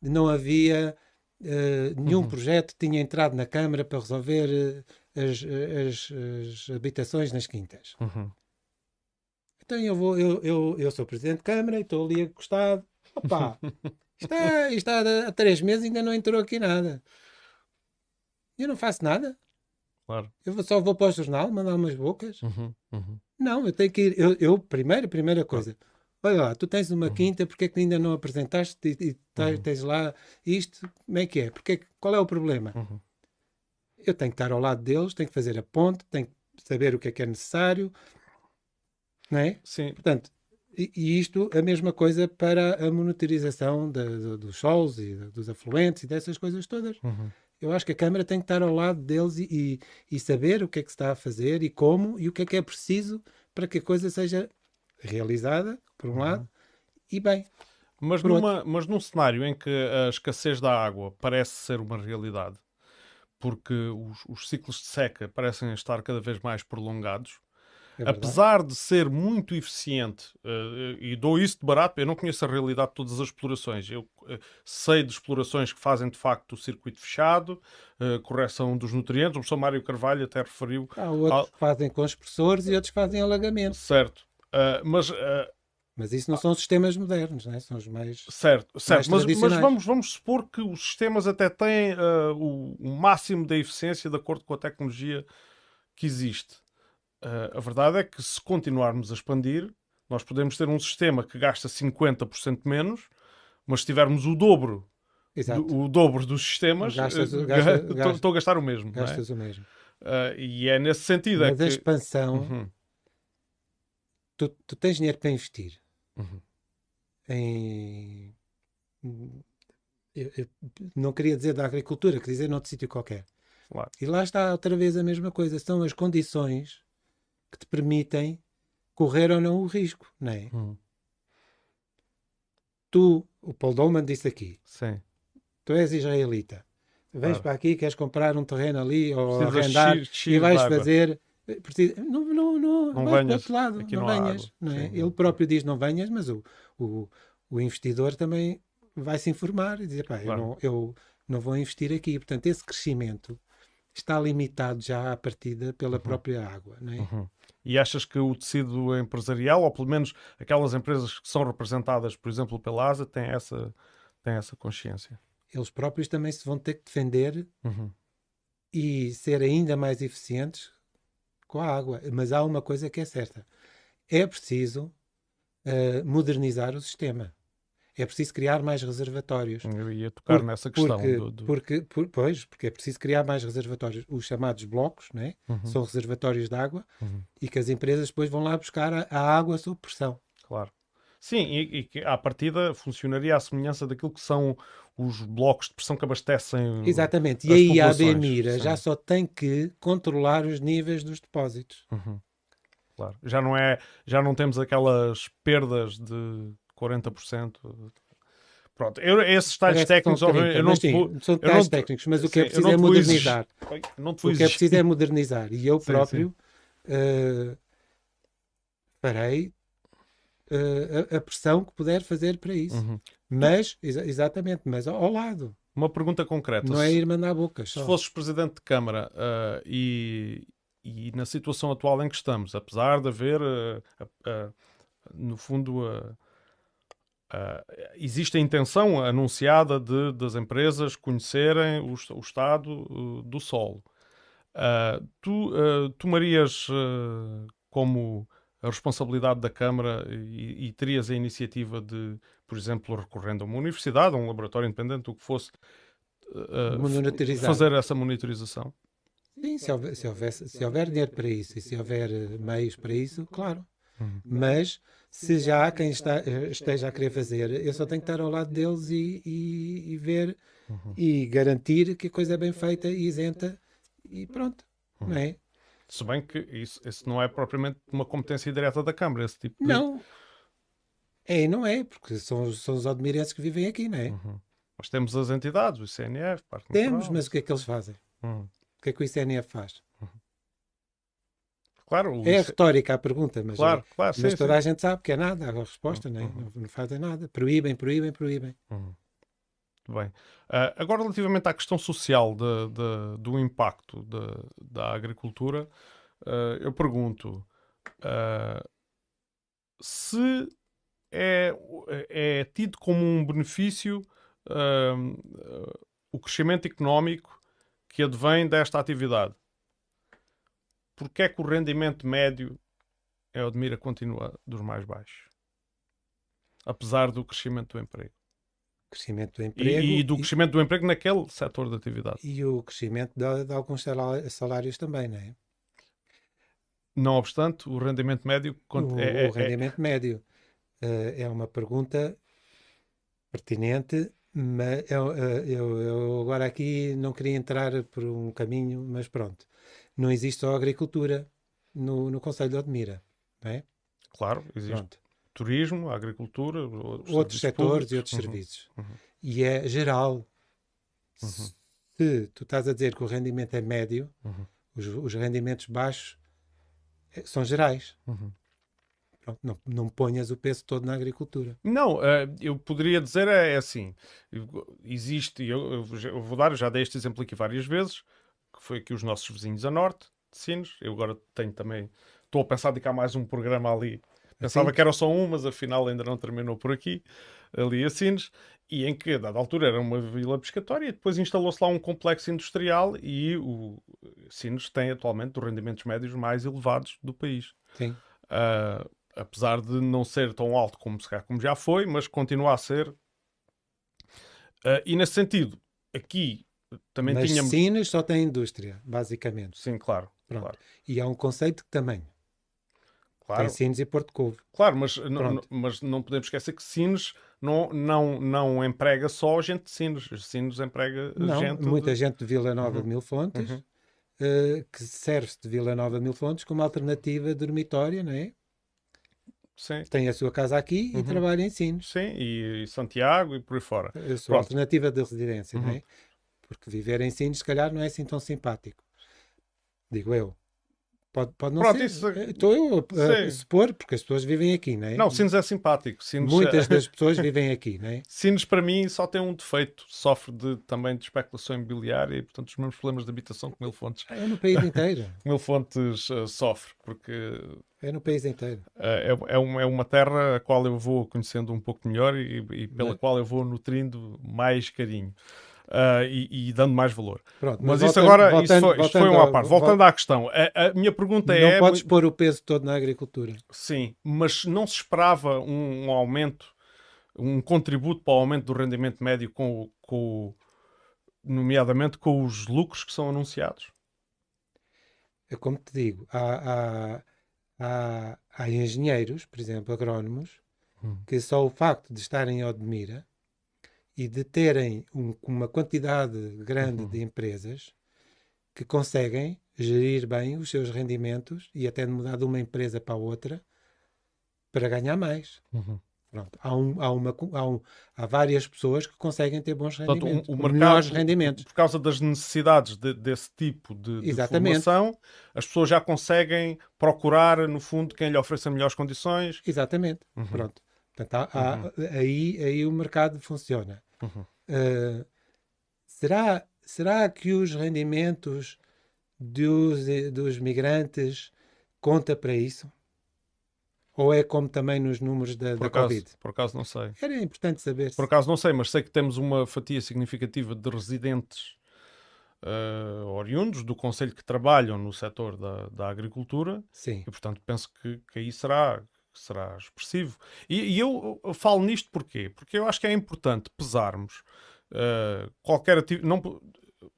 S2: não havia uh, nenhum uhum. projeto que tinha entrado na Câmara para resolver uh, as, as, as, habitações nas quintas.
S1: Uhum.
S2: Então eu vou, eu, eu, eu sou presidente de Câmara e estou ali acostado. Opa, *laughs* está, está há três meses e ainda não entrou aqui nada. Eu não faço nada.
S1: Claro.
S2: Eu só vou para o jornal mandar umas bocas.
S1: Uhum, uhum.
S2: Não, eu tenho que ir. Eu, eu primeiro, primeira coisa. Olha lá, tu tens uma uhum. quinta, porque é que ainda não apresentaste e, e tens, uhum. tens, lá isto? Como é que é? Porque, qual é o problema?
S1: Uhum.
S2: Eu tenho que estar ao lado deles, tenho que fazer a ponte, tenho que saber o que é que é necessário, não é?
S1: Sim.
S2: Portanto, e, isto a mesma coisa para a monitorização de, de, dos solos e dos afluentes e dessas coisas todas.
S1: Uhum.
S2: Eu acho que a Câmara tem que estar ao lado deles e, e, e, saber o que é que se está a fazer e como e o que é que é preciso para que a coisa seja realizada, por um uhum. lado, e bem.
S1: Mas, numa, mas num cenário em que a escassez da água parece ser uma realidade, porque os, os ciclos de seca parecem estar cada vez mais prolongados, é Apesar de ser muito eficiente, uh, e dou isso de barato, eu não conheço a realidade de todas as explorações. Eu uh, sei de explorações que fazem de facto o circuito fechado, uh, correção dos nutrientes. O professor Mário Carvalho até referiu.
S2: Há outros que fazem com expressores e outros que fazem alagamento.
S1: Certo. mas.
S2: mas isso não são sistemas modernos, não é? são os mais.
S1: Certo, certo. Mais mas, mas vamos, vamos supor que os sistemas até têm o, o máximo da eficiência de acordo com a tecnologia que existe. Uh, a verdade é que se continuarmos a expandir, nós podemos ter um sistema que gasta 50% menos, mas se tivermos o dobro, do, o dobro dos sistemas, estou a gastar o mesmo.
S2: É? Gastas é? o mesmo.
S1: Uh, e é nesse sentido. Mas
S2: é a expansão, uhum. tu, tu, tens dinheiro para investir
S1: uhum.
S2: em. Eu, eu não queria dizer da agricultura, queria dizer noutro sítio qualquer.
S1: Claro.
S2: E lá está outra vez a mesma coisa. São as condições que te permitem correr ou não o risco, não é?
S1: Hum.
S2: Tu, o Paul Dolman disse aqui,
S1: Sim.
S2: tu és israelita. Vens
S1: Claro.
S2: para aqui, queres comprar um terreno ali ou
S1: Precisa
S2: arrendar
S1: X- X
S2: e vais fazer. eh, precisa- Não, não, não,
S1: Não
S2: vais para
S1: venhas,
S2: outro lado,
S1: aqui
S2: não, venhas. Não é?
S1: Sim.
S2: Ele próprio diz não venhas, mas o, o, o investidor também vai se informar e dizer, pá,
S1: Claro.
S2: eu, não, eu não vou investir aqui. Portanto, esse crescimento está limitado já à partida pela própria água. Não é?
S1: Uhum. E achas que o tecido empresarial, ou pelo menos aquelas empresas que são representadas, por exemplo, pela ASA, têm essa, têm essa consciência?
S2: Eles próprios também se vão ter que defender
S1: Uhum.
S2: e ser ainda mais eficientes com a água. Mas há uma coisa que é certa: é preciso eh, modernizar o sistema. É preciso criar mais reservatórios.
S1: Eu ia tocar
S2: Por-
S1: nessa questão.
S2: Porque,
S1: do, do-
S2: porque, por- pois, porque é preciso criar mais reservatórios, os chamados blocos, né?
S1: Uhum.
S2: são reservatórios de água,
S1: Uhum.
S2: e que as empresas depois vão lá buscar a, a água sob pressão.
S1: Claro. Sim, e, e que à partida funcionaria à semelhança daquilo que são os blocos de pressão que abastecem.
S2: Exatamente. E aí a
S1: sim.
S2: já só tem que controlar os níveis dos depósitos.
S1: Uhum. Claro. Já não é, já não temos aquelas perdas de 40%. Pronto, eu, esses detalhes
S2: são
S1: técnicos, óbvio,
S2: 30,
S1: eu não
S2: sim,
S1: vou,
S2: são detalhes técnicos, mas o que
S1: sim,
S2: é preciso
S1: não
S2: é modernizar. O que é preciso é modernizar. E eu
S1: Sim,
S2: próprio eh, farei eh, a, a pressão que puder fazer para isso.
S1: Uhum.
S2: Mas, exa- exatamente, mas ao, ao lado.
S1: Uma pergunta concreta.
S2: Não é
S1: Se-
S2: ir mandar bocas.
S1: Se
S2: só.
S1: fosses presidente de Câmara ah, e, e na situação atual em que estamos, apesar de haver, no fundo, ah, ah, existe a intenção anunciada de, das empresas conhecerem o, o estado ah, do solo. Ah, tu tomarias como a responsabilidade da Câmara e, e terias a iniciativa de, por exemplo, recorrendo a uma universidade, a um laboratório independente, o que fosse, fazer essa monitorização.
S2: Sim, se houver, se, houvesse- se houver dinheiro para isso e se houver meios para isso, claro.
S1: Uhum.
S2: Mas se já há quem está, esteja a querer fazer, eu só tenho que estar ao lado deles e, e- e ver
S1: Uhum.
S2: e garantir que a coisa é bem feita e isenta e pronto.
S1: Uhum.
S2: Não é?
S1: Se bem que isso, isso não é propriamente uma competência direta da Câmara, esse tipo de...
S2: Não. É não é, porque são, os- são os odmirenses que vivem aqui, não é?
S1: Uhum. Mas temos as entidades, o ICNF, Parque
S2: Temos,
S1: Natural.
S2: mas o que é que eles fazem?
S1: Uhum.
S2: O que é que o ICNF faz?
S1: Claro,
S2: É
S1: IC-
S2: retórica a pergunta, mas,
S1: claro, claro,
S2: mas
S1: sim,
S2: toda
S1: sim.
S2: a gente sabe que é nada a resposta, não, é?
S1: Uhum.
S2: não, não fazem nada. Proíbem, proíbem, proíbem.
S1: Uhum. Muito bem. Ah, agora, relativamente à questão social de- de- do impacto da- da agricultura, ah, eu pergunto ah, se é, é tido como um benefício o crescimento económico que advém desta atividade. Porquê é que o rendimento médio em Odmira continua dos mais baixos? Apesar do crescimento do emprego.
S2: Crescimento do
S1: E-
S2: emprego
S1: E, do
S2: e-
S1: crescimento do emprego naquele setor de atividade.
S2: e o crescimento de, de alguns salá- salários também, não é?
S1: Não obstante, o rendimento médio
S2: O,
S1: é, é-
S2: o rendimento médio eh, é uma pergunta pertinente, mas eu, eh, eu- eu agora aqui não queria entrar por um caminho, mas pronto. Não existe só agricultura no, no Conselho de Odmira, não é?
S1: claro, existe
S2: Pronto.
S1: turismo, agricultura, os
S2: Outros
S1: serviços
S2: setores
S1: públicos.
S2: e outros
S1: Uhum.
S2: serviços.
S1: uhum.
S2: E é geral.
S1: Uhum.
S2: Se tu estás a dizer que o rendimento é médio,
S1: Uhum.
S2: os, os rendimentos baixos eh, são gerais.
S1: Uhum.
S2: Pronto, não, não ponhas o peso todo na agricultura.
S1: Não, eh, eu poderia dizer é, é assim, existe, eu, eu vou dar, eu já dei este exemplo aqui várias vezes, que foi aqui os nossos vizinhos a norte, de Sines, eu agora tenho também, estou a pensar de cá mais um programa ali, pensava
S2: Assim?
S1: que era só um, mas afinal ainda não terminou por aqui, ali a Sines, e em que, a dada altura, era uma vila pescatória, e depois instalou-se lá um complexo industrial, e o Sines tem atualmente dos rendimentos médios mais elevados do país.
S2: Sim.
S1: Ah, apesar de não ser tão alto como, como já foi, mas continua a ser. Ah, e nesse sentido, aqui também
S2: Mas
S1: tínhamos.
S2: Só tem indústria, basicamente.
S1: Sim, claro.
S2: Pronto.
S1: Claro,
S2: E há um conceito que também.
S1: claro,
S2: Tem Sines e Porto Covo.
S1: claro mas, mas não podemos esquecer que Sines não, não, não emprega só gente de Sines. Sines emprega
S2: Não,
S1: gente.
S2: muita
S1: de...
S2: gente de Vila Nova
S1: Uhum.
S2: de Mil Fontes,
S1: Uhum.
S2: eh, que serve-se de Vila Nova de Mil Fontes como alternativa dormitória, não é?
S1: Sim,
S2: Tem a sua casa aqui e
S1: Uhum.
S2: trabalha em Sines.
S1: sim, e, e Santiago e por aí fora.
S2: A sua
S1: Pronto.
S2: alternativa de residência, não é? Porque viver em Sines, se calhar, não é assim tão simpático. Digo eu. Pode, pode não
S1: Pronto,
S2: ser.
S1: isso-
S2: Estou eu a, supor, porque as pessoas vivem aqui, não é?
S1: Não, Sines é simpático. Sines,
S2: Muitas das pessoas *laughs* vivem aqui, não é?
S1: Sines, para mim, só tem um defeito. Sofre de, também de especulação imobiliária e, portanto, os mesmos problemas de habitação que Mil Fontes,
S2: É no país inteiro. *laughs*
S1: Mil Fontes eh, sofre, porque
S2: É no país inteiro.
S1: eh, é, é, uma, é uma terra a qual eu vou conhecendo um pouco melhor e, e pela qual eu vou nutrindo mais carinho. Ah, e, e dando mais valor.
S2: Pronto,
S1: Mas, isso
S2: voltando-
S1: agora isso
S2: voltando-
S1: foi, isto foi
S2: voltando
S1: um à parte.
S2: vol-
S1: Voltando à questão, a, a minha pergunta
S2: Não
S1: é.
S2: podes
S1: muito-
S2: pôr o peso todo na agricultura.
S1: Sim, mas não se esperava um, um aumento, um contributo para o aumento do rendimento médio, com, com, nomeadamente com os lucros que são anunciados.
S2: É como te digo, há, há, há, há engenheiros, por exemplo, agrónomos,
S1: Hum.
S2: que só o facto de estarem em Odmira e de terem um- uma quantidade grande
S1: Uhum.
S2: de empresas que conseguem gerir bem os seus rendimentos e até de mudar de uma empresa para outra para ganhar mais. Pronto, há, um, há, uma, há, um, há várias pessoas que conseguem ter bons
S1: Portanto,
S2: rendimentos,
S1: o mercado,
S2: melhores rendimentos.
S1: por causa das necessidades de- desse tipo de, de formação, as pessoas já conseguem procurar, no fundo, quem lhe ofereça melhores condições.
S2: Exatamente.
S1: Uhum.
S2: Pronto. Portanto, há- há- aí, aí o mercado funciona.
S1: Uhum.
S2: Uh, será, será que os rendimentos dos, eh, dos migrantes conta para isso? Ou é como também nos números da,
S1: Por
S2: da
S1: acaso,
S2: Covid?
S1: por acaso não sei.
S2: Era importante saber. se-
S1: Por acaso não sei, mas sei que temos uma fatia significativa de residentes eh, oriundos do Conselho que trabalham no setor da, da agricultura
S2: Sim.
S1: e, portanto, penso que, que aí será, será expressivo. E, e eu, falo nisto porquê? Porque eu acho que é importante pesarmos eh, qualquer atividade. Não,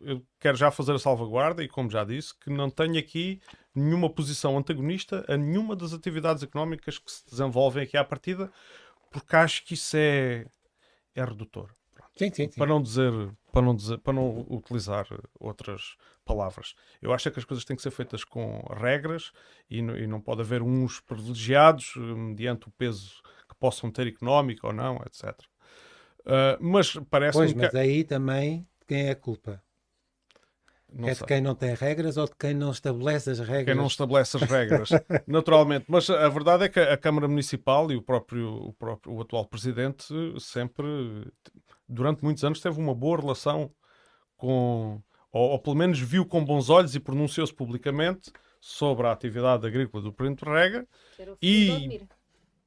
S1: eu quero já fazer a salvaguarda e, como já disse, que não tenho aqui nenhuma posição antagonista a nenhuma das atividades económicas que se desenvolvem aqui à partida, porque acho que isso é, é redutor.
S2: Sim, sim, sim.
S1: Para não dizer, para não dizer, para não utilizar outras palavras. Eu acho que as coisas têm que ser feitas com regras e, não- e não pode haver uns privilegiados eh, mediante o peso que possam ter económico ou não, etc. Ah, mas parece-me
S2: Pois,
S1: que
S2: mas aí também quem é a culpa?
S1: Não
S2: é
S1: sei.
S2: de quem não tem regras ou de quem não estabelece as regras?
S1: quem não estabelece as regras, *laughs* naturalmente. Mas a verdade é que a Câmara Municipal e o próprio, o próprio o atual presidente sempre, durante muitos anos, teve uma boa relação com, ou, ou pelo menos viu com bons olhos e pronunciou-se publicamente sobre a atividade agrícola do Rega,
S3: Que era o
S1: E-
S3: de.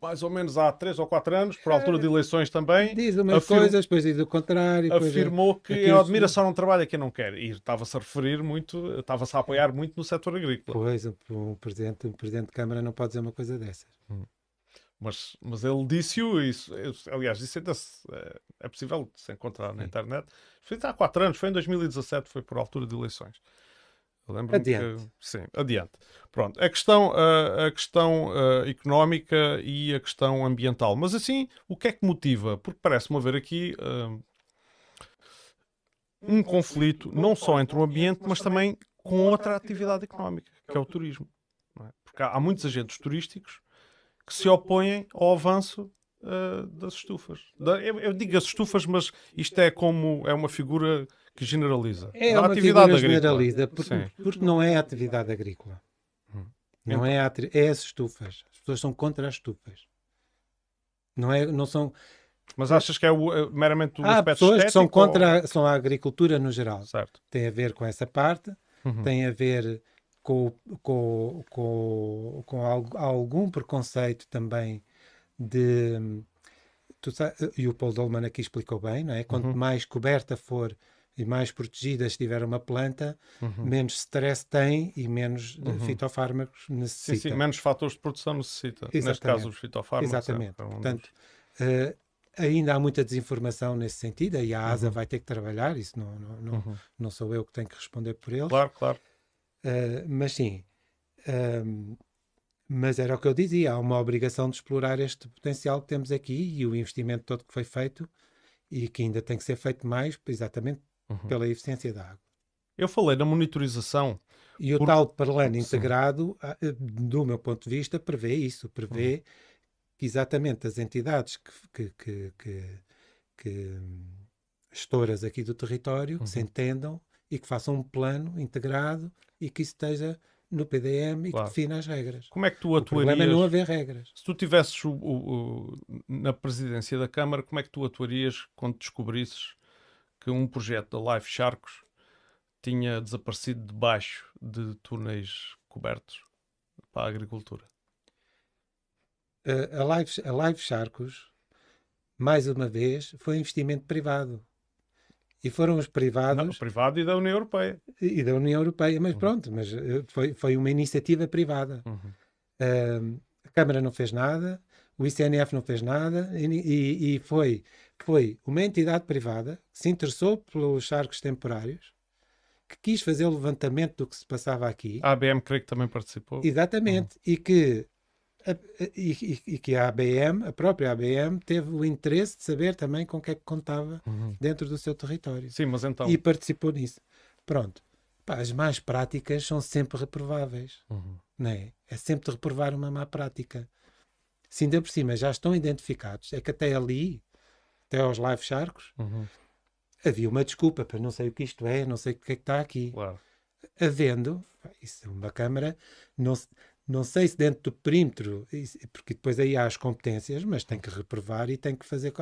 S1: Mais ou menos há três ou quatro anos, por altura de eleições também,
S2: Diz umas
S1: Afirma-
S2: coisas, depois diz o contrário. depois-
S1: afirmou que
S2: aquilo-
S1: a Admira só não trabalha quem não quer. E estava-se a referir muito, estava-se a apoiar muito no setor agrícola.
S2: Pois, o presidente, o presidente de Câmara não pode dizer uma coisa dessas.
S1: Mas, mas ele disse-o, isso, aliás, isso ainda se- é, é possível se encontrar na
S2: Sim.
S1: internet. Foi há quatro anos, foi em 2017, foi por altura de eleições. Lembro-me que-
S2: Adiante.
S1: sim, adiante. Pronto, a questão, ah, a questão ah, económica e a questão ambiental. Mas assim, o que é que motiva? Porque parece-me haver aqui ah, um conflito, não só entre o ambiente, mas também com outra atividade económica, que é o turismo. é? Porque há, há muitos agentes turísticos que se opõem ao avanço ah, das estufas. Da- eu, eu digo as estufas, mas isto é como é uma figura que generaliza.
S2: É
S1: Da
S2: uma
S1: atividade agrícola.
S2: generaliza, porque, porque não é atividade agrícola.
S1: Hum.
S2: Não é, a é as estufas. As pessoas são contra as estufas. Não, é, não são.
S1: Mas achas que é o, é meramente o
S2: Há
S1: aspecto
S2: pessoas que são
S1: estético ou-
S2: contra a, são a agricultura no geral.
S1: Certo.
S2: Tem a ver com essa parte,
S1: Uhum.
S2: tem a ver com, com, com, com algum preconceito também de. tu sa- e o Paul Dolman aqui explicou bem, não é? Quanto
S1: Uhum.
S2: mais coberta for e mais protegida estiver uma planta,
S1: Uhum.
S2: menos stress tem e menos de
S1: Uhum.
S2: fitofármacos
S1: Sim,
S2: necessita.
S1: sim, menos fatores de produção necessita. Neste
S2: Exatamente.
S1: caso, os fitofármacos.
S2: Exatamente.
S1: é um dos-
S2: Portanto, eh, ainda há muita desinformação nesse sentido e a ASA
S1: Uhum.
S2: vai ter que trabalhar, isso não, não, não,
S1: Uhum.
S2: não sou eu que tenho que responder por eles.
S1: Claro, claro.
S2: Eh, mas sim, ehm, mas era o que eu dizia, há uma obrigação de explorar este potencial que temos aqui e o investimento todo que foi feito e que ainda tem que ser feito mais, exatamente
S1: Uhum.
S2: pela eficiência da água.
S1: Eu falei na monitorização.
S2: E o
S1: Por-
S2: tal plano integrado, ah, eh, do meu ponto de vista, prevê isso, prevê
S1: Uhum.
S2: que exatamente as entidades que, que, que, que, gestoras aqui do território que
S1: Uhum.
S2: se entendam e que façam um plano integrado e que isso esteja no PDM e
S1: Claro.
S2: que defina as regras.
S1: Como é que tu
S2: O problema
S1: atuarias?
S2: é não haver regras.
S1: Se tu tivesses o- o- o- na presidência da Câmara, como é que tu atuarias quando descobrisses que um projeto da Life Sharks tinha desaparecido debaixo de túneis cobertos para a agricultura?
S2: A, Live, a Live Charcos, mais uma vez, foi investimento privado. E foram os
S1: Não,
S2: privados
S1: privado e da União Europeia.
S2: e da União Europeia, mas
S1: Uhum.
S2: pronto, mas uh, foi, foi uma iniciativa privada.
S1: Uhum.
S2: Uh, a Câmara não fez nada, o ICNF não fez nada e, e- e foi, foi uma entidade privada que se interessou pelos charcos temporários, que quis fazer o levantamento do que se passava aqui.
S1: A ABM creio que também participou.
S2: Exatamente. E que a, e, e- e que a ABM, a própria ABM, teve o interesse de saber também com o que é que contava
S1: Uhum.
S2: dentro do seu território.
S1: Sim, mas então.
S2: E participou nisso. Pronto. Pá, as más práticas são sempre reprováveis.
S1: Uhum.
S2: Não é? é sempre de reprovar uma má prática. Se ainda por cima já estão identificados, é que até ali, até aos live charcos,
S1: Uhum.
S2: havia uma desculpa para não sei o que isto é, não sei o que é que está aqui.
S1: Claro.
S2: havendo, isso é uma Câmara, não, não sei se dentro do perímetro, porque depois aí há as competências, mas tem que reprovar e tem que fazer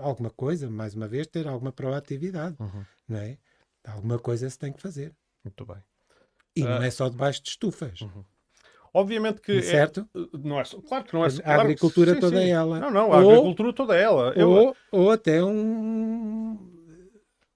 S2: alguma coisa, mais uma vez, ter alguma proatividade,
S1: Uhum.
S2: não é? Alguma coisa se tem que fazer.
S1: Muito bem.
S2: E não
S1: Ah.
S2: é só debaixo de estufas,
S1: Obviamente que. é-
S2: certo?
S1: não é claro que não é
S2: A
S1: que-
S2: agricultura
S1: sim,
S2: toda
S1: sim.
S2: ela.
S1: Não, não, a
S2: Ou-
S1: agricultura toda ela. Eu-
S2: Ou, ou até um...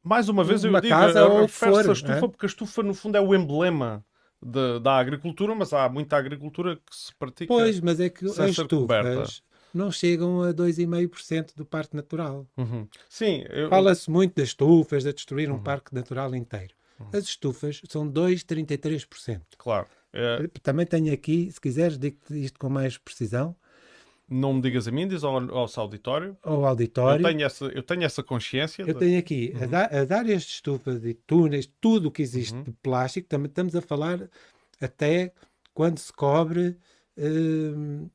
S1: mais uma vez eu
S2: uma
S1: digo,
S2: casa
S1: eh,
S2: ou o que
S1: refere-se
S2: for,
S1: à estufa,
S2: é?
S1: porque a estufa no fundo é o emblema de- da agricultura, mas há muita agricultura que se pratica.
S2: Pois, mas é que as
S1: coberta.
S2: estufas não chegam a 2,5% do parque natural.
S1: Uhum. Sim, eu,
S2: Fala-se muito das estufas, de destruir um
S1: Uhum.
S2: parque natural inteiro. As estufas são 2,33%.
S1: claro. Eh,
S2: Também tenho aqui, se quiseres, digo-te isto com mais precisão,
S1: não me digas a mim, diz ao, ao auditório.
S2: ao
S1: Eu
S2: auditório.
S1: tenho, essa, eu tenho essa consciência.
S2: Eu
S1: de-
S2: tenho aqui
S1: Uhum.
S2: as, áreas de estufas e túneis, tudo o que existe
S1: Uhum.
S2: de plástico, também estamos a falar até quando se cobre hum,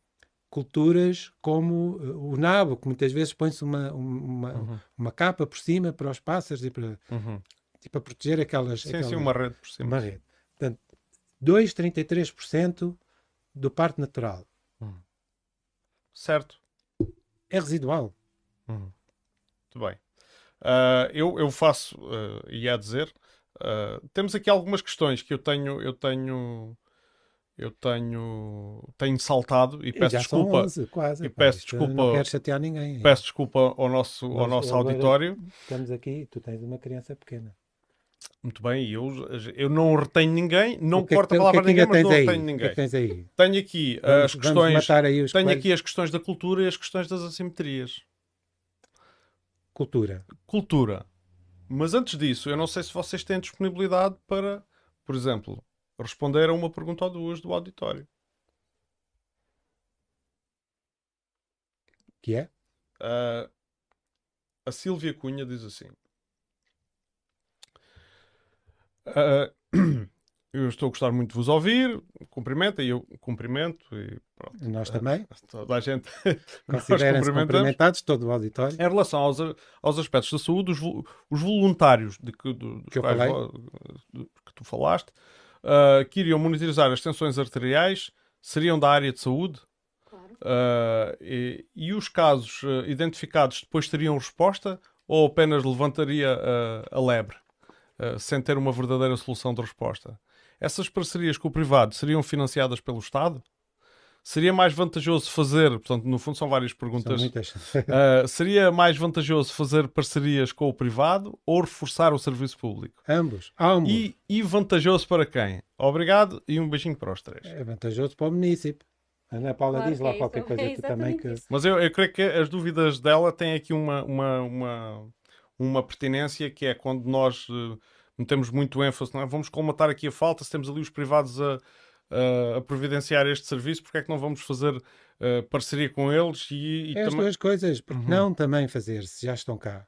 S2: culturas como uh, o nabo, que muitas vezes põe-se uma, uma,
S1: Uhum,
S2: uma capa por cima para os pássaros e para,
S1: uhum.
S2: e para proteger aquelas.
S1: Sim,
S2: aquelas
S1: sim, uma rede por cima.
S2: uma rede. Portanto, 2,33% do parque natural
S1: Certo.
S2: é residual.
S1: Uhum. Muito bem. Ah, eu, eu faço, e a dizer, ah, temos aqui algumas questões que eu tenho, eu tenho, eu tenho, tenho saltado e peço desculpa,
S2: 11, quase.
S1: e peço
S2: isto
S1: desculpa-
S2: Não quero chatear ninguém.
S1: peço desculpa ao nosso, ao
S2: Mas
S1: nosso
S2: agora-
S1: auditório.
S2: Estamos aqui, tu tens uma criança pequena.
S1: Muito bem, eu, eu não retenho ninguém, não
S2: O que é
S1: corto
S2: que-
S1: a palavra
S2: o
S1: a
S2: que é que
S1: ninguém, mas não
S2: aí?
S1: retenho
S2: que é
S1: ninguém.
S2: que aí?
S1: Tenho aqui
S2: Vamos,
S1: as
S2: vamos
S1: questões,
S2: aí
S1: tenho aqui as questões da cultura e as questões das assimetrias.
S2: Cultura.
S1: cultura. Mas antes disso, eu não sei se vocês têm disponibilidade para, por exemplo, responder a uma pergunta ou duas do auditório.
S2: Que é?
S1: Ah, a Sílvia Cunha diz assim: ah, *clears throat* Eu estou a gostar muito de vos ouvir, cumprimenta e eu cumprimento e pronto.
S2: Nós também.
S1: Toda a gente *laughs*
S2: Considerem-se cumprimentados, todo o auditório.
S1: Em relação aos, aos aspectos da saúde, os, os voluntários de que, do- dos
S2: Que eu
S1: quais que tu falaste, ah, que iriam monitorizar as tensões arteriais, seriam da área de saúde?
S3: Claro.
S1: Ah, e, e os casos ah, identificados depois teriam resposta ou apenas levantaria ah, a lebre, ah, sem ter uma verdadeira solução de resposta? Essas parcerias com o privado seriam financiadas pelo Estado? Seria mais vantajoso fazer, portanto, no fundo são várias
S2: São
S1: perguntas.
S2: muitas.
S1: Uh, *laughs* seria mais vantajoso fazer parcerias com o privado ou reforçar o serviço público?
S2: Ambos. Ambos.
S1: E, e vantajoso para quem? Obrigado e um beijinho para os três.
S2: É vantajoso para o município. A Ana Paula
S3: Claro
S2: diz lá
S3: é
S2: qualquer
S3: isso,
S2: coisa
S3: é
S2: tu também que.
S1: Mas eu, eu creio que as dúvidas dela têm aqui uma, uma, uma, uma pertinência que é quando nós uh, metemos muito ênfase, não é? vamos colmatar aqui a falta, se temos ali os privados a, a, a providenciar este serviço, porque é que não vamos fazer uh, parceria com eles e, e
S2: É as
S1: também...
S2: duas coisas. Porque
S1: Uhum.
S2: não também fazer, se já estão cá.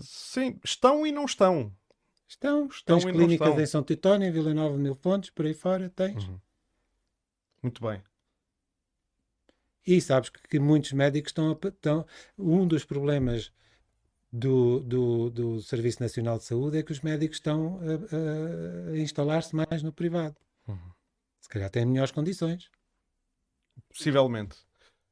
S1: Sim, estão e não estão.
S2: Estão.
S1: Estão
S2: tens clínicas
S1: estão.
S2: em São Titónio, em Vila Nova Mil Fontes, por aí fora, tens.
S1: Uhum. Muito bem.
S2: E sabes que, que muitos médicos estão, a, estão. Um dos problemas do, do, do Serviço Nacional de Saúde é que os médicos estão a, a- a instalar-se mais no privado.
S1: Uhum.
S2: Se calhar têm melhores condições.
S1: Possivelmente.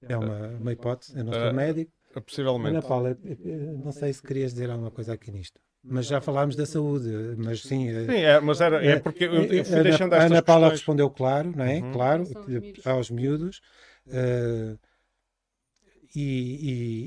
S2: É uma, uma hipótese. Eu não sou
S1: Ah,
S2: médico.
S1: Possivelmente.
S2: Ana Paula, eh, eh, não sei se querias dizer alguma coisa aqui nisto. Mas já falámos da saúde, mas sim. eh,
S1: Sim, é, mas era, é porque eu, eu fui
S2: Ana,
S1: deixando estas
S2: Ana Paula
S1: questões.
S2: respondeu claro, não é?
S1: Uhum.
S2: Claro,
S3: São os
S2: de-
S3: miúdos.
S2: aos miúdos. Eh, e, e-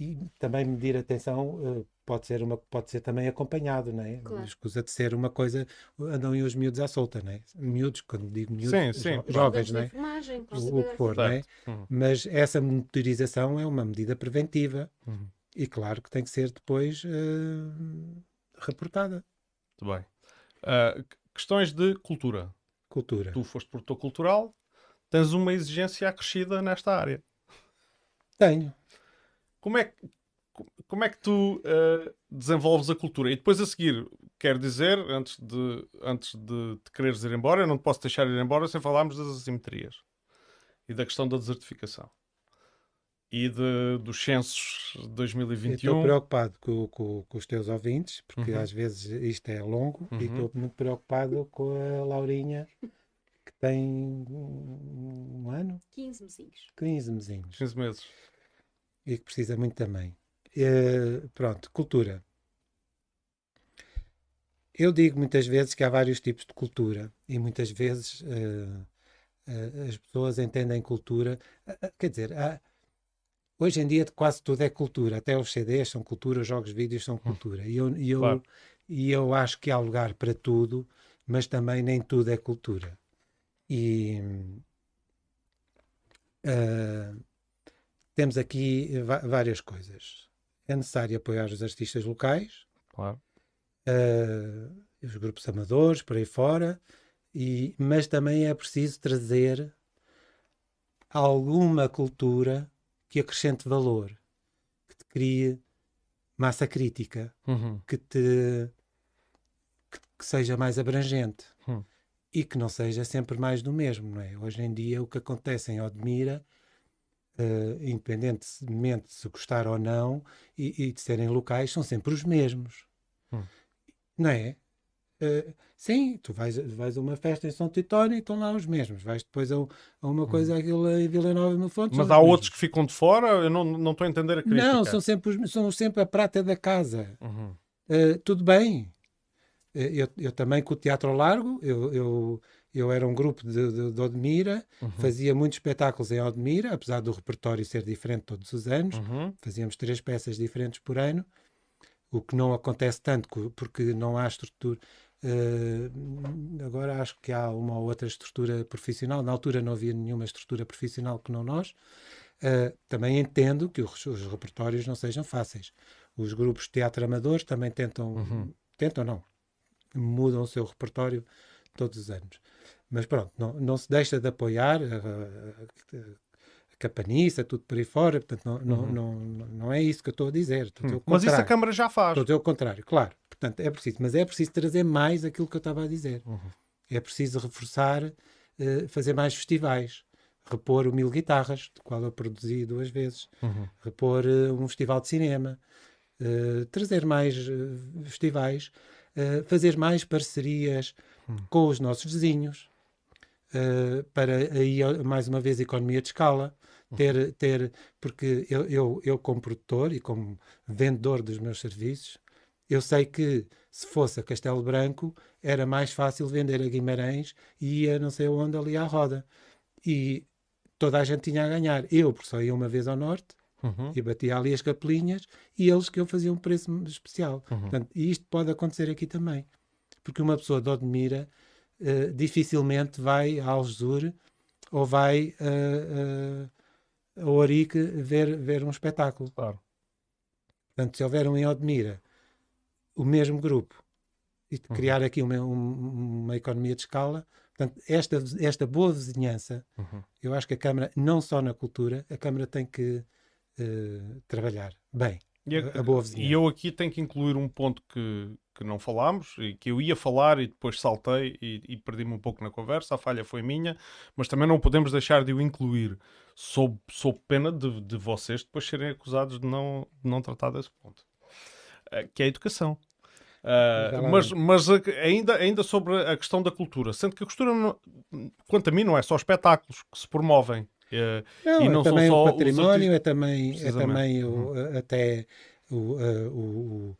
S2: e- e também medir atenção eh, pode ser uma pode ser também acompanhado, não é?
S3: Claro.
S2: Escusa de ser uma coisa andam e os miúdos à solta, não é? Miúdos, quando digo miúdos,
S1: Sim, sim,
S2: jo- jovens, não é?
S3: para
S2: O, que for, não é?
S1: Uhum.
S2: Mas essa monitorização é uma medida preventiva
S1: Uhum.
S2: e claro que tem que ser depois eh, reportada.
S1: Muito bem. Ah, que- questões de cultura.
S2: Cultura.
S1: Tu foste produtor cultural, tens uma exigência acrescida nesta área.
S2: Tenho.
S1: Como é que, co- como é que tu ah, desenvolves a cultura? E depois a seguir, quero dizer, antes de, antes de te quereres ir embora, eu não te posso deixar ir embora sem falarmos das assimetrias e da questão da desertificação e de, dos censos de
S2: Eu Estou
S1: 2021.
S2: preocupado com, com- com os teus ouvintes, porque
S1: Uhum.
S2: às vezes isto é longo, e
S1: Uhum.
S2: estou muito preocupado com a Laurinha, tem um, um ano,
S3: 15 mesinhos.
S2: 15 mesinhos,
S1: 15 meses.
S2: e que precisa muito também. Eh, pronto, cultura. Eu digo muitas vezes que há vários tipos de cultura, e muitas vezes eh, eh, as pessoas entendem cultura. Quer dizer, há- hoje em dia quase tudo é cultura, até os CDs são cultura, os jogos de vídeos são cultura. E eu, e eu,
S1: Claro.
S2: e eu acho que há lugar para tudo, mas também nem tudo é cultura. E ah, temos aqui várias coisas. É necessário apoiar os artistas locais,
S1: Claro.
S2: eh, os grupos amadores, por aí fora, e, mas também é preciso trazer alguma cultura que acrescente valor, que te crie massa crítica,
S1: Uhum.
S2: que te que, que seja mais abrangente. E que não seja sempre mais do mesmo, não é? Hoje em dia o que acontece em Odmira, eh, independentemente de se gostar ou não e, e de serem locais, são sempre os mesmos,
S1: Hum.
S2: não é? Eh, sim, tu vais, vais a uma festa em São Titónio e estão lá os mesmos. Vais depois a, a uma coisa aquilo em Vila Nova no Fonte.
S1: Hum. Mas há
S2: os
S1: outros
S2: mesmos.
S1: que ficam de fora, eu não não estou a entender a crítica.
S2: Não, são sempre, os- são sempre a prata da casa.
S1: Uhum.
S2: Uh, tudo bem. Uh, Eu, eu também com o Teatro ao Largo, eu, eu, eu era um grupo de, de, de Odmira,
S1: Uhum.
S2: fazia muitos espetáculos em Odmira, apesar do repertório ser diferente todos os anos,
S1: Uhum.
S2: fazíamos três peças diferentes por ano, o que não acontece tanto porque não há estrutura. uh, agora acho que há uma ou outra estrutura profissional, na altura não havia nenhuma estrutura profissional que não nós. Uh, também entendo que os, os repertórios não sejam fáceis. Os grupos de teatro amadores também tentam,
S1: Uhum.
S2: tentam não, mudam o seu repertório todos os anos. Mas pronto, não, não se deixa de apoiar a, a, a capaniça, tudo por aí fora, portanto não, não,
S1: Uhum.
S2: não, não é isso que eu estou a dizer. Estou o
S1: Mas isso a. Câmara já faz.
S2: Estou a dizer o contrário, claro. Portanto, é preciso, mas é preciso trazer mais aquilo que eu estava a dizer.
S1: Uhum.
S2: É preciso reforçar, eh, fazer mais festivais, repor o Mil Guitarras, do qual eu produzi duas vezes,
S1: Uhum.
S2: repor eh, um festival de cinema, eh, trazer mais eh, festivais, eh, fazer mais parcerias
S1: Hum.
S2: com os nossos vizinhos, eh, para aí mais uma vez economia de escala,
S1: Uhum.
S2: ter, ter porque eu, eu, eu como produtor e como vendedor dos meus serviços, eu sei que se fosse a Castelo Branco era mais fácil vender a Guimarães e ia não sei onde ali à roda. E toda a gente tinha a ganhar. Eu, porque só ia uma vez ao norte,
S1: Uhum.
S2: e batia ali as capelinhas e eles que eu fazia um preço especial.
S1: Uhum.
S2: Portanto, e isto pode acontecer aqui também. Porque uma pessoa de Odmira eh, dificilmente vai a Algesur ou vai eh, eh, a Orique ver, ver um espetáculo.
S1: Claro.
S2: Portanto, se houver um em Odmira, o mesmo grupo, e
S1: Uhum.
S2: criar aqui uma, um- uma economia de escala, portanto, esta, esta boa vizinhança,
S1: Uhum.
S2: eu acho que a Câmara, não só na cultura, a Câmara tem que eh, trabalhar bem.
S1: E,
S2: A- a boa vizinhança.
S1: e eu aqui tenho que incluir um ponto que, que não falámos e que eu ia falar e depois saltei e, e perdi-me um pouco na conversa. A falha foi minha, mas também não podemos deixar de o incluir sob, sob pena de, de vocês depois serem acusados de não, de não tratar desse ponto. uh, que é a educação. Uh, mas mas ainda, ainda sobre a questão da cultura, sendo que a cultura, não, quanto a mim, não é só espetáculos que se promovem. Uh,
S2: não, e não é também o património, é também, é também o, uhum. até o, o,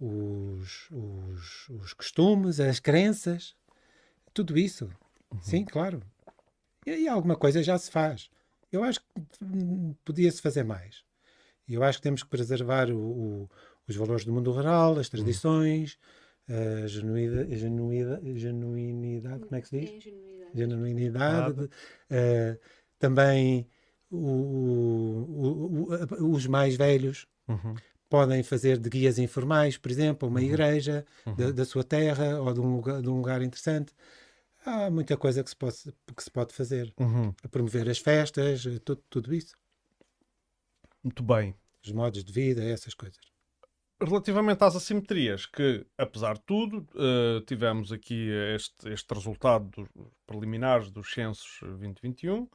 S2: os, os, os costumes, as crenças, tudo isso. Uhum. Sim, claro. E, e alguma coisa já se faz. Eu acho que podia-se fazer mais. E eu acho que temos que preservar o, o, os valores do mundo rural, as uhum. tradições, a genuidade, genuidade, genuinidade, como é que se diz? É, genuinidade. uh, também o, os mais velhos uhum. podem fazer de guias informais, por exemplo, uma uhum. igreja uhum. Da, da, sua terra ou de um lugar, de um lugar interessante. Há muita coisa que se pode, que se pode fazer.
S1: Uhum.
S2: Promover as festas, tudo, tudo isso.
S1: Muito bem.
S2: Os modos de vida, essas coisas.
S1: Relativamente às assimetrias, que apesar de tudo, uh, tivemos aqui este, este resultado dos preliminares dos censos 2021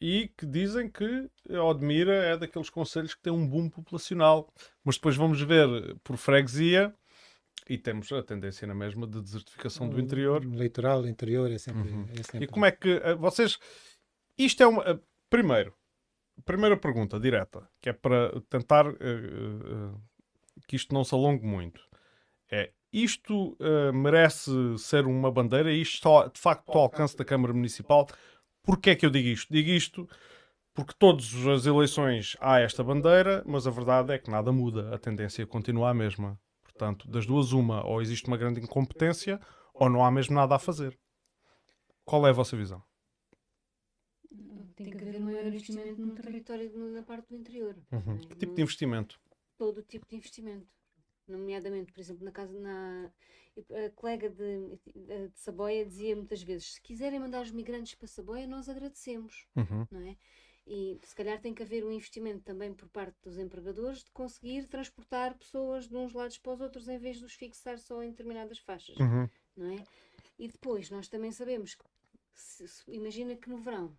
S1: e que dizem que Odmira é daqueles conselhos que tem um boom populacional. Mas depois vamos ver por freguesia e temos a tendência na mesma de desertificação do interior.
S2: Litoral, interior é sempre,
S1: uhum.
S2: é sempre...
S1: E como é que uh, vocês... Isto é uma... Uh, primeiro, primeira pergunta direta, que é para tentar uh, que isto não se alongue muito. É, isto merece ser uma bandeira? Isto de facto ao alcance da Câmara Municipal? Porquê é que eu digo isto? Digo isto porque todas as eleições há esta bandeira, mas a verdade é que nada muda. A tendência continua a mesma. Portanto, das duas, uma, ou existe uma grande incompetência, ou não há mesmo nada a fazer. Qual é a vossa visão?
S3: Tem que haver um maior investimento no território na parte do interior.
S1: Uhum. É? Que tipo de investimento?
S3: Todo tipo de investimento. Nomeadamente, por exemplo, na casa. Na... A colega de, de Saboia dizia muitas vezes: se quiserem mandar os migrantes para Saboia, nós agradecemos.
S1: Uhum.
S3: Não é? E se calhar tem que haver um investimento também por parte dos empregadores de conseguir transportar pessoas de uns lados para os outros em vez de os fixar só em determinadas faixas,
S1: uhum.
S3: não é? E depois nós também sabemos que se, se, imagina que no verão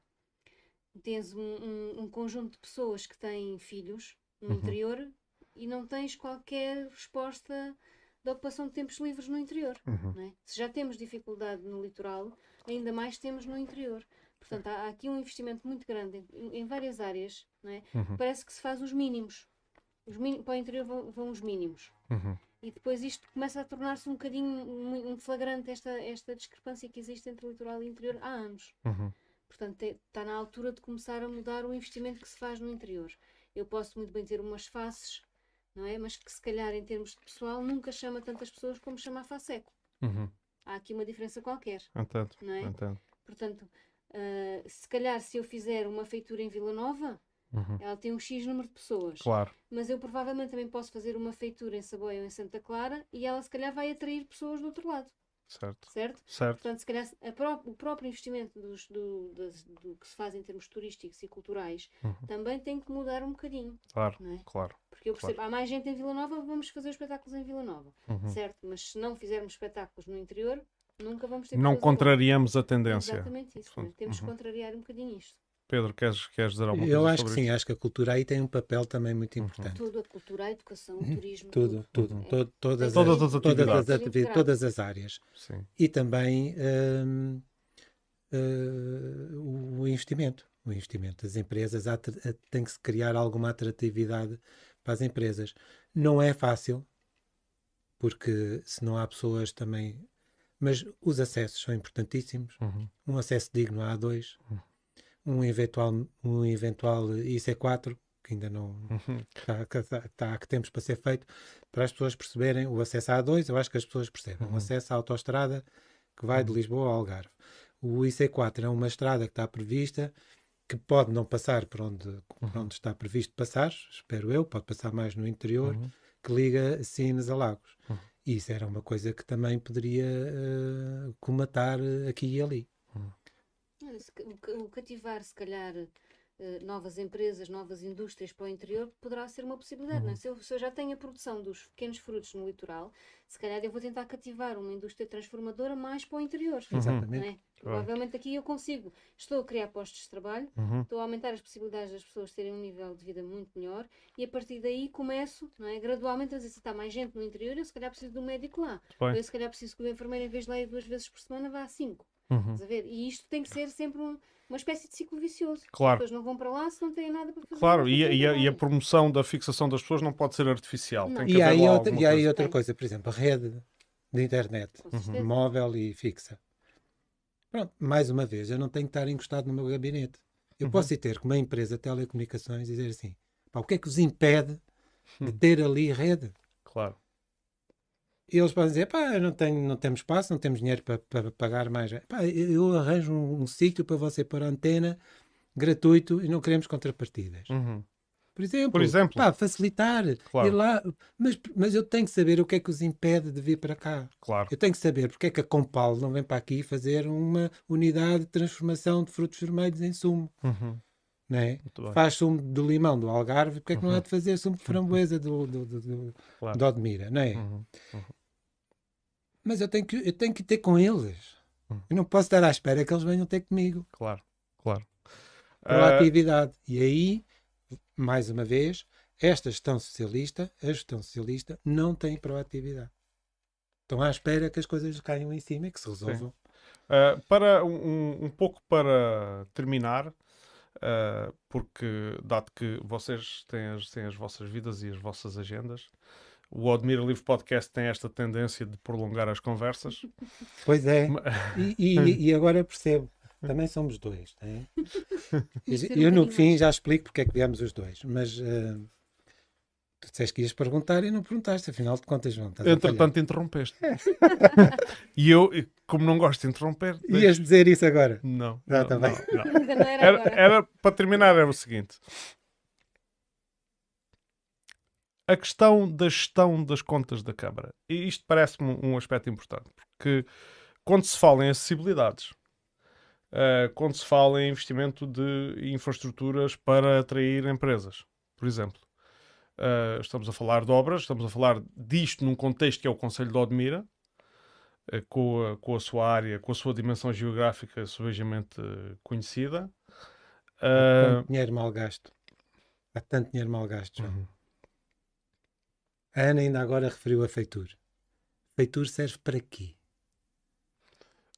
S3: tens um, um, um, conjunto de pessoas que têm filhos no uhum. interior e não tens qualquer resposta da ocupação de tempos livres no interior.
S1: Uhum.
S3: É? Se já temos dificuldade no litoral, ainda mais temos no interior. Portanto, há, há aqui um investimento muito grande em, em várias áreas. É?
S1: Uhum.
S3: Parece que se faz os mínimos. Os para o interior vão, vão os mínimos.
S1: Uhum.
S3: E depois isto começa a tornar-se um bocadinho um flagrante esta, esta discrepância que existe entre litoral e interior há anos.
S1: Uhum.
S3: Portanto, está na altura de começar a mudar o investimento que se faz no interior. Eu posso muito bem ter umas faces, não é? Mas que se calhar em termos de pessoal nunca chama tantas pessoas como chama a FASECO.
S1: Uhum.
S3: Há aqui uma diferença qualquer.
S1: Entendo.
S3: Não é?
S1: Entendo.
S3: Portanto, Uh, se calhar, se eu fizer uma feitura em Vila Nova,
S1: uhum.
S3: ela tem um X número de pessoas.
S1: Claro.
S3: Mas eu provavelmente também posso fazer uma feitura em Saboia ou em Santa Clara e ela, se calhar, vai atrair pessoas do outro lado.
S1: Certo.
S3: Certo?
S1: certo.
S3: Portanto, se calhar pró o próprio investimento dos, do, das, do, que se faz em termos turísticos e culturais
S1: uhum.
S3: também tem que mudar um bocadinho.
S1: Claro,
S3: é?
S1: claro.
S3: Porque eu percebo, claro. há mais gente em Vila Nova, vamos fazer espetáculos em Vila Nova.
S1: Uhum.
S3: Certo? Mas se não fizermos espetáculos no interior, Nunca vamos ter
S1: Não contrariamos a tendência.
S3: Exatamente isso. Né? Temos uhum. que contrariar um bocadinho isto.
S1: Pedro, queres, queres dizer alguma coisa?
S2: Eu acho que sim,
S1: isso?
S2: acho que a cultura aí tem um papel também muito uhum. importante.
S3: Tudo, a cultura, a educação, o turismo.
S2: Tudo, tudo. tudo.
S3: É.
S2: Todo, todas,
S1: todas,
S2: as,
S1: as todas,
S2: as atividades, todas as áreas.
S1: Sim.
S2: E também hum, o investimento. O investimento das empresas tem que se criar alguma atratividade para as empresas. Não é fácil, porque se não há pessoas também mas os acessos são importantíssimos.
S1: Uhum.
S2: Um acesso digno à A2,
S1: uhum.
S2: Um, eventual, um eventual IC4, que ainda não
S1: uhum.
S2: está, está, está, que temos para ser feito, para as pessoas perceberem o acesso à A2, eu acho que as pessoas percebem. Um
S1: uhum.
S2: acesso à autoestrada que vai de uhum. Lisboa ao Algarve. O IC4 é uma estrada que está prevista, que pode não passar por onde, por
S1: uhum.
S2: onde está previsto passar, espero eu, pode passar mais no interior, que liga Sines a Lagos. Isso era uma coisa que também poderia uh, comatar aqui e ali.
S3: O cativar, se calhar, eh, novas empresas, novas indústrias para o interior, poderá ser uma possibilidade. É? se, eu, se eu já tenho a produção dos pequenos frutos no litoral, se calhar eu vou tentar cativar uma indústria transformadora mais para o interior.
S1: Uhum.
S2: Exatamente.
S3: Não é? Provavelmente aqui eu consigo, estou a criar postos de trabalho,
S1: Uhum.
S3: estou a aumentar as possibilidades das pessoas terem um nível de vida muito melhor e a partir daí começo, não é? gradualmente, a dizer se está mais gente no interior, eu se calhar preciso de um médico lá.
S1: bem.
S3: Ou eu se calhar preciso que o enfermeiro, em vez de lá ir duas vezes por semana, vá a cinco.
S1: Uhum.
S3: A ver? E isto tem que ser sempre um- uma espécie de ciclo vicioso.
S1: Claro.
S3: As pessoas não vão para lá se não têm nada para fazer.
S1: Claro, e, a- e a, e a promoção da fixação das pessoas não pode ser artificial.
S3: Não.
S1: Tem que
S2: E
S1: haver
S2: aí, outra, e aí
S1: coisa.
S2: outra
S3: Tem.
S2: coisa, por exemplo, a rede de internet,
S3: certeza.
S2: móvel e fixa. Pronto, mais uma vez, eu não tenho que estar encostado no meu gabinete. Eu
S1: Uhum.
S2: posso ir ter com uma empresa de telecomunicações e dizer assim: pá, o que é que os impede de
S1: Hum.
S2: ter ali rede?
S1: Claro.
S2: E eles podem dizer: pá, não, tenho, não temos espaço, não temos dinheiro para, para pagar mais. Pá, eu eu arranjo um, um sítio para você pôr a antena gratuito e não queremos contrapartidas.
S1: Uhum.
S2: Por exemplo,
S1: Por exemplo.
S2: pá, facilitar,
S1: Claro.
S2: ir lá. Mas, mas eu tenho que saber o que é que os impede de vir para cá.
S1: Claro.
S2: Eu tenho que saber porque é que a Compal não vem para aqui fazer uma unidade de transformação de frutos vermelhos em sumo.
S1: Uhum.
S2: Não é? Faz sumo do limão do Algarve, porque é que não
S1: Uhum.
S2: há de fazer sumo de framboesa do, do, do, do,
S1: Claro.
S2: de Odmira? Não é?
S1: Uhum.
S2: Mas eu tenho, que, eu tenho que ter com eles.
S1: Uhum.
S2: Eu não posso estar à espera que eles venham ter comigo.
S1: Claro. Claro. Ah,
S2: Proatividade. E aí, mais uma vez, esta gestão socialista, a gestão socialista, não tem proatividade. Estão à espera que as coisas caiam em cima e que se resolvam.
S1: Uh, para um, um pouco para terminar, uh, porque dado que vocês têm as, têm as vossas vidas e as vossas agendas, o Admira Livre Podcast tem esta tendência de prolongar as conversas. *laughs*
S2: Pois é. E, e- e agora percebo. Também somos dois. não é? *laughs* Eu no fim já explico porque é que viemos os dois. Mas eh, tu disseste que ias perguntar e não perguntaste. Afinal de contas, João. Estás a falhar.
S1: Entretanto, interrompeste. *laughs* e eu, como não gosto de interromper, *laughs*
S2: Ias dizer isso agora.
S1: não,
S2: Ah,
S1: não,
S2: tá bem.
S1: não, *laughs* não.
S3: Não era,
S1: Era, para terminar, era o seguinte: a questão da gestão das contas da Câmara. E isto parece-me um aspecto importante, porque quando se fala em acessibilidades, eh, quando se fala em investimento de infraestruturas para atrair empresas, por exemplo, eh, estamos a falar de obras, estamos a falar disto num contexto que é o Conselho de Odmira. eh, Com a, com a sua área, com a sua dimensão geográfica subejamente eh, conhecida,
S2: Há
S1: Uh,
S2: tanto dinheiro mal gasto. Há tanto dinheiro mal gasto, João.
S1: uhum.
S2: A Ana ainda agora referiu a feitura. Feitura serve para quê?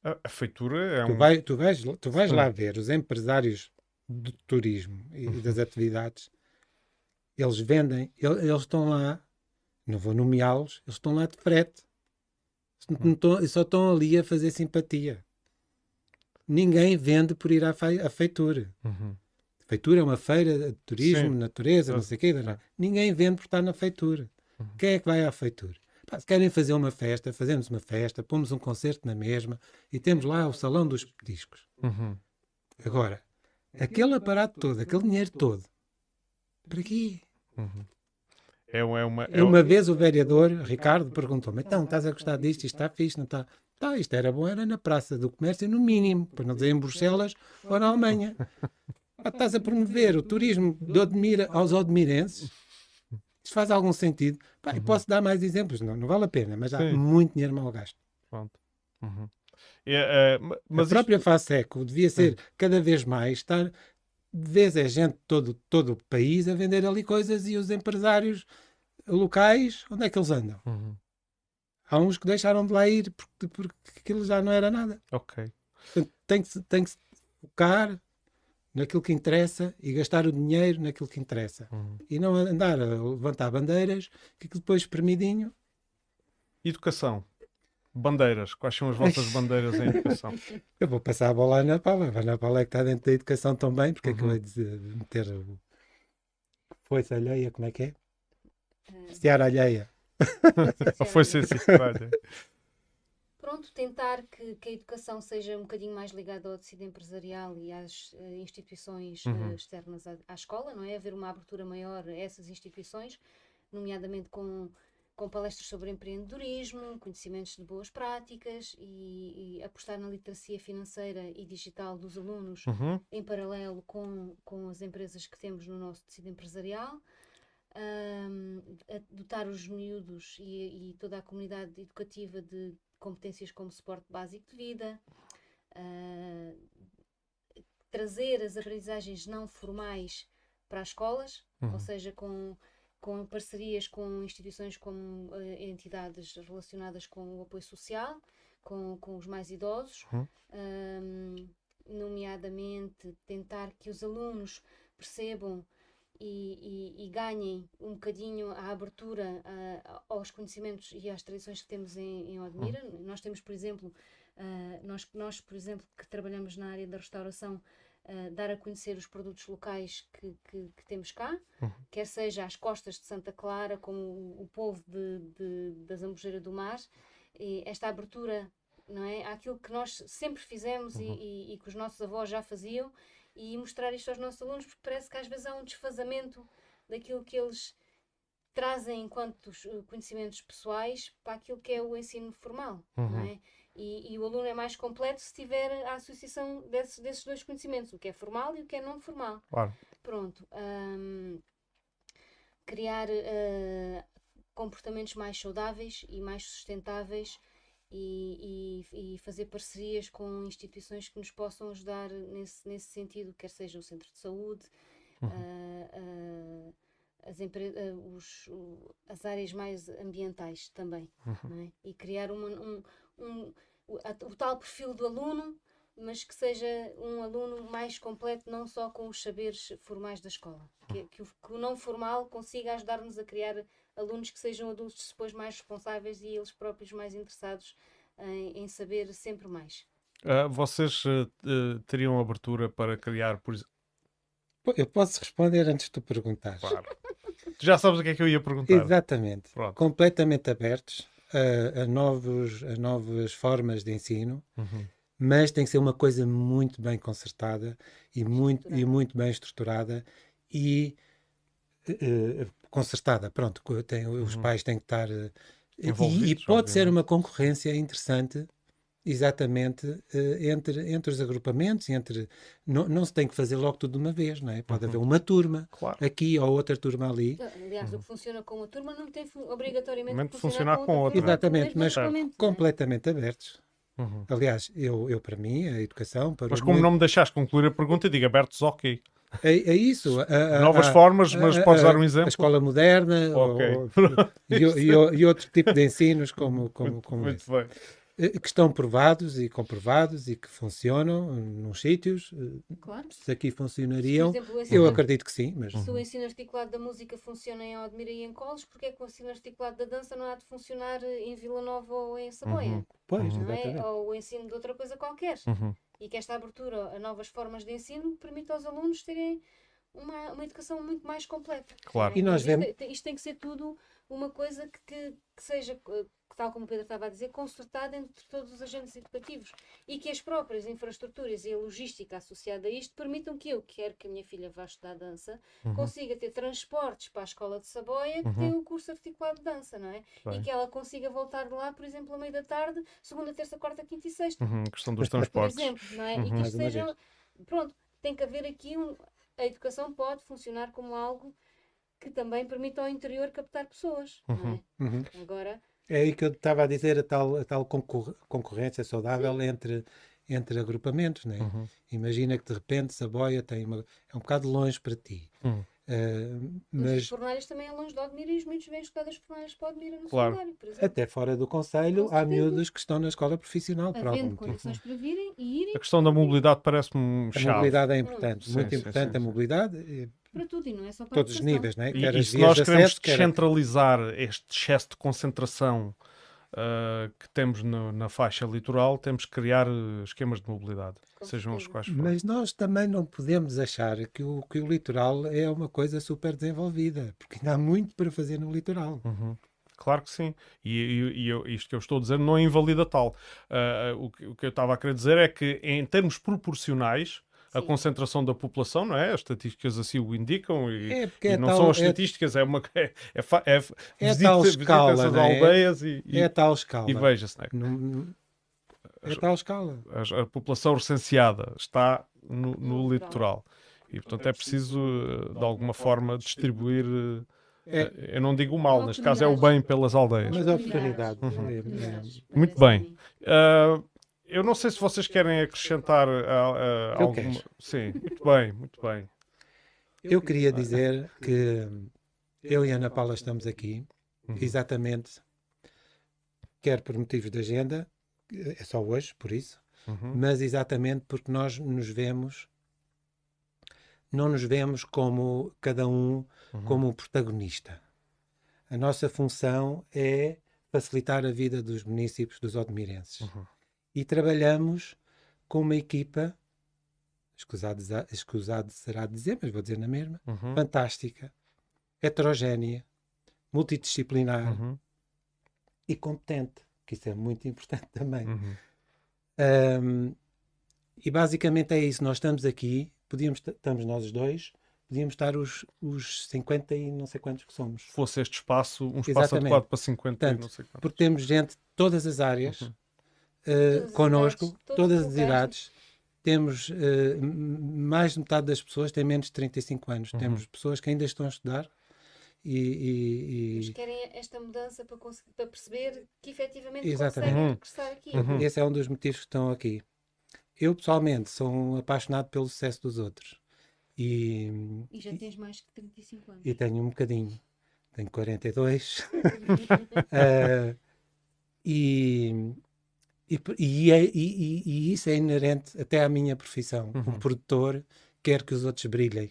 S1: a, feitura é
S2: Tu,
S1: um.
S2: vai- tu vais, tu vais
S1: Sim.
S2: lá ver os empresários do turismo e
S1: Uhum.
S2: das atividades, eles vendem, el- eles estão lá, não vou nomeá-los, eles estão lá de frete. Não estão- só estão ali a fazer simpatia. Ninguém vende por ir à, à feitura.
S1: Uhum.
S2: Feitura é uma feira de turismo,
S1: Sim.
S2: natureza, não sei o quê. não é? Ninguém vende por estar na feitura.
S1: Uhum.
S2: Quem é que vai à feitura? Pá, se querem fazer uma festa, fazemos uma festa, pomos um concerto na mesma e temos lá o salão dos discos.
S1: Uhum.
S2: Agora, aquele aparato todo, aquele dinheiro todo, para quê?
S1: Uhum. É, uma- é uma. é
S2: Uma vez o vereador, Ricardo, perguntou-me: então, estás a gostar disto? Isto está fixe, não está? Tá, isto era bom, era na Praça do Comércio, no mínimo, para não dizer em Bruxelas ou na Alemanha. Pá, estás a promover o turismo de Odmira aos odmirenses? Isto faz algum sentido? Pá, e posso dar mais exemplos, não, não vale a pena, mas há
S1: Sim.
S2: muito dinheiro mal gasto.
S1: Pronto. Uhum. É, é, ma- mas
S2: a própria
S1: isto-
S2: FASECO devia ser cada vez mais estar de vez é gente de todo, todo o país a vender ali coisas e os empresários locais, onde é que eles andam?
S1: Uhum.
S2: Há uns que deixaram de lá ir porque, porque aquilo já não era nada.
S1: Ok.
S2: Portanto, tem que, se- tem que se focar naquilo que interessa e gastar o dinheiro naquilo que interessa.
S1: Uhum.
S2: E não andar a levantar bandeiras que aquilo depois espremidinho.
S1: Educação. Bandeiras. Quais são as vossas bandeiras em educação? *laughs*
S2: Eu vou passar a bola à Ana Paula. A Ana Paula é que está dentro da educação também, porque é que eu
S1: Uhum.
S2: ia dizer, meter o foice alheia, como é que é?
S3: Ah,
S2: Seara alheia.
S1: Ou foi sem olha.
S3: Pronto, tentar que, que a educação seja um bocadinho mais ligada ao tecido empresarial e às eh, instituições eh,
S1: Uhum.
S3: externas à, à escola, não é? Haver uma abertura maior a essas instituições, nomeadamente com, com palestras sobre empreendedorismo, conhecimentos de boas práticas e, e apostar na literacia financeira e digital dos alunos
S1: Uhum.
S3: em paralelo com, com as empresas que temos no nosso tecido empresarial. A dotar os miúdos e, e toda a comunidade educativa de competências como suporte básico de vida, ah, trazer as aprendizagens não formais para as escolas,
S1: Uhum.
S3: ou seja, com, com parcerias com instituições como eh, entidades relacionadas com o apoio social, com, com os mais idosos,
S1: Uhum.
S3: ahm, nomeadamente tentar que os alunos percebam e, e- e ganhem um bocadinho a abertura ah, aos conhecimentos e às tradições que temos em, em Odmira. Nós temos, por exemplo, ah, nós, nós, por exemplo, que trabalhamos na área da restauração, ah, dar a conhecer os produtos locais que, que- que temos cá, quer seja às costas de Santa Clara, como o, o povo de, de, da Zambujeira do Mar, e esta abertura não é? àquilo que nós sempre fizemos e- e, e que os nossos avós já faziam e mostrar isto aos nossos alunos, porque parece que às vezes há um desfazamento daquilo que eles trazem enquanto uh, conhecimentos pessoais para aquilo que é o ensino formal, não
S1: Uhum.
S3: é? E, e o aluno é mais completo se tiver a associação desses, desses dois conhecimentos, o que é formal e o que é não formal.
S1: Claro.
S3: Pronto. hum, criar uh, comportamentos mais saudáveis e mais sustentáveis e, e- e fazer parcerias com instituições que nos possam ajudar nesse, nesse sentido, quer seja o centro de saúde, ah, ah, as, empre- os- as áreas mais ambientais também, não é? E criar uma- um, um- o, a- o tal perfil do aluno, mas que seja um aluno mais completo, não só com os saberes formais da escola. Que, que o, que o não formal consiga ajudar-nos a criar alunos que sejam adultos depois mais responsáveis e eles próprios mais interessados em, em saber sempre mais.
S1: Ah, vocês ah, teriam abertura para criar, por exemplo.
S2: Eu posso responder antes de tu perguntares.
S1: Claro. Tu já sabes o que é que eu ia perguntar.
S2: Exatamente.
S1: Pronto.
S2: Completamente abertos a, a novos, a novas formas de ensino,
S1: Uhum.
S2: mas tem que ser uma coisa muito bem concertada e muito, e muito bem estruturada e eh, concertada. Pronto, tem, os
S1: Uhum.
S2: pais têm que estar. eh, e- e, pode ser
S1: obviamente.
S2: uma concorrência interessante. Exatamente, eh, entre, entre os agrupamentos, entre não, não se tem que fazer logo tudo de uma vez, não é? Pode
S1: Uhum.
S2: haver uma turma
S1: Claro.
S2: aqui ou outra turma ali,
S3: Aliás, o que funciona com uma turma não tem obrigatoriamente
S1: Mente
S3: que
S1: funcionar
S3: funcionar
S1: com
S3: com outra.
S1: outra.
S2: Exatamente, mas
S3: agrupamento, não é?
S2: completamente abertos.
S1: Uhum.
S2: Aliás, eu, eu para mim, a educação, para
S1: Mas como
S2: meu-
S1: não me deixaste concluir a pergunta, digo abertos, ok.
S2: é, é isso. a- a-
S1: Novas
S2: a-
S1: formas, mas
S2: a-
S1: podes
S2: a-
S1: dar um
S2: A
S1: exemplo.
S2: escola moderna
S1: Ok.
S2: ou- e, e e outro tipo de ensinos como, como,
S1: Muito,
S2: como
S1: muito
S2: esse.
S1: bem.
S2: Eh, que estão provados e comprovados e que funcionam nos sítios. Eh,
S4: Claro.
S2: Se aqui funcionariam,
S3: exemplo, o
S2: eu
S3: ensino-
S2: acredito que sim, mas
S3: Se o ensino articulado da música funciona em Odmira e em Coles, porque é que o ensino articulado da dança não há de funcionar em Vila Nova ou em Saboia?
S1: Uhum.
S2: pois,
S3: Não é?
S2: exatamente.
S3: Ou o ensino de outra coisa qualquer.
S1: Uhum.
S3: E que esta abertura a novas formas de ensino permita aos alunos terem uma, uma educação muito mais completa.
S1: Claro.
S3: é?
S2: E nós
S3: isto,
S2: vemos-
S3: isto tem que ser tudo uma coisa que, que, que seja, tal como o Pedro estava a dizer, concertada entre todos os agentes educativos e que as próprias infraestruturas e a logística associada a isto permitam que eu, que quero que a minha filha vá estudar dança,
S1: Uhum.
S3: consiga ter transportes para a escola de Saboia que
S1: Uhum.
S3: tem um curso articulado de dança, não é?
S1: Bem.
S3: E que ela consiga voltar de lá, por exemplo, à meia da tarde, segunda, terça, quarta, quinta e sexta
S1: Uhum. Questão dos
S3: por
S1: transportes.
S3: exemplo, não é?
S1: Uhum.
S3: E que
S2: Mais
S3: isto seja. Pronto, tem que haver aqui um. A educação pode funcionar como algo que também permita ao interior captar pessoas, não é?
S2: Uhum.
S3: Agora,
S2: É aí que eu estava a dizer a tal, a tal concor- concorrência saudável entre, entre agrupamentos. Né?
S1: Uhum.
S2: Imagina que de repente Saboia tem uma, é um bocado longe para ti.
S1: Uhum.
S2: Eh,
S3: mas...
S2: mas
S3: as fornalhas também é longe de Odmira e os miúdos vêm estudar as fornalhas para Odmira no
S1: Claro.
S3: secundário, por exemplo.
S2: até fora do Conselho há miúdos que estão na escola profissional por algum
S4: condições para virem e irem
S1: A questão da mobilidade parece-me
S2: A
S1: chave.
S2: mobilidade é importante, muito
S1: sim,
S2: importante
S1: sim,
S2: a
S1: sim.
S2: mobilidade, eh,
S4: para tudo e não é só para a
S2: todos os níveis?
S1: E,
S2: quer
S1: e
S2: as
S1: se nós queremos
S2: acesso, quer a-
S1: descentralizar este excesso de concentração ah, que temos no- na faixa litoral, temos que criar eh, esquemas de mobilidade,
S3: Com
S1: sejam os
S3: certeza.
S1: quais forem.
S2: Mas nós também não podemos achar que o, que o litoral é uma coisa super desenvolvida, porque ainda há muito para fazer no litoral.
S1: Uhum. Claro que sim. E, e- e eu- isto que eu estou a dizer não invalida tal. Ah, o, que, o que eu estava a querer dizer é que, em termos proporcionais, a concentração da população, não é? As estatísticas assim o indicam e,
S2: É porque
S1: e
S2: é
S1: não
S2: tal-
S1: são as
S2: é-
S1: estatísticas, é uma *laughs* é, é, é,
S2: É tal escala,
S1: essas
S2: é?
S1: aldeias e, e,
S2: É tal escala.
S1: e veja-se, não é?
S2: É tal escala.
S1: a, a população recenseada está no, no litoral. E, portanto, é preciso, eh, de alguma forma, distribuir. eh,
S2: É.
S1: eh, Eu não digo o mal, neste caso é o bem pelas aldeias.
S2: Mas a oportunidade. É- é-
S3: oportunidades,
S1: Muito bem. Ah, eu não sei se vocês querem acrescentar ah,
S2: Eu
S1: alguma.
S2: quero.
S1: Sim, muito bem, muito bem.
S2: Eu queria dizer que eu e a Ana Paula estamos aqui
S1: Uhum.
S2: exatamente, quer por motivos de agenda, é só hoje, por isso,
S1: Uhum.
S2: mas exatamente porque nós nos vemos, não nos vemos como cada um
S1: Uhum.
S2: como um protagonista. A nossa função é facilitar a vida dos municípios dos odmirenses.
S1: Uhum.
S2: E trabalhamos com uma equipa, escusado, escusado será dizer, mas vou dizer na mesma,
S1: Uhum.
S2: fantástica, heterogénea, multidisciplinar
S1: Uhum.
S2: e competente, que isso é muito importante *laughs* também.
S1: Uhum.
S2: Ahm, e basicamente é isso, nós estamos aqui, podíamos, estamos nós os dois, podíamos estar os, os 50 e não sei quantos que somos,
S1: Fosse este espaço um espaço
S2: Exatamente.
S1: adequado para 50 e
S2: Portanto,
S1: não sei quantos.
S2: porque temos gente de todas as áreas
S1: Uhum.
S2: Eh,
S3: Todas as
S2: connosco,
S3: idades, todos
S2: todas as idades. Temos eh, m- mais de metade das pessoas têm menos de 35 anos.
S1: Uhum.
S2: Temos pessoas que ainda estão a estudar e, e-
S3: Mas
S2: e
S3: querem esta mudança para, conseguir, para perceber que efetivamente
S2: Exatamente.
S3: conseguem
S1: Uhum.
S3: regressar aqui.
S1: Uhum.
S2: esse é um dos motivos que estão aqui. Eu, pessoalmente, sou um apaixonado pelo sucesso dos outros. E,
S4: E já tens mais que 35 anos.
S2: e tenho um bocadinho. Tenho 42. Ah, e, *laughs* *laughs* e, e, é- e- e- e isso é inerente até à minha profissão.
S1: Uhum.
S2: Um produtor quer que os outros brilhem.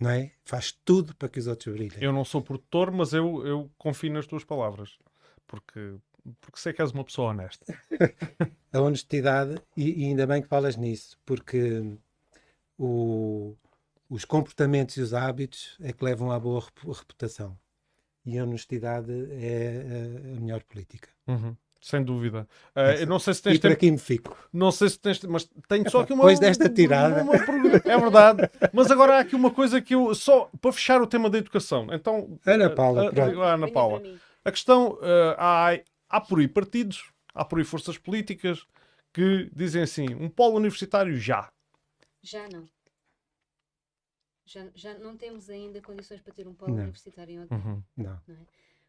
S2: Não é? Faz tudo para que os outros brilhem.
S1: Eu não sou produtor, mas eu, eu confio nas tuas palavras. Porque, porque sei que és uma pessoa honesta. *laughs*
S2: A honestidade, e, ainda bem que falas nisso, porque o- os comportamentos e os hábitos é que levam à boa repu- reputação. E a honestidade é a- a melhor política.
S1: Uhum. Sem dúvida. Ah, eu não sei se
S2: E
S1: tens
S2: por
S1: tempo.
S2: aqui me fico.
S1: Não sei se tens, mas tenho só aqui uma.
S2: depois desta tirada.
S1: uma pergunta. *laughs* é verdade. Mas agora há aqui uma coisa que eu. Só para fechar o tema da educação. Então.
S2: Ana
S1: ah,
S2: Paula,
S1: ah,
S2: pronto.
S1: ah, Ana Paula. A questão. ah, há, há por aí partidos, há por aí forças políticas que dizem assim: um polo universitário já.
S3: Já não. Já, já não temos ainda condições para ter um polo
S2: Não.
S3: universitário em Odmira.
S1: Uhum.
S2: Não.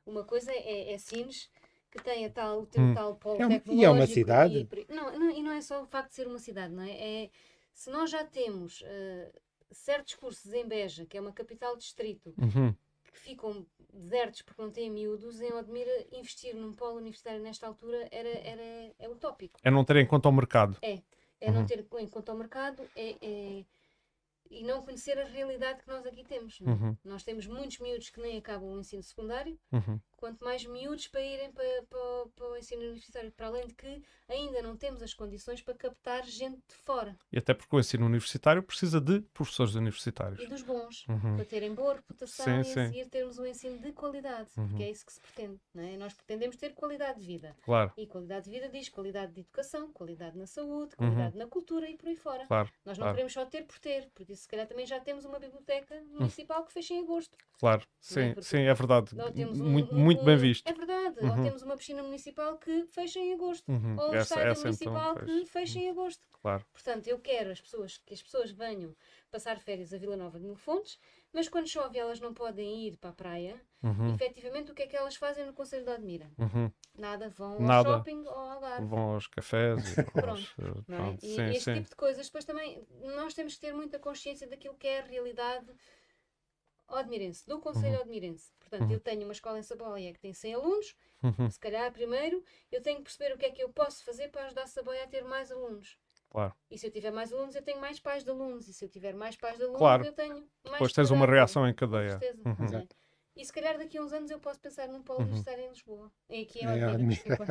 S3: Uma coisa é, é Sines, que tem a tal, tem
S1: Hum.
S3: o tal polo
S2: É um- e é
S3: tecnológico.
S2: uma cidade.
S3: e não, não, e não é só o facto de ser uma cidade, não é? é se nós já temos eh, certos cursos em Beja, que é uma capital distrito,
S1: Uhum.
S3: que ficam desertos porque não têm miúdos, em Odmira investir num polo universitário nesta altura era, era, é utópico.
S1: É não ter em conta o mercado.
S3: É
S1: Uhum.
S3: não ter em conta o mercado é, é- e não conhecer a realidade que nós aqui temos. é?
S1: Uhum.
S3: Nós temos muitos miúdos que nem acabam o ensino secundário,
S1: Uhum.
S3: Quanto mais miúdos para irem para, para, para o ensino universitário, para além de que ainda não temos as condições para captar gente de fora
S1: E até porque o ensino universitário precisa de professores universitários.
S3: e dos bons,
S1: Uhum.
S3: para terem boa reputação
S1: Sim,
S3: e
S1: sim.
S3: a seguir termos um ensino de qualidade,
S1: Uhum.
S3: porque é isso que se pretende. Não é? Nós pretendemos ter qualidade de vida.
S1: Claro,
S3: E qualidade de vida diz qualidade de educação, qualidade na saúde, qualidade na cultura e por aí fora.
S1: Uhum. claro,
S3: Nós não
S1: claro.
S3: queremos só ter por ter, porque se calhar também já temos uma biblioteca municipal que fecha em agosto.
S1: claro.
S3: É?
S1: Sim,
S3: Porque
S1: sim, é verdade.
S3: Ou temos um-
S1: Muito,
S3: um-
S1: muito bem
S3: um-
S1: visto.
S3: É verdade.
S1: Uhum.
S3: Ou temos uma piscina municipal que fecha em agosto.
S1: Uhum.
S3: Ou um
S1: Essa,
S3: estádio
S1: essa
S3: municipal
S1: então.
S3: que fecha em agosto.
S1: Claro.
S3: Portanto, eu quero as pessoas, que as pessoas venham passar férias a Vila Nova de Mil Fontes, mas quando chove elas não podem ir para a praia.
S1: Uhum.
S3: Efetivamente, o que é que elas fazem no Conselho de Admira?
S1: Uhum.
S3: Nada, vão
S1: Nada.
S3: ao shopping ou ao Algarve.
S1: Vão aos cafés e *laughs*
S3: Pronto,
S1: aos, eh,
S3: é?
S1: pronto,
S3: E
S1: sim,
S3: este
S1: sim.
S3: tipo de coisas, depois também nós temos que ter muita consciência daquilo que é a realidade odmirense, do Conselho Odmirense. Portanto,
S1: Uhum.
S3: eu tenho uma escola em Saboia que tem 100 alunos,
S1: Uhum.
S3: se calhar primeiro eu tenho que perceber o que é que eu posso fazer para ajudar a Saboia a ter mais alunos.
S1: Claro.
S3: E se eu tiver mais alunos, eu tenho mais pais de alunos. E se eu tiver mais pais de alunos,
S1: Claro.
S3: eu tenho mais
S1: Depois tens uma reação em
S3: Com
S1: cadeia.
S3: certeza.
S1: Uhum.
S3: é? E se calhar daqui a uns anos eu posso pensar num polo
S1: Uhum.
S3: universitário em Lisboa. É aqui em
S2: É,
S3: Odmira, desculpa.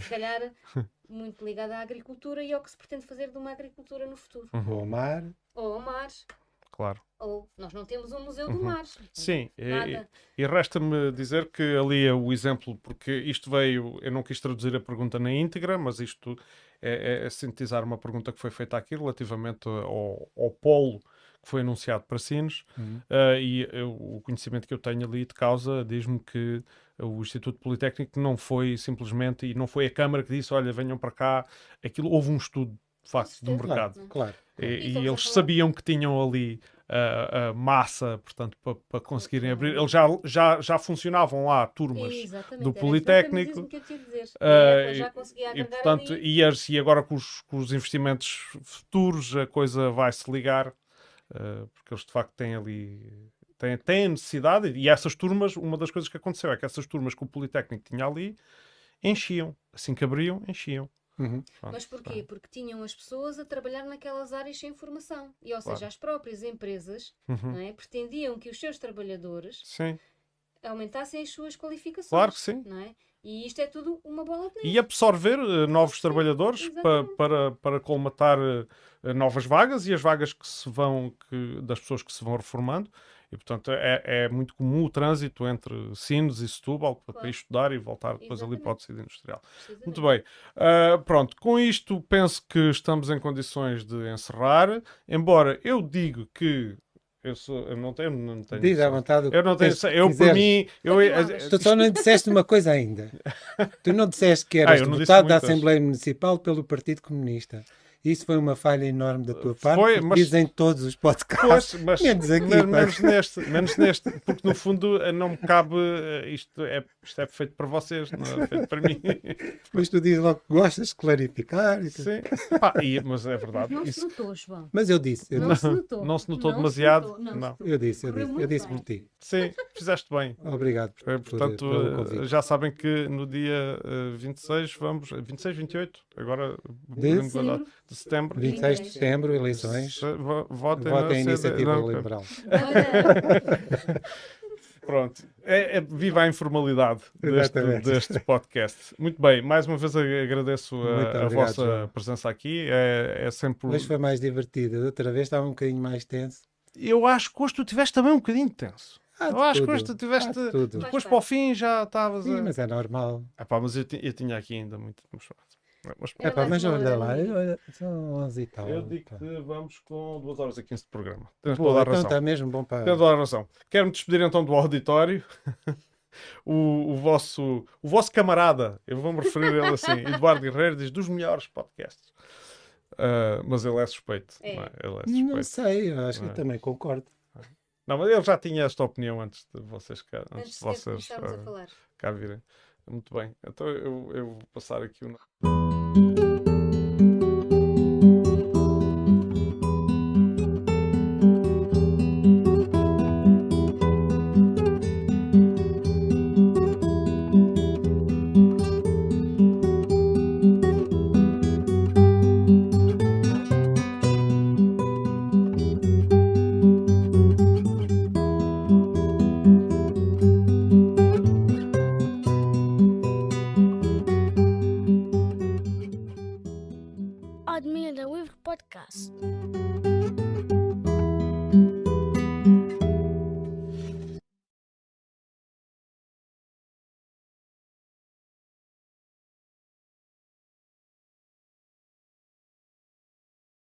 S3: Se calhar *laughs* muito ligado à agricultura e ao que se pretende fazer de uma agricultura no futuro.
S2: Vou ao mar,
S3: Ou ao mar,
S1: Claro.
S3: Ou nós não temos um museu do
S1: Uhum.
S3: mar.
S1: Sim, e, e resta-me dizer que ali é o exemplo, porque isto veio, eu não quis traduzir a pergunta na íntegra, mas isto é, é- é sintetizar uma pergunta que foi feita aqui relativamente ao, ao polo que foi anunciado para Sines,
S2: Uhum.
S1: ah, e eu- o conhecimento que eu tenho ali de causa diz-me que o Instituto Politécnico não foi simplesmente, e não foi a Câmara que disse, olha, venham para cá, aquilo, houve um estudo, facto, do mercado.
S2: Claro, claro.
S1: E,
S3: E
S1: e eles sabiam que tinham ali a, a massa, portanto, para conseguirem abrir. Eles já, já, já funcionavam lá turmas.
S3: Exatamente,
S1: do Politécnico,
S3: conseguia
S1: E, portanto, e, as- e agora com os, com os investimentos futuros a coisa vai se ligar, ah, porque eles de facto têm ali. Têm, têm necessidade, e essas turmas, uma das coisas que aconteceu é que essas turmas que o Politécnico tinha ali enchiam. Assim que abriam, enchiam.
S2: Uhum.
S3: Mas porquê? Porque tinham as pessoas a trabalhar naquelas áreas sem formação. E, ou seja,
S1: Claro.
S3: as próprias empresas
S1: Uhum.
S3: não é, pretendiam que os seus trabalhadores
S1: Sim,
S3: aumentassem as suas qualificações.
S1: claro que sim.
S3: Não é? E isto é tudo uma bola de neve.
S1: e absorver eh, novos
S3: Sim,
S1: trabalhadores pa-
S3: exatamente.
S1: para, para colmatar eh, novas vagas e as vagas que se vão que, das pessoas que se vão reformando e portanto é, é muito comum o trânsito entre Sines e Setúbal para,
S3: Claro.
S1: estudar e voltar depois ali
S3: Exatamente.
S1: para o tecido industrial. Muito bem. Ah, pronto, com isto penso que estamos em condições de encerrar, embora eu digo que eu, sou, eu não tenho, não tenho
S2: Diz à vontade o que
S1: eu não tenho,
S2: quiseres.
S1: eu por mim, eu,
S3: Continuamos.
S2: Tu só não disseste uma coisa ainda. *laughs* Tu não disseste que eras
S1: Ah, eu não disse
S2: deputado da. Assembleia Municipal pelo Partido Comunista. Isso foi uma falha enorme da tua parte.
S1: Foi, mas-
S2: Dizem todos os podcasts.
S1: Pois, mas
S2: Menos aqui,
S1: men-
S2: pá.
S1: menos, neste, menos neste, porque no fundo eh, não me cabe, eh, isto é, isto é feito para vocês, não é feito para mim. *laughs*
S2: Depois tu dizes logo que gostas de clarificar. e tudo.
S1: Sim. Pá, e- mas é verdade.
S4: Não se
S1: Isso
S4: notou, João.
S2: Mas eu disse, eu
S4: Não
S2: disse,
S4: se notou.
S1: não se notou
S4: Não
S1: demasiado,
S4: notou, não se
S1: não.
S2: eu disse, eu disse, eu disse por ti.
S1: sim, fizeste bem.
S2: Obrigado por,
S1: Eh,
S2: por-
S1: Portanto,
S2: pelo convite.
S1: já sabem que no dia eh, 26 vamos, 26, 28, agora
S2: De.
S1: De setembro,
S2: 26 de setembro, eleições.
S1: votem
S2: Vota
S1: na
S2: a iniciativa
S1: não,
S2: liberal. *laughs*
S1: Pronto, é, é- viva a informalidade deste, deste podcast. Muito bem, mais uma vez ag- agradeço a-
S2: Muito
S1: a,
S2: obrigado,
S1: vossa
S2: João.
S1: presença aqui. É, é sempre.
S2: Hoje foi mais divertido. Da outra vez estava um bocadinho mais tenso.
S1: Eu acho que hoje tu tiveste também um bocadinho tenso.
S2: De
S1: eu acho que
S2: tudo,
S1: hoje tu tiveste.
S2: tudo.
S1: Depois para o fim já estavas
S2: Sim,
S1: a.
S2: mas é normal.
S1: Epá, mas eu, eu tinha aqui ainda muito. Mas,
S3: Era
S2: Epá,
S3: mais
S2: mas olha lá,
S3: não é?
S2: olha, são 11 e tal.
S1: eu digo
S2: pá.
S1: que vamos com 2 horas e 15 de programa. Tens
S2: Boa,
S1: toda a
S2: então
S1: razão.
S2: está mesmo bom para.
S1: Tens toda a razão. Quero-me despedir então do auditório. *laughs* O, o, vosso, o vosso camarada, eu vou-me referir a ele assim, *laughs* Eduardo Guerreiro, diz dos melhores podcasts. Ah, mas ele é suspeito.
S3: É.
S1: não é? Ele é
S2: Não
S1: suspeito.
S2: sei, eu acho que
S1: Não é?
S2: também concordo.
S1: Não, mas ele já tinha esta opinião antes de vocês cá, antes
S3: Antes
S1: de vocês
S3: começarmos a falar.
S1: cá virem. Muito bem. Então eu, eu vou passar aqui o.